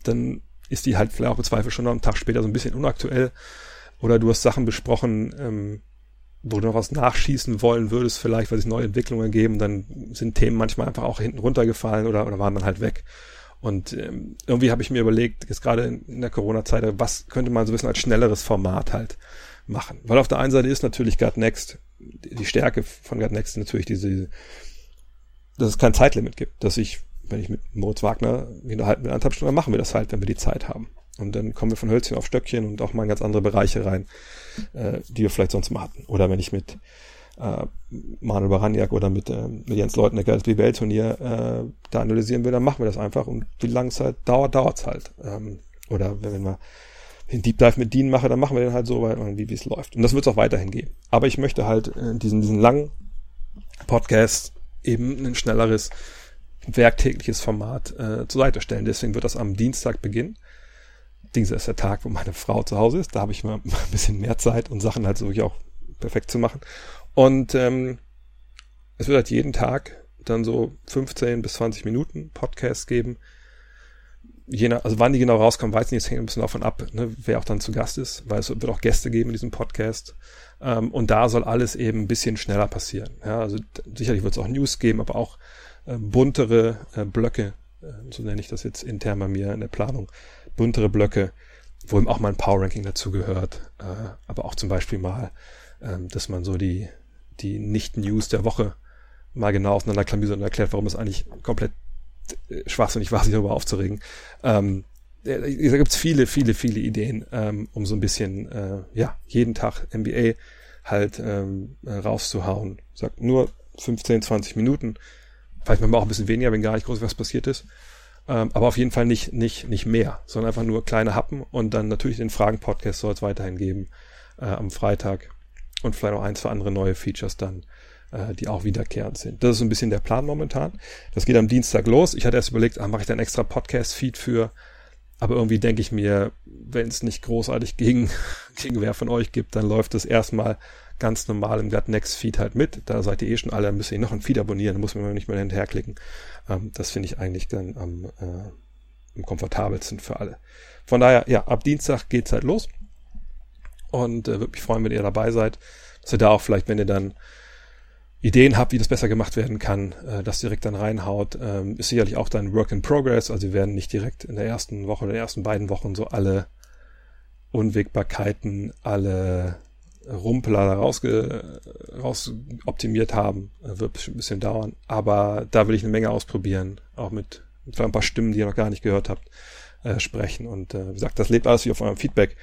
dann ist die halt vielleicht auch bezweifelt schon noch einen Tag später so ein bisschen unaktuell. Oder du hast Sachen besprochen, ähm, wo du noch was nachschießen wollen würdest, vielleicht, weil sich neue Entwicklungen ergeben, dann sind Themen manchmal einfach auch hinten runtergefallen oder, oder waren dann halt weg. Und ähm, irgendwie habe ich mir überlegt, jetzt gerade in der Corona-Zeit, was könnte man so ein bisschen als schnelleres Format halt machen. Weil auf der einen Seite ist natürlich God Next, die Stärke von God Next natürlich diese, dass es kein Zeitlimit gibt, dass ich wenn ich mit Moritz Wagner halten will, anderthalb Stunden, machen wir das halt, wenn wir die Zeit haben. Und dann kommen wir von Hölzchen auf Stöckchen und auch mal in ganz andere Bereiche rein, äh, die wir vielleicht sonst mal hatten. Oder wenn ich mit äh, Manuel Baraniak oder mit, äh, mit Jens Leutnecker das BBL-Turnier äh, da analysieren will, dann machen wir das einfach. Und wie lange es halt dauert, dauert's halt. Ähm, oder wenn wir den Deep Dive mit Dean mache, dann machen wir den halt so, weil, wie es läuft. Und das wird es auch weiterhin geben. Aber ich möchte halt in diesen, diesen langen Podcast eben ein schnelleres werktägliches Format äh, zur Seite stellen. Deswegen wird das am Dienstag beginnen. Dienstag ist der Tag, wo meine Frau zu Hause ist. Da habe ich mal ein bisschen mehr Zeit und Sachen halt so wirklich auch perfekt zu machen. Und ähm, es wird halt jeden Tag dann so 15 bis 20 Minuten Podcast geben. Je nach, also wann die genau rauskommen, weiß ich nicht, es hängt ein bisschen davon ab, ne, wer auch dann zu Gast ist, weil es wird auch Gäste geben in diesem Podcast. Ähm, und da soll alles eben ein bisschen schneller passieren. Ja, also sicherlich wird es auch News geben, aber auch äh, buntere äh, Blöcke, äh, so nenne ich das jetzt intern bei mir in der Planung, buntere Blöcke, wo eben auch mal ein Power Ranking dazu gehört, äh, aber auch zum Beispiel mal, äh, dass man so die, die Nicht-News der Woche mal genau auseinanderklamüsert und erklärt, warum es eigentlich komplett äh, schwachsinnig war, sich darüber aufzuregen. Ähm, da gibt's viele, viele, viele Ideen, ähm, um so ein bisschen, äh, ja, jeden Tag NBA halt ähm, rauszuhauen. Sagt nur 15, 20 Minuten, Vielleicht manchmal auch ein bisschen weniger, wenn gar nicht groß was passiert ist. Ähm, aber auf jeden Fall nicht, nicht, nicht mehr, sondern einfach nur kleine Happen und dann natürlich den Fragen-Podcast soll es weiterhin geben äh, am Freitag und vielleicht noch ein, zwei andere neue Features dann, äh, die auch wiederkehrend sind. Das ist so ein bisschen der Plan momentan. Das geht am Dienstag los. Ich hatte erst überlegt, ah, mache ich da einen extra Podcast-Feed für, aber irgendwie denke ich mir, wenn es nicht großartig gegen, gegen wer von euch gibt, dann läuft es erstmal ganz normal im Gut Next Feed halt mit. Da seid ihr eh schon alle, müsst ihr noch ein Feed abonnieren, da muss man nicht mehr hinterherklicken. Ähm, das finde ich eigentlich dann am, äh, am komfortabelsten für alle. Von daher, ja, ab Dienstag geht's halt los. Und äh, würde mich freuen, wenn ihr dabei seid, dass ihr da auch vielleicht, wenn ihr dann Ideen habt, wie das besser gemacht werden kann, äh, das direkt dann reinhaut. Ähm, ist sicherlich auch dann Work in Progress, also wir werden nicht direkt in der ersten Woche oder den ersten beiden Wochen so alle Unwägbarkeiten, alle Rumpler rausge, raus optimiert haben. Wird ein bisschen dauern. Aber da will ich eine Menge ausprobieren. Auch mit, mit ein paar Stimmen, die ihr noch gar nicht gehört habt, äh, sprechen. Und äh, wie gesagt, das lebt alles wie auf eurem Feedback.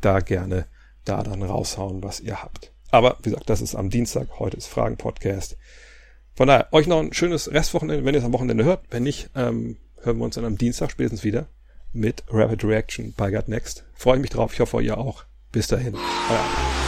Da gerne da dann raushauen, was ihr habt. Aber wie gesagt, das ist am Dienstag. Heute ist Fragen-Podcast. Von daher, euch noch ein schönes Restwochenende, wenn ihr es am Wochenende hört. Wenn nicht, ähm, hören wir uns dann am Dienstag spätestens wieder mit Rapid Reaction bei Gut Next. Freue ich mich drauf. Ich hoffe, ihr auch. Bis dahin. Euer